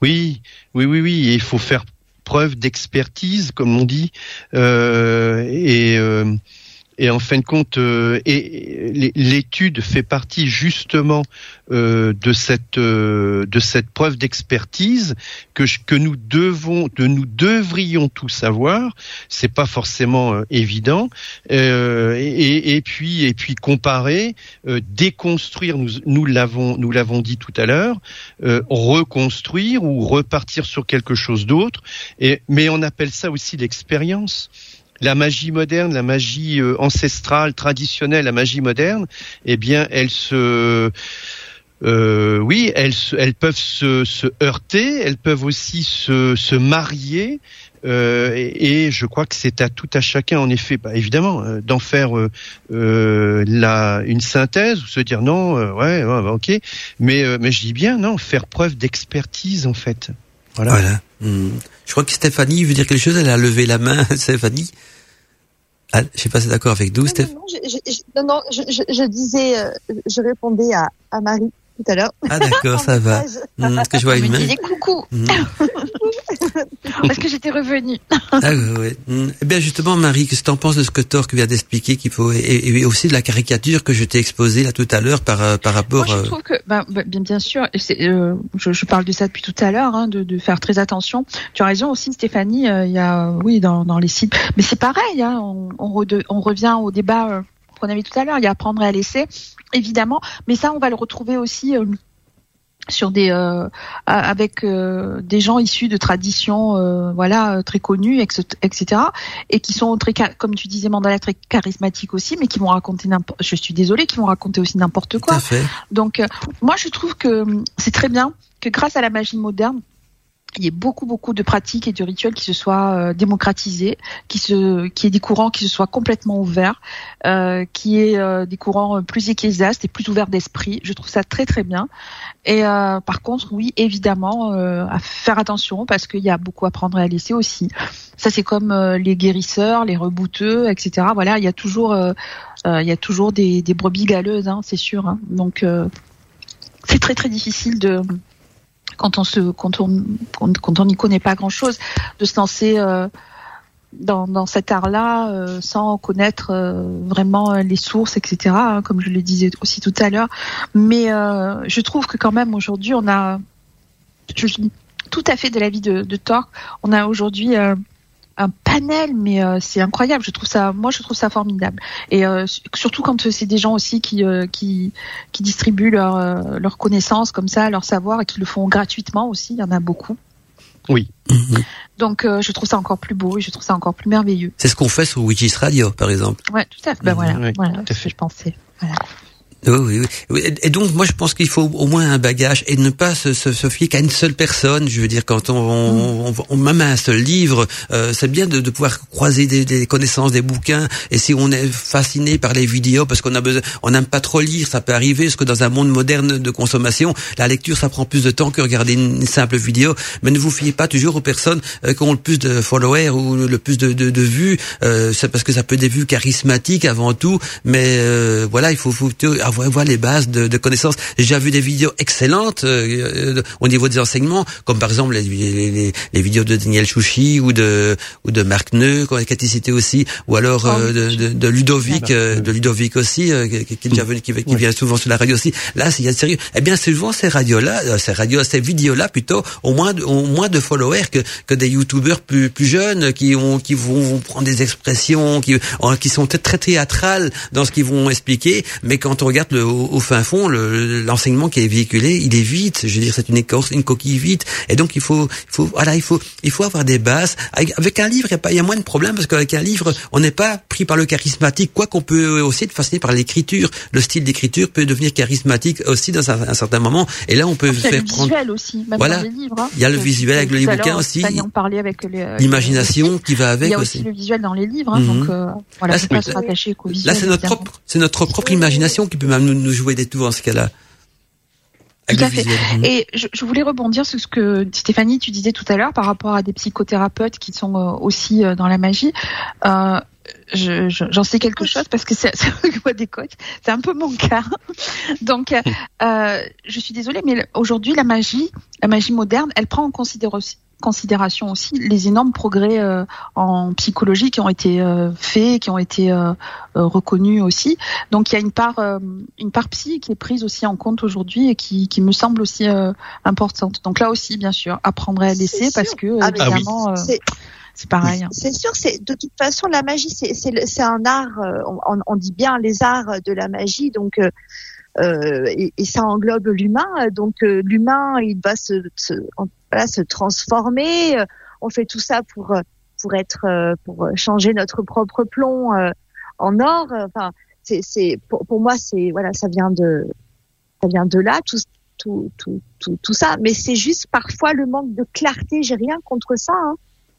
Oui, oui, oui, oui. il faut faire preuve d'expertise, comme on dit, euh, et euh, et en fin de compte, euh, l'étude fait partie justement euh, de cette euh, de cette preuve d'expertise que que nous devons, de nous devrions tous savoir. C'est pas forcément évident. Et, et, puis et puis comparer, déconstruire. Nous nous l'avons nous l'avons dit tout à l'heure. reconstruire ou repartir sur quelque chose d'autre. Et mais on appelle ça aussi l'expérience la magie moderne, la magie euh, ancestrale, traditionnelle, la magie moderne, eh bien, elles se euh, oui, elles, elles peuvent se, heurter, elles peuvent aussi se, marier, euh, et, je crois que c'est à tout à chacun, en effet, bah, évidemment, euh, d'en faire euh, la, une synthèse ou se dire non, ouais, ouais, bah, ok, mais mais je dis bien non, faire preuve d'expertise en fait. Voilà. voilà. Hmm. Je crois que Stéphanie veut dire quelque chose. Elle a levé la main, Stéphanie. Ah, je sais pas si d'accord avec nous, Stéphanie. Non, non, je, je, je, disais, euh, je répondais à, à Marie tout à l'heure. Ah d'accord, ça va. Mmh, que je vois une main. coucou. Mmh. Parce que j'étais revenue. ah oui. Mmh. Eh bien justement, Marie, qu'est-ce que tu en penses de ce que Torque vient d'expliquer qu'il faut et, aussi de la caricature que je t'ai exposée là tout à l'heure par euh, par rapport. Moi, je euh, trouve que, bah, bien bien sûr, euh, je, je, parle de ça depuis tout à l'heure, hein, de, de, faire très attention. Tu as raison aussi, Stéphanie. Euh, il y a, oui, dans, dans les sites, mais c'est pareil. Hein, on, on, on, revient au débat qu'on avait tout à l'heure. Il y a apprendre à laisser évidemment. Mais ça, on va le retrouver aussi sur des euh, avec euh, des gens issus de traditions voilà très connues etc et qui sont très comme tu disais Mandala très charismatiques aussi mais qui vont raconter n'importe je suis désolée qui vont raconter aussi n'importe quoi. donc moi je trouve que c'est très bien que grâce à la magie moderne il y ait beaucoup beaucoup de pratiques et de rituels qui se soient euh, démocratisés, qui se, qui ait des courants qui se soient complètement ouverts, euh, qui ait euh, des courants plus ecclésiastes et plus ouverts d'esprit. Je trouve ça très très bien. Et euh, par contre, oui, évidemment, à faire attention parce qu'il y a beaucoup à prendre et à laisser aussi. Ça c'est comme les guérisseurs, les rebouteux, etc. Voilà, il y a toujours, il y a toujours des, des brebis galeuses, hein, c'est sûr. Hein. Donc c'est très très difficile de quand on se quand on quand on n'y connaît pas grand chose de se lancer euh, dans, dans cet art-là euh, sans connaître euh, vraiment les sources, etc. Hein, comme je le disais aussi tout à l'heure. Mais je trouve que quand même aujourd'hui on a, je tout à fait de l'avis de, de Torque, on a aujourd'hui un panel, mais euh, c'est incroyable. Je trouve ça, moi, je trouve ça formidable. Et euh, surtout quand c'est des gens aussi qui euh, qui, qui distribuent leurs leur connaissances comme ça, leur savoir et qui le font gratuitement aussi. Il y en a beaucoup. Oui. Donc je trouve ça encore plus beau et je trouve ça encore plus merveilleux. C'est ce qu'on fait sur Wikis Radio, par exemple. Ouais, tout à fait. Ben voilà, voilà, ce que je pensais. Voilà. Oui, oui, Et donc, moi, je pense qu'il faut au moins un bagage et ne pas se, se, se fier qu'à une seule personne. Je veux dire, quand on, on, on, même un seul livre, euh, c'est bien de, de, pouvoir croiser des, des, connaissances, des bouquins. Et si on est fasciné par les vidéos, parce qu'on a besoin, on n'aime pas trop lire, ça peut arriver, parce que dans un monde moderne de consommation, la lecture, ça prend plus de temps que regarder une, simple vidéo. Mais ne vous fiez pas toujours aux personnes euh, qui ont le plus de followers ou le plus de, de, de vues. Euh, c'est parce que ça peut être des vues charismatiques avant tout. Mais euh, voilà, il faut, faut avoir les bases de, de connaissances. J'ai déjà vu des vidéos excellentes euh, euh, au niveau des enseignements, comme par exemple les, les, les, vidéos de Daniel Chouchi ou de ou de Marc Neu, qui a cité aussi, ou alors euh, de, de, de, Ludovic, de Ludovic aussi, qui, qui, déjà venu, qui, qui vient souvent sur la radio aussi. Là, c'est sérieux. Eh bien, souvent ces radios-là, ces radios, ces vidéos-là, plutôt, au moins, au moins de followers que que des youtubeurs plus plus jeunes qui ont qui vont, vont prendre des expressions qui qui sont très théâtrales dans ce qu'ils vont expliquer, mais quand on regarde le, au, fin fond, l'enseignement qui est véhiculé, il est vite. Je veux dire, c'est une écorce, une coquille vide. Et donc, il faut, il faut, voilà, il faut, il faut avoir des bases. Avec, un livre, il y a pas, il y a moins de problèmes parce qu'avec un livre, on n'est pas pris par le charismatique. Quoi qu'on peut aussi être fasciné par l'écriture. Le style d'écriture peut devenir charismatique aussi dans un, certain moment. Et là, on peut faire il y a le visuel aussi, même voilà. dans les livres. Hein. Il y a le visuel avec les bouquins aussi. avec l'imagination qui va avec aussi. Il y a aussi, le visuel dans les livres. Hein, mhm. Donc, euh, voilà, là, pas se rattacher. Là, c'est notre propre, c'est notre propre imagination qui peut même nous, nous jouer des tours dans ce cas-là. Tout à fait. Et je, voulais rebondir sur ce que Stéphanie, tu disais tout à l'heure par rapport à des psychothérapeutes qui sont euh, aussi euh, dans la magie. Euh, j'en je, sais quelque chose parce que c'est moi des coachs, c'est un peu mon cas. Donc, euh, je suis désolée, mais aujourd'hui, la magie, la magie moderne, elle prend en considération considération aussi les énormes progrès euh, en psychologie qui ont été euh, faits, qui ont été euh, reconnus aussi. Donc il y a une part, une part psy qui est prise aussi en compte aujourd'hui et qui, qui me semble aussi importante. Donc là aussi, bien sûr, apprendre à laisser parce que ah, évidemment. c'est pareil. C'est sûr, c'est de toute façon la magie, c'est un art. On, on, dit bien les arts de la magie, donc euh, et, et, ça englobe l'humain. Donc l'humain, il va se, se, voilà, se transformer. Euh, on fait tout ça pour euh, pour être euh, pour changer notre propre plomb en or. Enfin, c'est c'est pour, pour moi c'est voilà ça vient de ça vient de là tout tout tout tout, tout ça. Mais c'est juste parfois le manque de clarté. J'ai rien contre ça. Hein.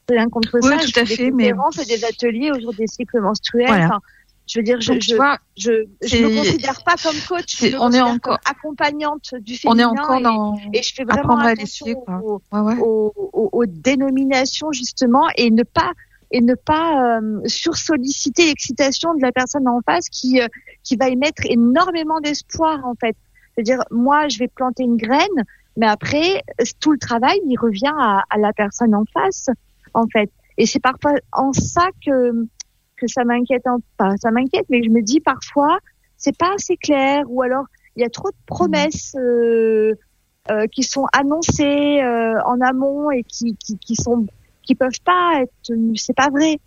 Rien contre oui, ça. Tout à fait. Mais des ateliers autour des cycles menstruels. Enfin, je veux dire, je, je, je, je, me considère pas comme coach, je on est encore accompagnante du féminin. On est encore dans et, je fais vraiment attention aux, aux, aux, dénominations justement et ne pas et ne pas euh, sursolliciter l'excitation de la personne en face qui euh, qui va émettre énormément d'espoir en fait. C'est-à-dire moi je vais planter une graine, mais après tout le travail il revient à, à la personne en face en fait. Et c'est parfois en ça que que ça m'inquiète pas, ça m'inquiète, mais je me dis parfois c'est pas assez clair ou alors il y a trop de promesses euh, euh, qui sont annoncées euh, en amont et qui, qui, qui sont qui peuvent pas être c'est pas vrai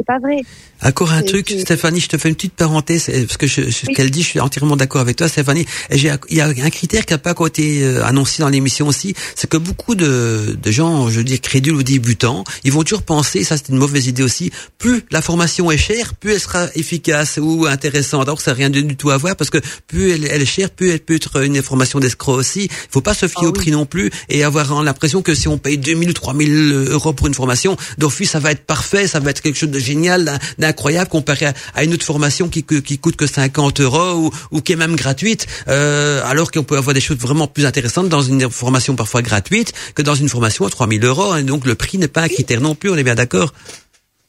c'est pas vrai. Encore un truc, Stéphanie, je te fais une petite parenthèse parce que je, ce qu'elle dit, je suis entièrement d'accord avec toi, Stéphanie. Et il y a un critère qui n'a pas été euh, annoncé dans l'émission aussi, c'est que beaucoup de, de gens, je veux dire crédules ou débutants, ils vont toujours penser, ça c'est une mauvaise idée aussi, plus la formation est chère, plus elle sera efficace ou intéressante. Alors ça n'a rien du tout à voir parce que plus elle, elle est chère, plus elle peut être une formation d'escroc aussi. Il faut pas se fier ah au prix non plus et avoir l'impression que si on paye 2000 ou 3000 euros pour une formation, d'office ça va être parfait, ça va être quelque chose de génial, d'incroyable comparé à, une autre formation qui, qui coûte que 50 euros ou, ou qui est même gratuite, euh, alors qu'on peut avoir des choses vraiment plus intéressantes dans une formation parfois gratuite que dans une formation à 3000 euros. Et donc le prix n'est pas un critère non plus, on est bien d'accord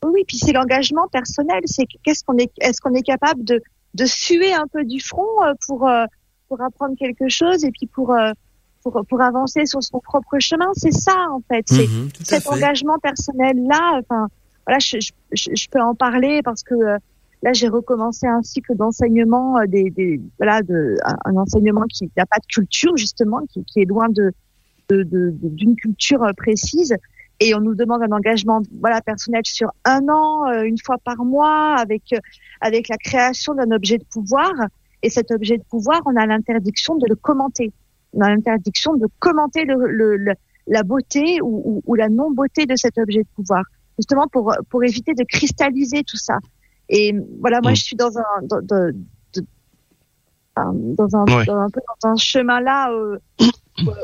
Oui, puis c'est l'engagement personnel. C'est qu'est-ce qu'on est, est-ce qu'on est capable de, de suer un peu du front euh, pour euh, pour apprendre quelque chose et puis pour pour, pour avancer sur son propre chemin? C'est ça, en fait. C'est mhm, cet engagement personnel-là. Enfin, voilà, je, je, je, peux en parler parce que euh, là, j'ai recommencé un cycle d'enseignement, euh, des, des, voilà, de, un, enseignement qui n'a pas de culture, justement, qui, qui est loin de d'une de, d'une culture euh, précise. Et on nous demande un engagement voilà personnel sur un an, une fois par mois, avec avec la création d'un objet de pouvoir. Et cet objet de pouvoir, on a l'interdiction de le commenter on a l'interdiction de commenter le, le, la beauté ou, ou, la non-beauté de cet objet de pouvoir, justement pour, pour éviter de cristalliser tout ça. Et voilà, moi, mm. je suis dans un dans, un, dans un peu dans un chemin là euh,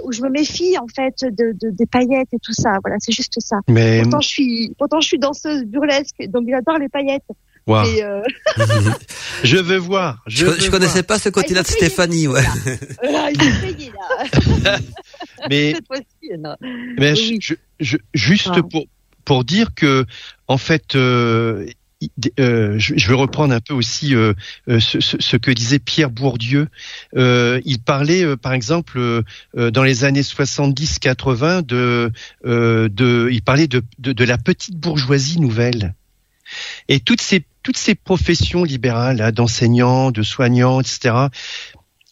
où, je me méfie en fait de, de, des paillettes et tout ça. Voilà, c'est juste ça. Mais pourtant je suis pourtant je suis danseuse burlesque, donc j'adore les paillettes. Euh, je veux voir. Je, je, connaissais pas ce côté-là de Stéphanie, ouais. là. mais, mais je, je, juste ah. pour pour dire que en fait. Euh, euh, je, je, reprendre un peu aussi euh, euh ce, ce, que disait Pierre Bourdieu. Euh, il parlait, par exemple, dans les années 70-80, de, de, il parlait de, de, de, la petite bourgeoisie nouvelle. Et toutes ces toutes ces professions libérales, d'enseignants, de soignants, etc.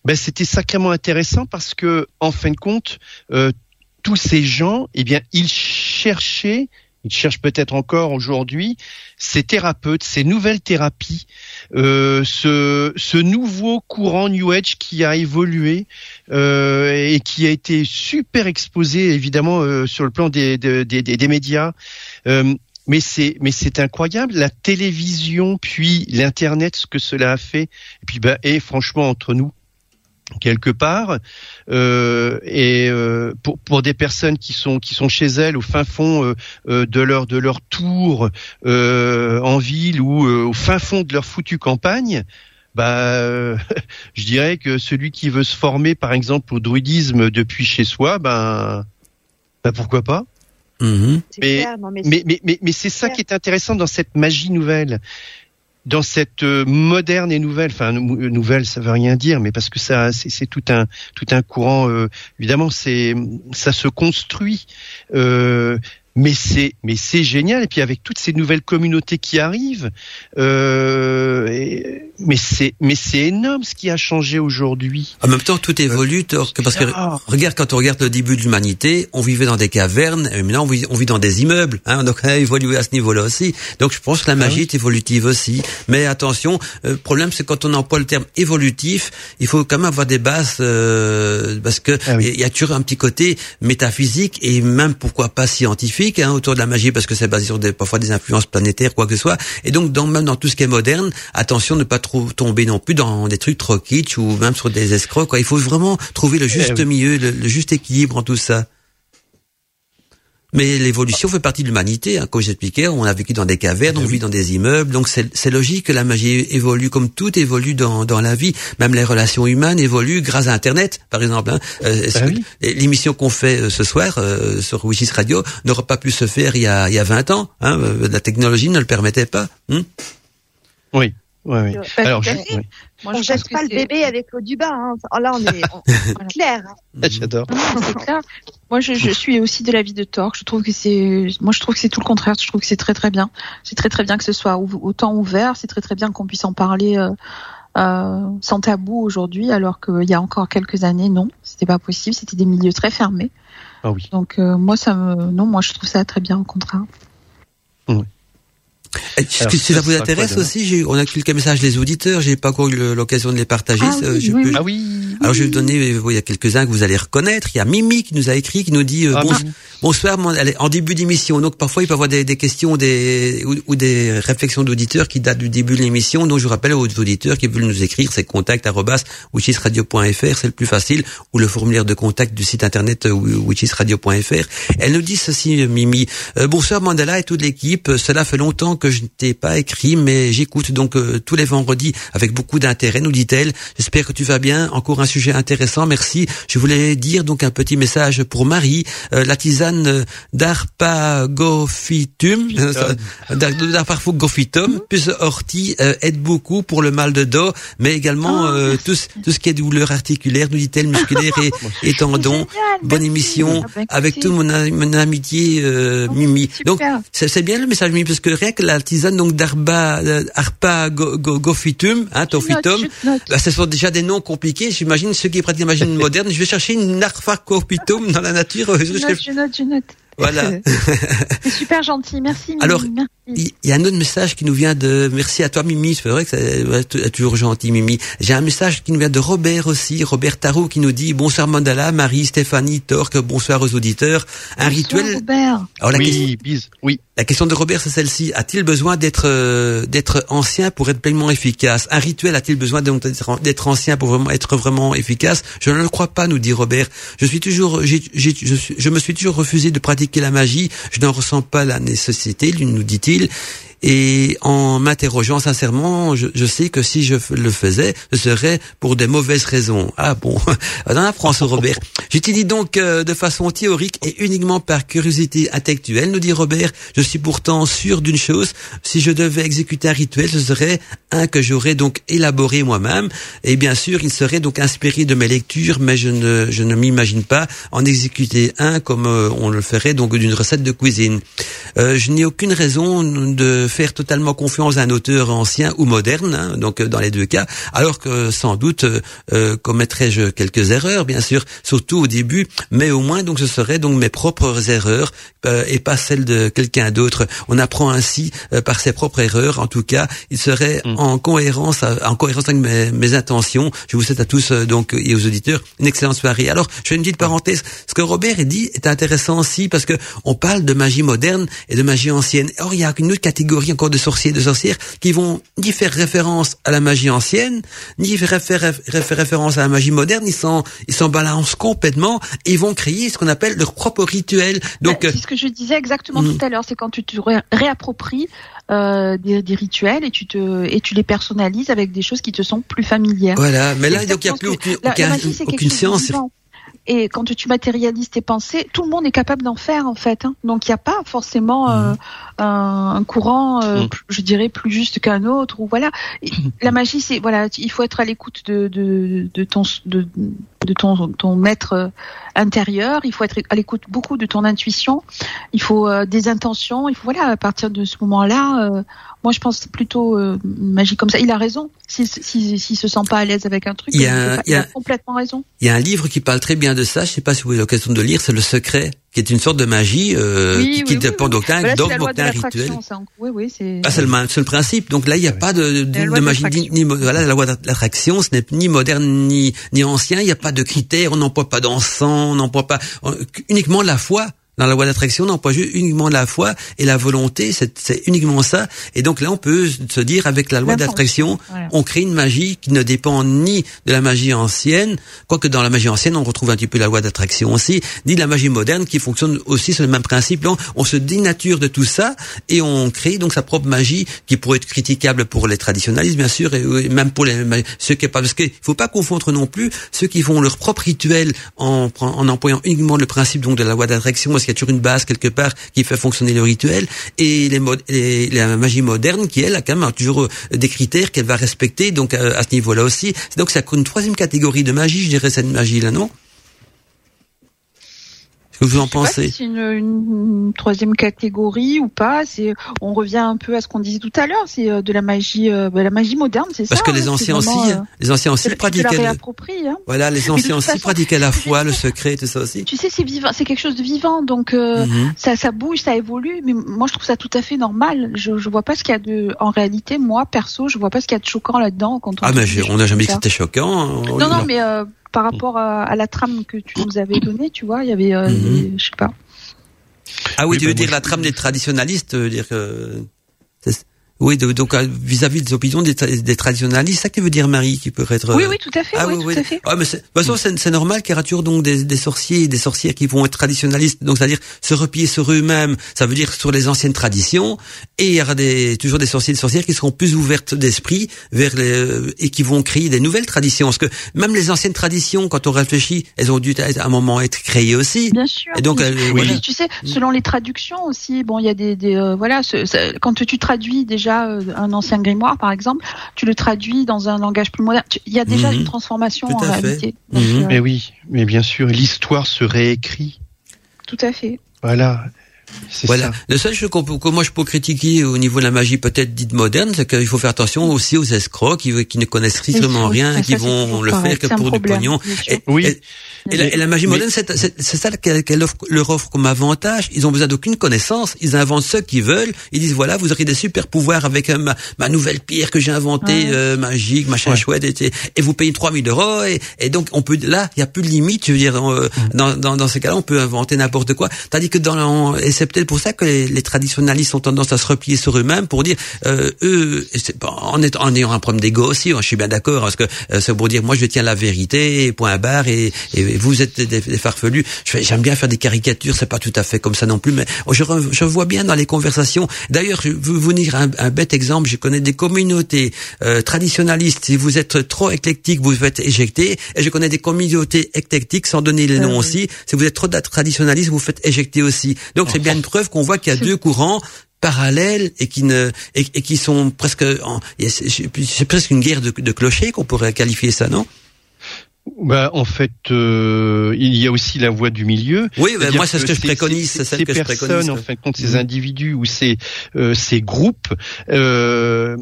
Ben, c'était sacrément intéressant parce que, en fin de compte, euh, tous ces gens, eh bien, ils cherchaient ils cherchent peut-être encore aujourd'hui ces thérapeutes, ces nouvelles thérapies, euh, ce, ce, nouveau courant New Age qui a évolué euh, et qui a été super exposé évidemment euh, sur le plan des, des, des, médias. Mais c'est mais c'est incroyable la télévision puis l'internet ce que cela a fait et puis bah et franchement entre nous quelque part euh, et euh, pour pour des personnes qui sont qui sont chez elles au fin fond euh, euh de leur de leur tour euh, en ville ou au fin fond de leur foutue campagne bah je dirais que celui qui veut se former par exemple au druidisme depuis chez soi ben ben pourquoi pas? Mhm. Mais, mais, mais, mais, c'est ça qui est intéressant dans cette magie nouvelle dans cette euh, moderne et nouvelle, enfin nouvelle, ça veut rien dire, mais parce que ça, c'est tout un tout un courant. Euh, évidemment, c'est ça se construit. Euh, mais c'est mais c'est génial et puis avec toutes ces nouvelles communautés qui arrivent euh, mais c'est mais c'est énorme ce qui a changé aujourd'hui. En même temps tout évolue parce que regarde quand on regarde le début de l'humanité on vivait dans des cavernes et maintenant on vit, on vit dans des immeubles hein, donc on a évolué à ce niveau-là aussi. Donc je pense que la ah magie est évolutive aussi. Mais attention euh, le problème c'est quand on emploie le terme évolutif il faut quand même avoir des bases euh, parce que ah il y a toujours un petit côté métaphysique et même pourquoi pas scientifique Hein, autour de la magie parce que c'est basé sur des, parfois des influences planétaires, quoi que ce soit. Et donc, dans, même dans tout ce qui est moderne, attention de ne pas tomber non plus dans des trucs trop kitsch ou même sur des escrocs. Quoi. Il faut vraiment trouver le juste eh milieu, le juste équilibre en tout ça. Mais l'évolution fait partie de l'humanité. Hein. Comme j'expliquais, on a vécu dans des cavernes, on vit dans des immeubles, donc c'est logique que la magie évolue comme tout évolue dans, dans la vie. Même les relations humaines évoluent grâce à Internet, par exemple. Hein. Euh, ah l'émission qu'on fait euh, ce soir euh, sur Wishis Radio n'aurait pas pu se faire il y a, il y a 20 ans. Hein. La technologie ne le permettait pas. Hein. oui. Oui, oui. Alors, je, Moi, on jette pas le bébé avec l'eau du bain. Hein. Oh, là, on est, clair. J'adore. Moi, je, je, suis aussi de l'avis de Torque. Je trouve que c'est, moi, je trouve que c'est tout le contraire. Je trouve que c'est très très bien. C'est très très bien que ce soit autant ouvert. C'est très très bien qu'on puisse en parler euh, euh, sans tabou aujourd'hui, alors qu'il y a encore quelques années, non, c'était pas possible. C'était des milieux très fermés. Ah oui. Donc euh, moi, ça me, non, moi, je trouve ça très bien au contraire. Oui. Est-ce que ça vous intéresse aussi On a quelques messages des auditeurs. J'ai pas encore eu l'occasion de les partager. Ah oui, oui, ah oui. Alors je vais vous donner. Il y a quelques-uns que vous allez reconnaître. Il y a Mimi qui nous a écrit, qui nous dit ah, bonsoir. en début d'émission. Donc parfois il peut y avoir des, des questions, des ou, des réflexions d'auditeurs qui datent du début de l'émission. Donc je rappelle aux auditeurs qui veulent nous écrire, c'est contact c'est le plus facile, ou le formulaire de contact du site internet wichisradio.fr. Elle nous dit ceci, Mimi. Euh, bonsoir Mandala et toute l'équipe. Cela fait longtemps que je ne t'ai pas écrit, mais j'écoute donc euh, tous les vendredis avec beaucoup d'intérêt, nous dit-elle. J'espère que tu vas bien. Encore un sujet intéressant, merci. Je voulais dire donc un petit message pour Marie. Euh, la tisane d'arpagophytum, d'arpagophytum, plus ortie aide beaucoup pour le mal de dos, mais également oh, tout, tout, ce qui est douleur articulaire, nous dit-elle, musculaire et, et tendons. Bonne émission ah, bah, avec tout mon, mon amitié euh, Mimi. Donc c'est bien le message Mimi parce que rien que la tisane donc d'arba arpa go, go, gofitum, hein, tofitum, bah, ce sont déjà des noms compliqués. J'imagine ceux qui pratiquent la magie moderne. Je vais chercher une arpa gofitum dans la nature. Je note, je note, je note. Voilà. c'est super gentil, merci. Alors, il y, a un autre message qui nous vient de. Merci à toi, Mimi. C'est vrai que c'est toujours gentil, Mimi. J'ai un message qui nous vient de Robert aussi, Robert Tarot, qui nous dit bonsoir Mandala, Marie, Stéphanie, Torque, bonsoir aux auditeurs. Un bonsoir, rituel. Robert. Alors, la oui, question... oui. La question de Robert, c'est celle-ci. A-t-il besoin d'être euh, d'être ancien pour être pleinement efficace? Un rituel a-t-il besoin d'être ancien pour vraiment être vraiment efficace? Je ne le crois pas, nous dit Robert. Je suis toujours, je, je me suis toujours refusé de pratiquer la magie. Je n'en ressens pas la nécessité, nous dit-il huile et en m'interrogeant sincèrement, je, je, sais que si je le faisais, ce serait pour des mauvaises raisons. Ah bon, dans la France, Robert. J'utilise donc euh, de façon théorique et uniquement par curiosité intellectuelle, nous dit Robert. Je suis pourtant sûr d'une chose, si je devais exécuter un rituel, ce serait un que j'aurais donc élaboré moi-même. Et bien sûr, il serait donc inspiré de mes lectures, mais je ne, je ne m'imagine pas en exécuter un comme euh, on le ferait donc d'une recette de cuisine. Euh, je n'ai aucune raison de faire totalement confiance à un auteur ancien ou moderne, hein, donc euh, dans les deux cas, alors que sans doute euh, euh, commettrais-je quelques erreurs, bien sûr, surtout au début, mais au moins donc ce serait donc mes propres erreurs et pas celles de quelqu'un d'autre. On apprend ainsi par ses propres erreurs. En tout cas, il serait mm. en cohérence, en cohérence avec mes, mes, intentions. Je vous souhaite à tous donc et aux auditeurs une excellente soirée. Alors, je fais une petite parenthèse. Ce que Robert dit est intéressant aussi parce que on parle de magie moderne et de magie ancienne. Or, il y a une autre catégorie encore de sorciers et de sorcières qui vont ni faire référence à la magie ancienne, ni faire, référence à la magie moderne. Ils s'en ils s'en balancent complètement et ils vont créer ce qu'on appelle leur propre rituel. Donc bah, c'est ce que je disais exactement mm. tout à l'heure, c'est quand tu te réappropries euh, des, des, rituels et tu te et tu les personnalises avec des choses qui te sont plus familières. Voilà, mais là donc il n'y a plus aucune, aucune science. Et quand tu matérialises tes pensées, tout le monde est capable d'en faire en fait. Hein. Donc il n'y a pas forcément euh, un, courant, euh, mm. je dirais, plus juste qu'un autre. Ou voilà, la magie, c'est voilà, il faut être à l'écoute de, de, de, ton de, de ton, ton maître intérieur. Il faut être à l'écoute beaucoup de ton intuition. Il faut euh, des intentions. Il faut voilà, à partir de ce moment-là, moi je pense plutôt magie comme ça. Il a raison. S'il si, si, se sent pas à l'aise avec un truc, il, a, il a complètement raison. Il y a un livre qui parle très bien de ça, je sais pas si vous avez l'occasion de le lire, c'est Le Secret, qui est une sorte de magie euh, qui, dépend donc d'un rituel. Oui, oui, c'est. Ah, c'est le, le, principe. Donc là, il n'y a pas de, de, magie ni, voilà la loi d'attraction, ce n'est ni moderne ni ni ancien. Il n'y a pas de critères. On n'emploie pas d'encens, on n'emploie pas uniquement la foi. Dans la loi d'attraction, on n'emploie uniquement la foi et la volonté, c'est uniquement ça. Et donc là, on peut se dire, avec la loi d'attraction, on crée une magie qui ne dépend ni de la magie ancienne, quoique dans la magie ancienne, on retrouve un petit peu la loi d'attraction aussi, ni de la magie moderne qui fonctionne aussi sur le même principe. Donc, on se dénature de tout ça et on crée donc sa propre magie qui pourrait être critiquable pour les traditionnalistes, bien sûr, et même pour les ceux qui pas parce qu'il faut pas confondre non plus ceux qui font leur propre rituel en, en employant uniquement le principe donc de la loi d'attraction qu'il y a toujours une base quelque part qui fait fonctionner le rituel, et, les la magie moderne qui, elle, a quand même toujours euh, des critères qu'elle va respecter, donc à, ce niveau-là aussi. Donc c'est une troisième catégorie de magie, je dirais, cette magie-là, non? Que vous en pensez C'est une, une, troisième catégorie ou pas C'est on revient un peu à ce qu'on disait tout à l'heure. C'est euh, de la magie, euh, bah, la magie moderne, c'est ça. Parce que les hein, anciens aussi, euh, les anciens aussi pratiquaient. La hein. Voilà, les anciens aussi pratiquaient la foi, le secret, tout ça aussi. Tu sais, c'est vivant, c'est quelque chose de vivant, donc mhm. ça, ça bouge, ça évolue. Mais moi, je trouve ça tout à fait normal. Je, je vois pas ce qu'il y a de, en réalité, moi perso, je vois pas ce qu'il y a de choquant là-dedans. Quand on ah, mais on n'a jamais dit que c'était choquant. Hein. Non, non, mais par rapport à, la trame que tu nous avais donnée, tu vois, il y avait, mhm. je sais pas. Ah oui, tu veux dire la trame des traditionalistes, dire que oui, donc euh, vis-à-vis des opinions des, des traditionalistes, ça que tu veux dire, Marie, qui peut être. Oui, oui, tout à fait. Ah, oui, oui, tout à fait. Ah, mais de toute façon, c'est normal qu'il toujours donc des, des, sorciers et des sorcières qui vont être traditionalistes, donc c'est-à-dire se replier sur eux-mêmes. Ça veut dire sur les anciennes traditions, et il y aura des, toujours des sorciers et des sorcières qui seront plus ouvertes d'esprit vers les euh, et qui vont créer des nouvelles traditions. Parce que même les anciennes traditions, quand on réfléchit, elles ont dû à un moment être créées aussi. Bien sûr. Et donc, oui. tu sais, selon les traductions aussi, bon, il y a des, des euh, voilà, quand tu traduis déjà euh, un ancien grimoire, par exemple, tu le traduis dans un langage plus moderne. Il y a déjà mhm. une transformation en réalité. Mhm. Euh, mais oui, mais bien sûr, l'histoire se réécrit. Tout à fait. Voilà. Voilà. Le seul chose que moi je peux critiquer au niveau de la magie peut-être dite moderne, c'est qu'il faut faire attention aussi aux escrocs qui, qui ne connaissent strictement rien, qui vont le faire que pour du pognon. oui. Et, la, magie moderne, c'est ça qu'elle offre, leur offre comme avantage. Ils ont besoin d'aucune connaissance. Ils inventent ce qu'ils veulent. Ils disent voilà, vous aurez des super pouvoirs avec euh, ma, ma, nouvelle pierre que j'ai inventée, euh, magique, machin chouette, et, et, vous payez 3000 euros. Et, et, donc on peut là, il y a plus de limite. Je veux dire, euh, mm. dans, dans, dans, ces cas-là, on peut inventer n'importe quoi. Tandis que dans et c'est peut-être pour ça que les, les, traditionalistes ont tendance à se replier sur eux-mêmes pour dire euh, eux, en, est, en ayant un problème d'ego aussi. Hein, je suis bien d'accord parce que c'est pour dire moi je tiens la vérité, point barre et, et vous êtes des, des farfelus. J'aime bien faire des caricatures, c'est pas tout à fait comme ça non plus, mais je, je vois bien dans les conversations. D'ailleurs, je veux vous dire un, un, bête exemple. Je connais des communautés euh, traditionnalistes. Si vous êtes trop éclectique, vous faites éjecter. Et je connais des communautés éclectiques, sans donner les noms aussi. Si vous êtes trop traditionnaliste, vous faites éjecter aussi. Donc c'est bien une preuve qu'on voit qu'il y a deux courants parallèles et qui ne et, qui sont presque c'est presque une guerre de, de clochers qu'on pourrait qualifier ça non? Bah, en fait, euh, il y a aussi la voie du milieu. Oui, bah, moi c'est ce que je préconise, c'est celle que je préconise. En fait, contre ces mmh. individus ou ces euh, ces groupes euh,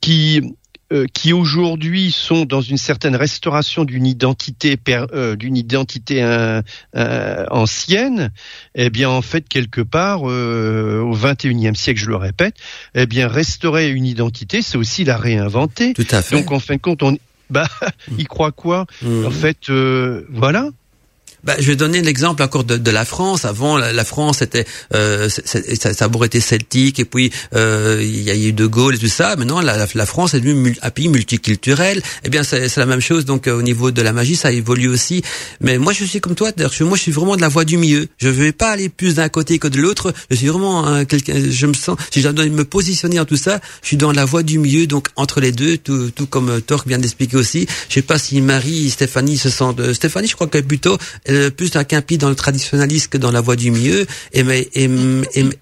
qui euh, qui aujourd'hui sont dans une certaine restauration d'une identité euh, d'une identité ancienne, eh bien en fait quelque part au 21e siècle, je le répète, eh bien restaurer une identité, c'est aussi la réinventer. Tout à fait. Donc en fin de compte, on, bah, il croit quoi? En fait, euh, voilà. Bah, je vais donner l'exemple encore de, de, la France. Avant, la, France était, euh, ça, ça été celtique, et puis euh, il y a eu De Gaulle et tout ça. Maintenant, la, la France est devenue un pays multiculturel. Eh bien, c'est la même chose. Donc, euh, au niveau de la magie, ça évolue aussi. Mais moi, je suis comme toi. Moi, je suis vraiment de la voie du milieu. Je ne vais pas aller plus d'un côté que de l'autre. Je suis vraiment quelqu'un. Je me sens. Si dois me positionner en tout ça, je suis dans la voie du milieu. Donc, entre les deux, tout, tout comme Torque vient d'expliquer aussi. Je sais pas si Marie, Stéphanie se sentent. Stéphanie, je crois que plutôt euh, plus un quimpi dans le traditionnalisme que dans la voie du mieux, et, et,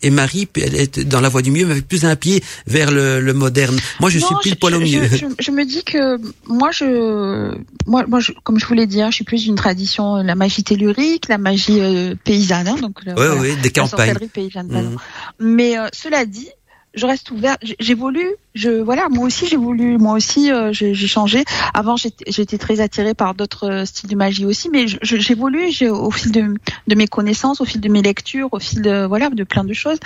et, Marie elle est dans la voie du mieux, mais avec plus un pied vers le, le moderne. Moi, je suis pile poil au mieux. Je, je, me dis que moi, je, moi, moi comme je vous l'ai dit, hein, je suis plus d'une tradition, la magie tellurique, la magie euh, paysanne, hein, donc ouais, ouais, des campagnes. Paysanne, mmh. Mais euh, cela dit, je reste ouverte. J'évolue. Je voilà, moi aussi j'ai voulu, moi aussi euh, j'ai changé. Avant j'étais très attirée par d'autres euh, styles de magie aussi, mais j'évolue au fil de, de, mes connaissances, au fil de mes lectures, au fil de voilà de plein de choses.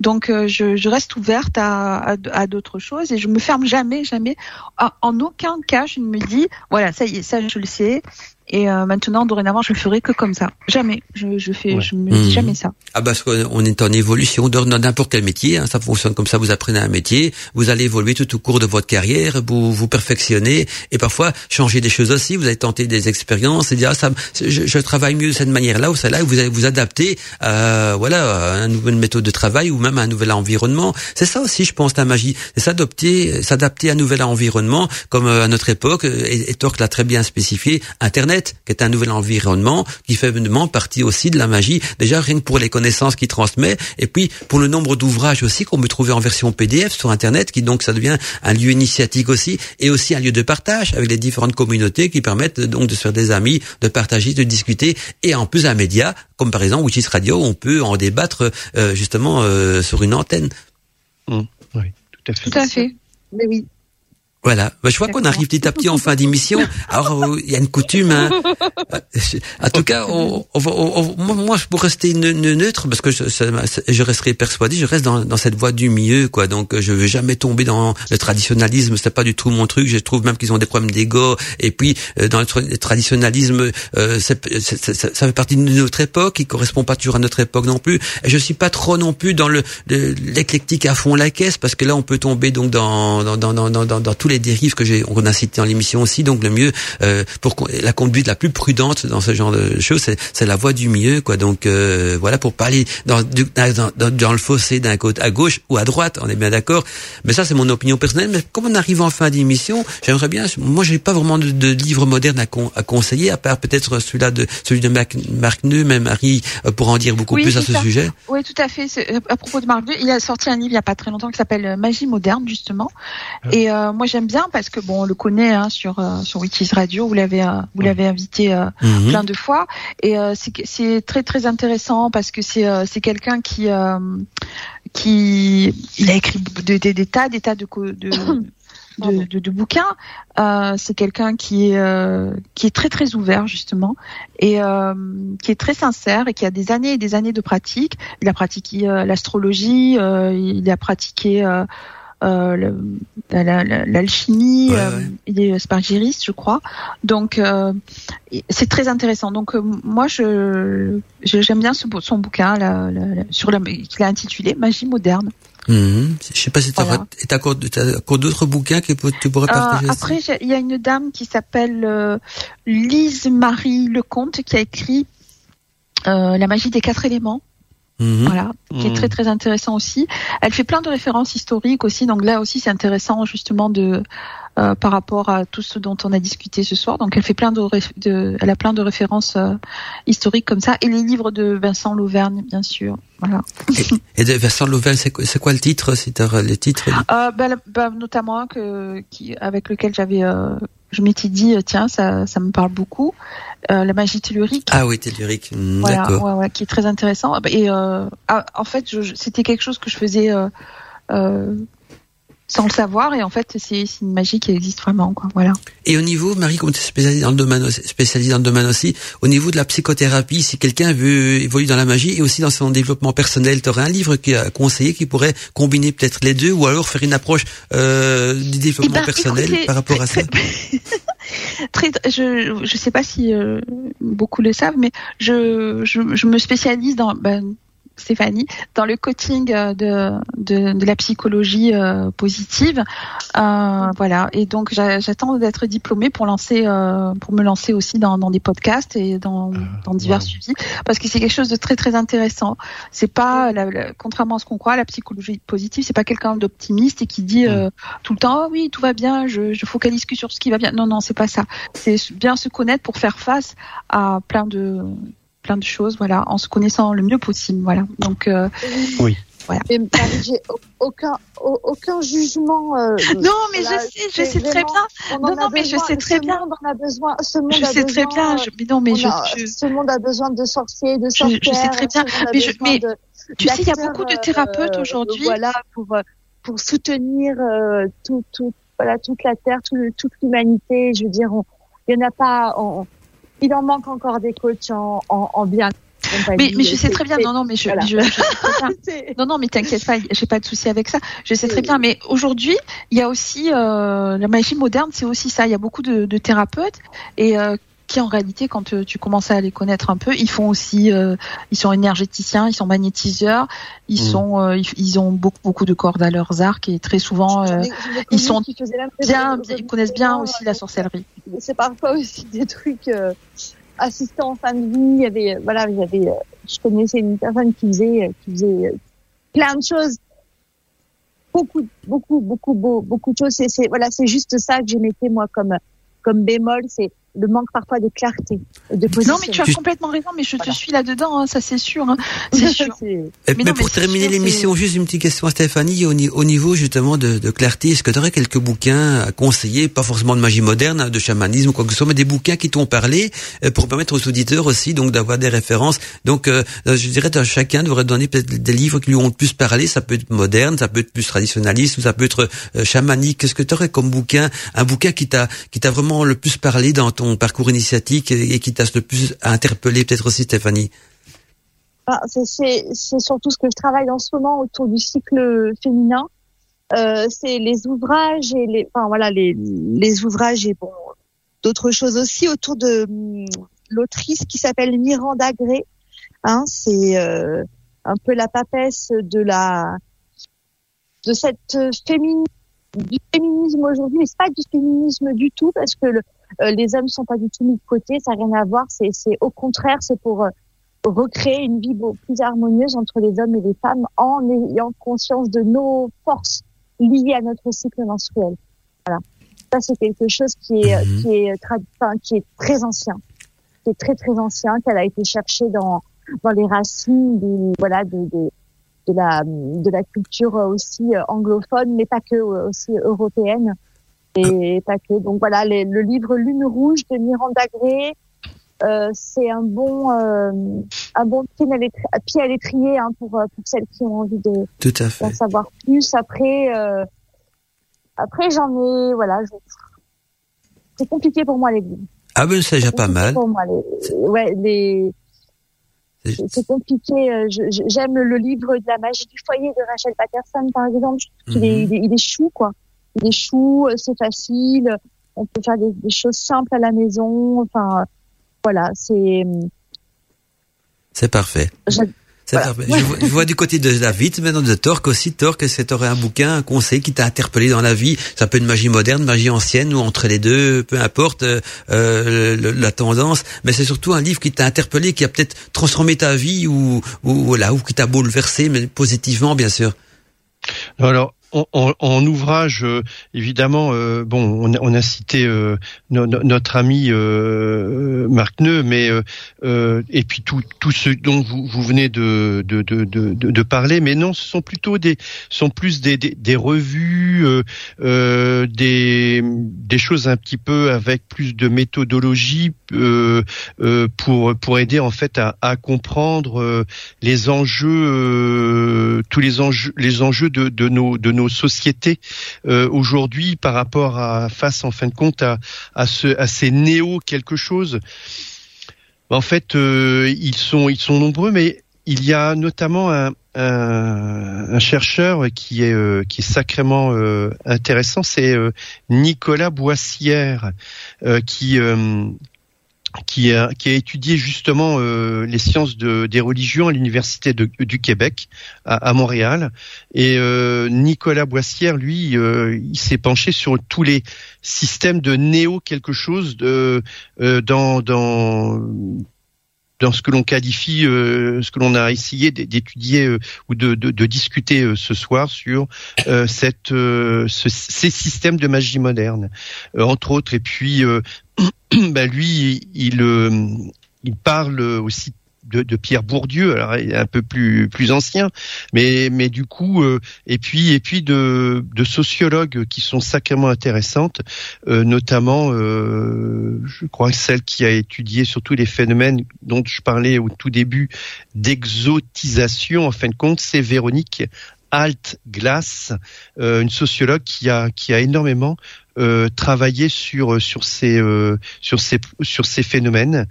Donc euh, je, je, reste ouverte à, à, à d'autres choses et je me ferme jamais, jamais. En aucun cas je ne me dis voilà ça y est, ça je le sais. Et euh, maintenant, dorénavant, je le ferai que comme ça. Jamais. Je, je fais, je me dis mmh. jamais ça. Ah parce qu'on est en évolution dans n'importe quel métier. Hein, ça fonctionne comme ça. Vous apprenez un métier, vous allez évoluer tout au cours de votre carrière, vous vous perfectionnez et parfois changer des choses aussi. Vous allez tenter des expériences et dire ah, ça, je, je, travaille mieux de cette manière-là ou celle-là. Vous allez vous adapter à voilà à une nouvelle méthode de travail ou même à un nouvel environnement. C'est ça aussi, je pense, la magie. C'est s'adapter, s'adapter à un nouvel environnement, comme euh, à notre époque. Et, et Torque l'a très bien spécifié. Internet qui est un nouvel environnement, qui fait partie aussi de la magie. Déjà, rien que pour les connaissances qu'il transmet, et puis pour le nombre d'ouvrages aussi qu'on peut trouver en version PDF sur Internet, qui donc Donc ça devient un lieu initiatique aussi et aussi un lieu de partage avec les différentes communautés qui permettent donc de se faire des amis, de partager, de discuter et en plus un média comme par exemple Witches Radio, on peut en débattre euh, justement euh, sur une antenne. Mmh. oui, tout à fait. Tout à fait. Mais oui. Voilà. Bah, je vois qu'on arrive petit à petit en fin d'émission. Alors, euh, il y a une coutume. Hein. En tout cas, on, on, on, moi, pour rester neutre, parce que je, je resterai persuadé, je reste dans, dans, cette voie du milieu, quoi. Donc, je veux jamais tomber dans le traditionnalisme. C'est pas du tout mon truc. Je trouve même qu'ils ont des problèmes d'ego. Et puis, euh, dans le traditionnalisme, euh, ça fait partie de notre époque. Il correspond pas toujours à notre époque non plus. Et je suis pas trop non plus dans le l'éclectique à fond la caisse, parce que là, on peut tomber donc dans dans dans dans, dans, dans tous les dérives que j'ai, on a cité dans l'émission aussi. Donc le mieux euh, pour la conduite la plus prudente dans ce genre de choses, c'est la voie du mieux, quoi. Donc euh, voilà pour parler dans, dans, dans, le fossé d'un côté à gauche ou à droite, on est bien d'accord. Mais ça c'est mon opinion personnelle. Mais comme on arrive en fin d'émission, j'aimerais bien. Moi j'ai pas vraiment de, de livre moderne à, à, conseiller à part peut-être celui-là de celui de Marc, Marc Neu, même Marie euh, pour en dire beaucoup plus à ce sujet. Oui, tout à fait. À propos de Marc Neu, il a sorti un livre il y a pas très longtemps qui s'appelle Magie moderne justement. Ah. Et moi j'aime bien parce que bon, on le connaît hein, sur euh, sur Witches Radio. Vous l'avez euh, vous l'avez invité euh, mhm. plein de fois et c'est très très intéressant parce que c'est c'est quelqu'un qui qui il a écrit des, des, tas des tas de de de, de, bouquins. Euh, c'est quelqu'un qui est euh, qui est très très ouvert justement et euh, qui est très sincère et qui a des années et des années de pratique. Il a pratiqué l'astrologie, il a pratiqué euh, l'alchimie, euh, il est spargiriste, je crois. Donc euh, c'est très intéressant. Donc moi, je j'aime bien ce, son bouquin là, sur la qu'il a intitulé Magie moderne. Mhm. Je sais pas si tu as, encore, d'autres bouquins que tu pourrais partager. après, il y a une dame qui s'appelle Lise Marie Lecomte qui a écrit La magie des quatre éléments. Mhm. Voilà, qui est très mhm. très intéressant aussi. Elle fait plein de références historiques aussi, donc là aussi c'est intéressant justement de euh, par rapport à tout ce dont on a discuté ce soir. Donc elle fait plein de, de elle a plein de références euh, historiques comme ça et les livres de Vincent Lauvergne bien sûr. Voilà. Et, de Vincent Lauvergne, c'est quoi, quoi, le titre, c'est les titres? Euh, ben, ben, notamment que qui avec lequel j'avais euh, je m'étais dit tiens ça ça me parle beaucoup euh, la magie tellurique. Ah oui, tellurique. Hmm, voilà, ouais, ouais, qui est très intéressant. Et euh, ah, en fait, c'était quelque chose que je faisais euh, sans le savoir et en fait c'est une magie qui existe vraiment quoi. Voilà. Et au niveau Marie comme tu es spécialisée dans le domaine spécialisée dans le domaine aussi au niveau de la psychothérapie si quelqu'un veut évoluer dans la magie et aussi dans son développement personnel tu aurais un livre qui a conseillé qui pourrait combiner peut-être les deux ou alors faire une approche euh, du développement eh ben, personnel par rapport à ça. très, je je sais pas si euh, beaucoup le savent mais je, je, je me spécialise dans ben, Stéphanie, dans le coaching euh, de, de, de la psychologie euh, positive. Euh, voilà. Et donc j'attends d'être diplômée pour lancer, euh, pour me lancer aussi dans, dans des podcasts et dans, ah, dans divers suivis, parce que c'est quelque chose de très très intéressant. C'est pas, la, contrairement à ce qu'on croit, la psychologie positive, c'est pas quelqu'un d'optimiste et qui dit euh, tout le temps, oh, oui, tout va bien, je, je focalise que sur ce qui va bien. Non, non, c'est pas ça. C'est bien se connaître pour faire face à plein de plein de choses, voilà, en se connaissant le mieux possible, voilà. Donc, euh, oui. Voilà. j'ai aucun aucun jugement. Euh, non, mais je sais, je sais très bien. Non, non, mais je sais très bien. Monde en a besoin. Ce monde je sais très bien. Je, mais non, mais je, Ce monde a besoin de sorciers, de sorcières. Je, sais très bien. Mais, je, mais tu sais, il y a beaucoup de thérapeutes euh, aujourd'hui. Voilà, pour pour soutenir tout, tout, voilà, toute la terre, toute l'humanité. Je veux dire, il y en a pas. On, il en manque encore des coachs en, en, en bien. Mais, mais, je sais très bien, non, non, mais je, je, je non, non, mais t'inquiète pas, j'ai pas de souci avec ça. Je sais très bien, mais aujourd'hui, il y a aussi euh, la magie moderne, c'est aussi ça. Il y a beaucoup de, de thérapeutes et euh, qui en réalité, quand euh, tu commences à les connaître un peu, ils font aussi, euh, ils sont énergéticiens, ils sont magnétiseurs, ils mmh. sont, euh, ils, ont beaucoup beaucoup de cordes à leurs arcs et très souvent, ils sont bien, ils connaissent bien aussi la sorcellerie. C'est parfois aussi des trucs assistants en fin de vie. Il y avait, voilà, il y avait, je connaissais une personne qui faisait, qui faisait plein de choses beaucoup, beaucoup, beaucoup, beaucoup, beaucoup de choses. C'est, voilà, c'est juste ça que je mettais moi comme, comme bémol. C'est le manque parfois de clarté, de Non, mais tu as complètement raison, mais je te suis là-dedans, hein, ça c'est sûr. Hein, c'est sûr. mais, pour terminer l'émission, juste une petite question à Stéphanie, au, niveau justement de, de clarté, est-ce que tu aurais quelques bouquins à conseiller, pas forcément de magie moderne, de chamanisme ou quoi que ce soit, mais des bouquins qui t'ont parlé, euh, pour permettre aux auditeurs aussi donc d'avoir des références. Donc, euh, je dirais que chacun devrait donner peut-être des livres qui lui ont le plus parlé, ça peut être moderne, ça peut être plus traditionnaliste, ça peut être euh, chamanique. Qu'est-ce que tu aurais comme bouquin, un bouquin qui t'a qui t'a vraiment le plus parlé dans ton parcours initiatique et, qui t'a le plus interpellé, peut-être aussi Stéphanie ah, c'est surtout ce que je travaille en ce moment autour du cycle féminin. Euh, c'est les ouvrages et les, voilà, les, ouvrages et d'autres choses aussi autour de hum, l'autrice qui s'appelle Miranda Gray. Hein, c'est euh, un peu la papesse de la de cette féminine du féminisme aujourd'hui, mais c'est pas du féminisme du tout parce que euh, les hommes sont pas du tout mis de côté, ça n'a rien à voir. C'est, c'est au contraire, c'est pour euh, recréer une vie plus harmonieuse entre les hommes et les femmes en ayant conscience de nos forces liées à notre cycle menstruel. Voilà. Ça, c'est quelque chose qui est, mhm. qui est, enfin, qui est très ancien, qui est très très ancien, qu'elle a été cherchée dans dans les racines, voilà, de la de la culture aussi euh, anglophone, mais pas que, aussi européenne et pas que. Donc voilà, le livre Lune rouge de Miranda Gray, euh, c'est un bon euh, un bon pied à l'étrier hein, pour euh, pour celles qui ont envie de Tout à d'en savoir plus. Après euh, après j'en ai voilà, c'est compliqué pour moi les livres. Ah ben c'est déjà pas mal. Pour moi, les, ouais les c'est compliqué. Euh, j'aime le livre de la magie du foyer de Rachel Patterson, par exemple. Il, est, mhm. il, est, il, est, chou, quoi des choux, euh, c'est facile. On peut faire des, choses simples à la maison. Enfin, voilà, c'est. C'est parfait. C'est parfait. Je, vois, du côté de David, maintenant de Torque aussi. Torque, c'est aurait un bouquin, un conseil qui t'a interpellé dans la vie. Ça peut être magie moderne, magie ancienne ou entre les deux, peu importe euh, euh la tendance. Mais c'est surtout un livre qui t'a interpellé, qui a peut-être transformé ta vie ou, ou voilà, ou qui t'a bouleversé, mais positivement, bien sûr. Alors, en, ouvrage, euh, évidemment, euh, bon, on, on, a cité euh, notre ami Marc Neu, mais et puis tout, tout ce dont vous, vous venez de de, de, de, de, parler, mais non, ce sont plutôt des sont plus des, des, des revues, des, des choses un petit peu avec plus de méthodologie pour pour aider en fait à, comprendre les enjeux, tous les enjeux les enjeux de, de nos de nos sociétés euh, aujourd'hui par rapport à face en fin de compte à, à, ce, à ces néo quelque chose. En fait, euh, ils sont ils sont nombreux, mais il y a notamment un, un, chercheur qui est euh, qui est sacrément intéressant, c'est Nicolas Boissière, qui qui a, qui a étudié justement euh, les sciences de, des religions à l'université du Québec à, Montréal. Et euh, Nicolas Boissière, lui, euh, il s'est penché sur tous les systèmes de néo quelque chose de dans dans dans ce que l'on qualifie, ce que l'on a essayé d'étudier ou de, de, de, discuter ce soir sur cette, ce, ces systèmes de magie moderne, entre autres. Et puis bah lui, il, euh, il parle aussi de, Pierre Bourdieu, alors un peu plus plus ancien, mais mais du coup euh, et puis et puis de, de sociologues qui sont sacrément intéressantes, euh, notamment je crois celle qui a étudié surtout les phénomènes dont je parlais au tout début d'exotisation en fin de compte, c'est Véronique Alt Glass, une sociologue qui a qui a énormément euh, travailler sur sur ces euh, sur ces sur ces phénomènes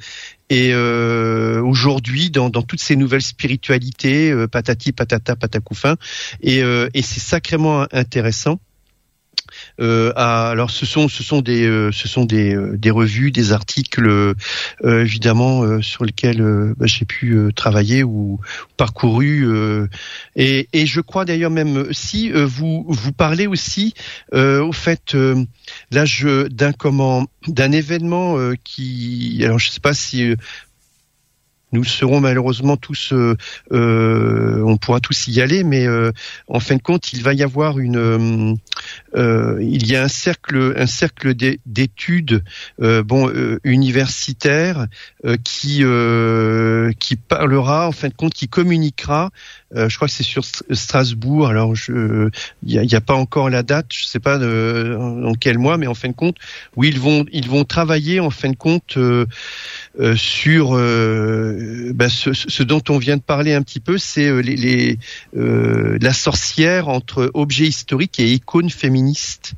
et euh, aujourd'hui dans, toutes ces nouvelles spiritualités patati patata patacoufin et et c'est sacrément intéressant euh, alors ce sont ce sont des euh, ce sont des, euh, des revues, des articles évidemment sur lesquels bah, j'ai pu travailler ou, parcouru et, je crois d'ailleurs même si vous vous parlez aussi au fait là je d'un comment d'un événement qui alors je sais pas si nous serons malheureusement tous, on pourra tous y aller, mais en fin de compte, il va y avoir une, il y a un cercle, un cercle d'études, bon, universitaires qui qui parlera en fin de compte, qui communiquera euh, je crois que c'est sur Strasbourg. Alors, il n'y a, pas encore la date. Je ne sais pas dans quel mois, mais en fin de compte, où ils vont, ils vont travailler en fin de compte euh, euh, sur bah, ce, dont on vient de parler un petit peu, c'est les, la sorcière entre objets historiques et icônes féministes.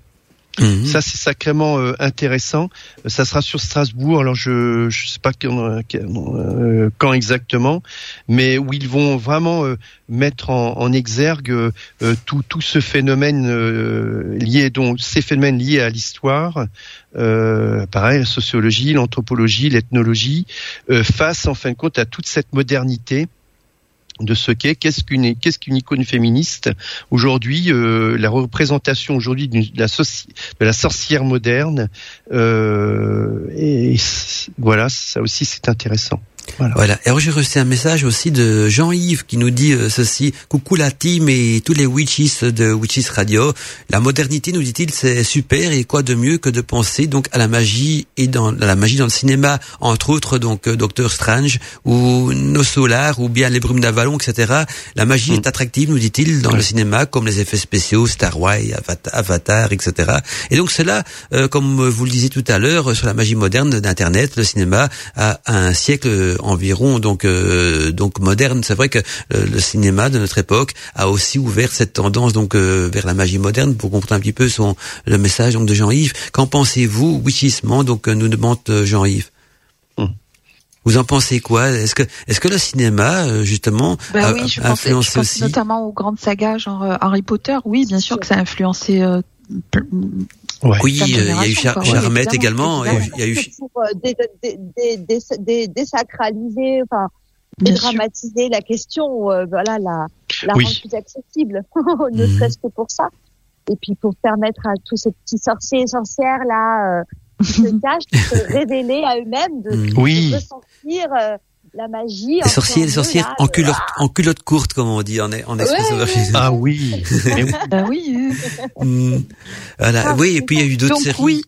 Mhm. Ça, c'est sacrément euh, intéressant. Ça sera sur Strasbourg. Alors, je ne sais pas quand, euh, quand, exactement, mais où ils vont vraiment euh, mettre en, en exergue tout, tout ce phénomène lié, donc ces phénomènes liés à l'histoire, pareil, la sociologie, l'anthropologie, l'ethnologie, face en fin de compte à toute cette modernité de ce qu'est qu'est-ce qu'une qu'est-ce qu'une icône féministe aujourd'hui euh, la représentation aujourd'hui de la, de la sorcière moderne euh, et voilà ça aussi c'est intéressant voilà. voilà. Alors j'ai reçu un message aussi de Jean-Yves qui nous dit euh, ceci coucou la team et tous les witches de Witches Radio. La modernité, nous dit-il, c'est super et quoi de mieux que de penser donc à la magie et dans la magie dans le cinéma, entre autres donc euh, Doctor Strange ou Nos Solars ou bien les Brumes d'Avalon, etc. La magie mm. est attractive, nous dit-il, dans le cinéma comme les effets spéciaux, Star Wars, Avatar, etc. Et donc cela, euh, comme vous le disiez tout à l'heure, sur la magie moderne d'Internet, le cinéma a un siècle environ donc euh, donc moderne. C'est vrai que euh, le cinéma de notre époque a aussi ouvert cette tendance donc euh, vers la magie moderne pour comprendre un petit peu son le message donc de Jean-Yves. Qu'en pensez-vous, witchissement Donc nous demande Jean-Yves. Hum. Vous en pensez quoi? Est-ce que est-ce que le cinéma justement ben a, oui, je influencé pense, aussi? notamment aux grandes sagas genre Harry Potter Oui, bien sûr que ça a influencé oui, il y a eu Charmette également. Il y a eu pour désacraliser, enfin dédramatiser la question, euh, voilà, la, la rendre plus accessible, ne mhm. serait-ce que pour ça. Et puis pour permettre à tous ces petits sorciers et sorcières là euh, qui se cachent de se révéler à eux-mêmes, de, mhm. de, ressentir euh, la magie. Les sorciers, les sorcières en culotte, en culotte courte, comme on dit en, en expression Ah oui. bah oui. Hmm. Voilà. Ah, oui, et puis il y a eu d'autres séries. Oui.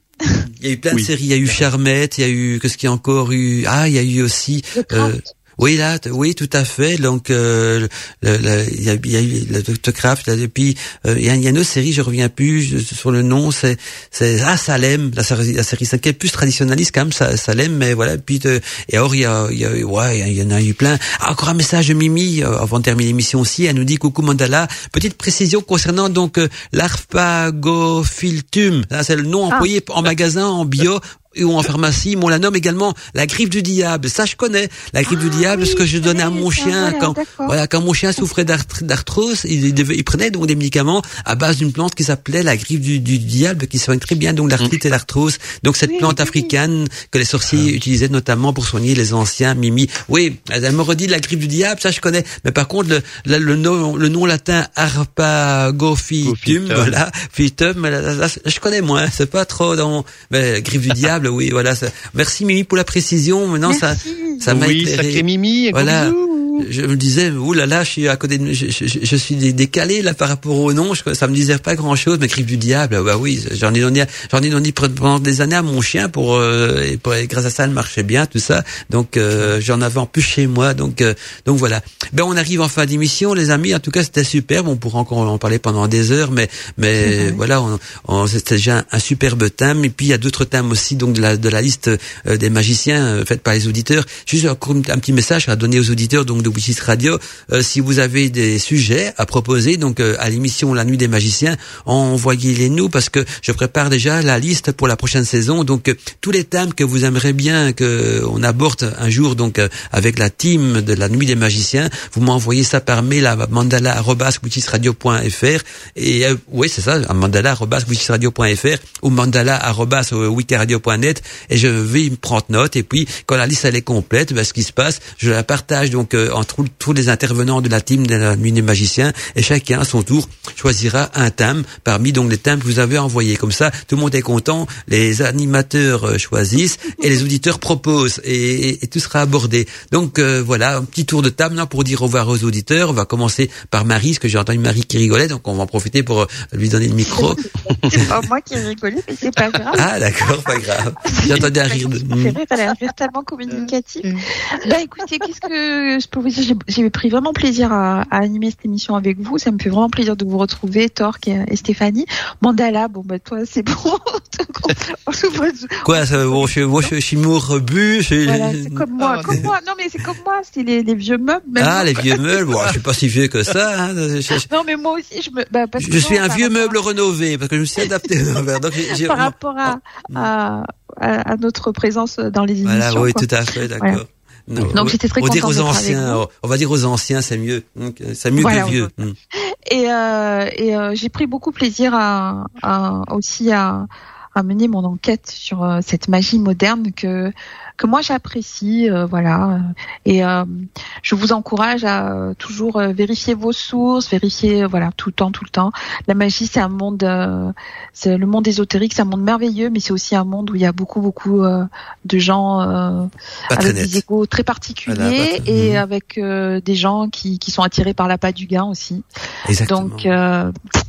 Il y a eu plein de séries. Il y a eu Charmette, il y a eu qu'est-ce qu'il y a encore eu Ah, il y a eu aussi. Euh, oui, là, oui, tout à fait. Donc, euh, il y, a, y a eu le Dr. Craft, là, depuis, euh, il y, a, y a une autre série, je reviens plus sur le nom, c'est, c'est ah Salem, la série, la série, c'est plus traditionnaliste quand même, ça, Salem, mais voilà. Puis, euh, et alors, il y a, y a, ouais, il y en a eu plein. Ah, encore un message de Mimi euh, avant de terminer l'émission aussi. Elle nous dit coucou Mandala. Petite précision concernant donc euh, l'arpagophylltum. C'est le nom ah. employé en magasin en bio ou en pharmacie, on la nomme également la griffe du diable. Ça, je connais. La griffe du ah diable, ce que je donnais à mon chien quand, voilà, quand mon chien souffrait d'arthrose, il, il, prenait donc des médicaments à base d'une plante qui s'appelait la griffe du, diable, qui soigne très bien donc l'arthrite et l'arthrose. Donc cette plante africaine que les sorciers ah. utilisaient notamment pour soigner les anciens mimi. Oui, elle me redit la griffe du diable, ça je connais. Mais par contre, le, le, nom, le nom latin Arpagophytum, voilà, phytum, je connais moins. C'est pas trop dans, mais la griffe du diable oui, voilà. Merci Mimi pour la précision. Maintenant, ça, ça m'a oui, éclairé. Mimi. Voilà je me disais, là là, je suis à côté de, je, je, je suis décalé là par rapport au nom. Je, ça me disait pas grand chose, mais griffe du diable, bah oui, j'en ai donné, j'en ai donné pendant des années à mon chien pour, euh, et pour grâce à ça, elle marchait bien, tout ça. Donc euh, j'en avais en plus chez moi. Donc euh, donc voilà. Ben on arrive en fin d'émission, les amis. En tout cas, c'était superbe. On pourra encore en parler pendant des heures, mais mais voilà, on, on c'était déjà un, superbe thème. Et puis il y a d'autres thèmes aussi, donc de la de la liste des magiciens faite par les auditeurs. Juste un, un petit message à donner aux auditeurs donc de Witches Radio. Euh, si vous avez des sujets à proposer, donc euh, à l'émission La Nuit des Magiciens, envoyez-les nous parce que je prépare déjà la liste pour la prochaine saison. Donc euh, tous les thèmes que vous aimeriez bien que on aborde un jour, donc avec la team de La Nuit des Magiciens, vous m'envoyez ça par mail à mandala@witchesradio.fr et oui c'est ça, à mandala@witchesradio.fr ou mandala@wikiradio.net et je vais prendre note et puis quand la liste elle est complète, ben, ce qui se passe, je la partage donc entre tous les intervenants de la team de la nuit des magiciens et chacun à son tour choisira un thème parmi donc les thèmes que vous avez envoyés. Comme ça, tout le monde est content, les animateurs euh, choisissent et les auditeurs proposent et, tout sera abordé. Donc euh, voilà, un petit tour de table pour dire au revoir aux auditeurs. On va commencer par Marie, parce que j'ai entendu Marie qui rigolait, donc on va en profiter pour euh, lui donner le micro. c'est pas moi qui rigolais, mais c'est pas grave. Ah d'accord, pas grave. J'ai entendu un rire. De... C'est vrai, t'as l'air tellement communicatif. bah écoutez, qu'est-ce que je peux vous dire J'ai pris vraiment plaisir à, à, animer cette émission avec vous. Ça me fait vraiment plaisir de vous retrouver, Torque et, Stéphanie. Mandala, bon bah toi c'est bon. Quoi, ça, bon, je, moi je suis mort rebut. Voilà, c'est comme moi, ah, comme moi. Non mais c'est comme moi, c'est les, les, vieux meubles. Ah les vieux meubles, bon, je suis pas si vieux que ça. Hein. Non mais moi aussi je me. Bah, parce je suis un vieux meuble rénové parce que je me suis adapté. Donc, par rapport à, à, à, notre présence dans les émissions. Voilà, oui, tout à fait, d'accord. Donc j'étais très on dire aux anciens, on va dire aux anciens, c'est mieux, c'est mieux que vieux. Hmm. Et, euh, et euh, j'ai pris beaucoup plaisir à, à aussi à, à mener mon enquête sur euh, cette magie moderne que que moi j'apprécie, euh, voilà. Et euh, je vous encourage à toujours vérifier vos sources, vérifier, voilà, tout le temps, tout le temps. La magie, c'est un monde, c'est le monde ésotérique, c'est un monde merveilleux, mais c'est aussi un monde où il y a beaucoup, beaucoup de gens avec des égos très particuliers et mhm. avec des gens qui, qui sont attirés par la patte du gain aussi. Exactement. Donc,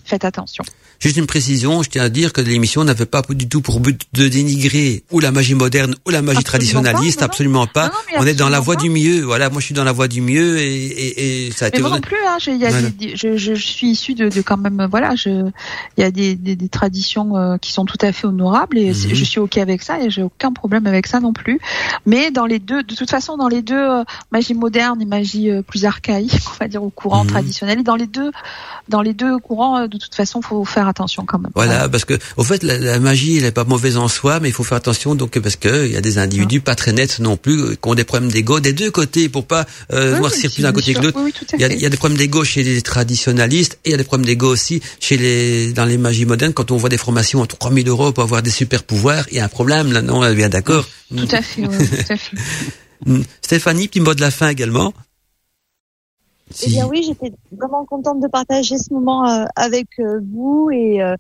faites attention. Juste une précision, je tiens à dire que l'émission n'avait pas du tout pour but de dénigrer ou la magie moderne ou la magie traditionnaliste, absolument pas. On est dans la voie du mieux. Voilà, moi je suis dans la voie du mieux et, et, et ça a mais été. Moi non plus, hein, y a des, je, je, suis issu de, de, quand même, voilà, il y a des, traditions euh, qui sont tout à fait honorables et mhm. je suis ok avec ça et j'ai aucun problème avec ça non plus. Mais dans les deux, de toute façon, dans les deux, euh, magie moderne et magie euh, plus archaïque, on va dire au courant mhm. traditionnel, et dans les deux, dans les deux courants, de toute façon, faut faire attention quand même. Voilà, parce que au fait, la, magie, elle est pas mauvaise en soi, mais il faut faire attention donc parce que il y a des individus pas très nets non plus euh, qui ont des problèmes d'ego des deux côtés pour pas euh, noircir plus d'un côté que l'autre. il, y a, des problèmes d'ego chez les traditionalistes et il y a des problèmes d'ego aussi chez les dans les magies modernes quand on voit des formations à 3000 euros pour avoir des super pouvoirs. Il y a un problème là, non Bien d'accord. Tout à fait, tout à fait. Stéphanie, petit mot de la fin également. Eh bien oui, j'étais vraiment contente de partager ce moment euh, avec euh, vous et euh,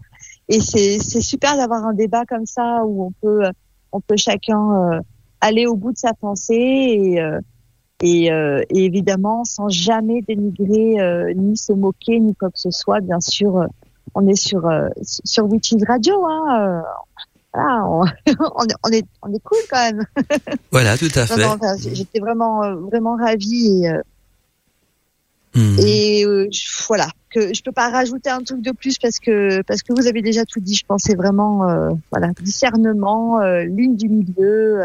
et c'est c'est super d'avoir un débat comme ça où on peut on peut chacun aller au bout de sa pensée et et, et évidemment sans jamais dénigrer ni se moquer ni quoi que ce soit. Bien sûr, on est sur sur Radio. Hein, voilà, on, on, est on est cool quand même. Voilà, tout à fait. J'étais vraiment vraiment ravie et Hmm. Et euh, voilà, que je peux pas rajouter un truc de plus parce que parce que vous avez déjà tout dit. Je pensais vraiment euh, voilà discernement, euh, lune du milieu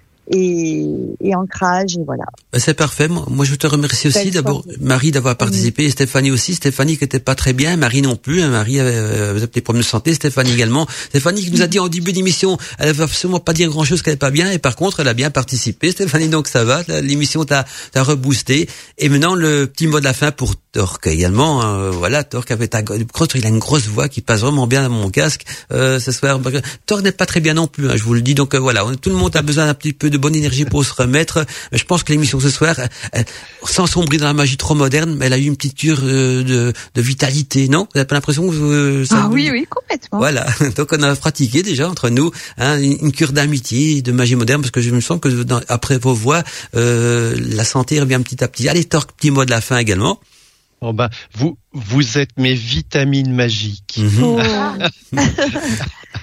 et, et ancrage et voilà. Ben, c'est parfait. Moi, je te remercie aussi d'abord Marie d'avoir participé, et Stéphanie aussi. Stéphanie qui était pas très bien, Marie non plus. Hein. Marie avait, avait des problèmes de santé, Stéphanie également. Stéphanie qui nous a dit en début d'émission, elle va absolument pas dire grand chose qu'elle est pas bien, et par contre, elle a bien participé. Stéphanie, donc ça va. L'émission t'a t'a reboosté. Et maintenant le petit mot de la fin pour Torque également. Hein. voilà, Torque avait ta il a une grosse voix qui passe vraiment bien dans mon casque euh, ce soir. Torque n'est pas très bien non plus. Hein, je vous le dis. Donc euh, voilà, tout le monde a besoin d'un petit peu de bonne énergie pour se remettre. Je pense que l'émission ce soir, sans sombrer dans la magie trop moderne, mais elle a eu une petite cure euh, de, de vitalité, non? Vous n'avez pas l'impression que euh, ça Ah oui, oui, complètement. Voilà, donc on a pratiqué déjà entre nous hein, une cure d'amitié, de magie moderne, parce que je me sens que après vos voix, euh, la santé revient petit à petit. Allez, Torque, petit mot de la fin également. Oh ben, vous, vous êtes mes vitamines magiques. Mhm. Oh.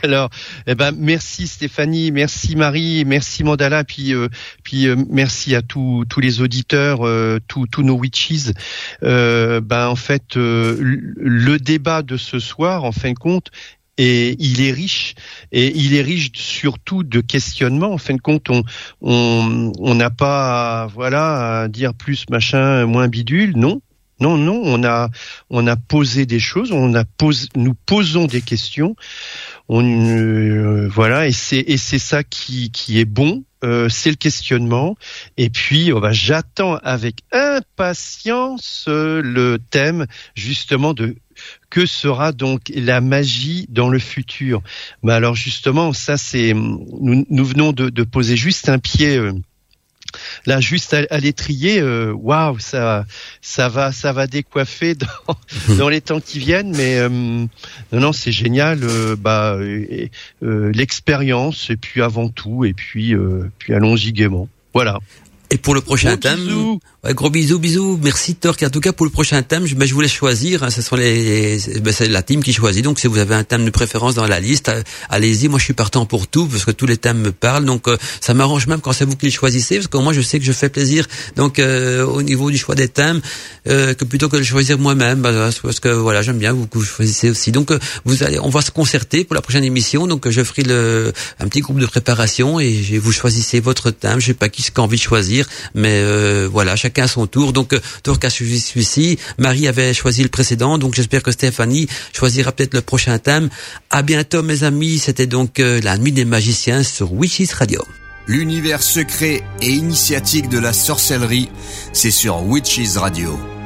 Alors, eh ben, merci Stéphanie, merci Marie, merci Mandala, puis euh, puis euh, merci à tous tous les auditeurs, euh, tous tous nos witches. ben en fait, le débat de ce soir, en fin de compte, et il est riche et il est riche surtout de questionnements. En fin de compte, on on on n'a pas voilà à dire plus machin moins bidule, non. Non, non, on a, on a posé des choses, on a posé, nous posons des questions. On, euh, voilà, et c'est et c'est ça qui qui est bon, euh, c'est le questionnement. Et puis, oh bah, j'attends avec impatience euh, le thème justement de que sera donc la magie dans le futur. Bah alors justement, ça c'est nous, nous venons de poser juste un pied là juste à, l'étrier, euh, waouh, ça, ça va, ça va décoiffer dans, dans les temps qui viennent. Mais euh, non, non, c'est génial. Euh, bah, l'expérience et puis avant tout, et puis, puis allons-y gaiement. Voilà. Et pour le prochain thème, Ouais, gros bisous, bisous. Merci Torque. En tout cas, pour le prochain thème, je, ben, je voulais choisir. Hein, ce sont les, ben, c'est la team qui choisit. Donc, si vous avez un thème de préférence dans la liste, euh, allez-y. Moi, je suis partant pour tout parce que tous les thèmes me parlent. Donc, euh, ça m'arrange même quand c'est vous qui les choisissez parce que moi, je sais que je fais plaisir. Donc, euh, au niveau du choix des thèmes, que plutôt que de choisir moi-même, ben, parce que voilà, j'aime bien vous que vous choisissez aussi. Donc, vous allez, on va se concerter pour la prochaine émission. Donc, je ferai le un petit groupe de préparation et vous choisissez votre thème. Je sais pas qui ce envie de choisir, mais voilà, chacun à son tour. Donc, euh, Tour a suivi celui-ci. Marie avait choisi le précédent. Donc, j'espère que Stéphanie choisira peut-être le prochain thème. À bientôt, mes amis. C'était donc euh, la nuit des magiciens sur Witches Radio. L'univers secret et initiatique de la sorcellerie, c'est sur Witches Radio.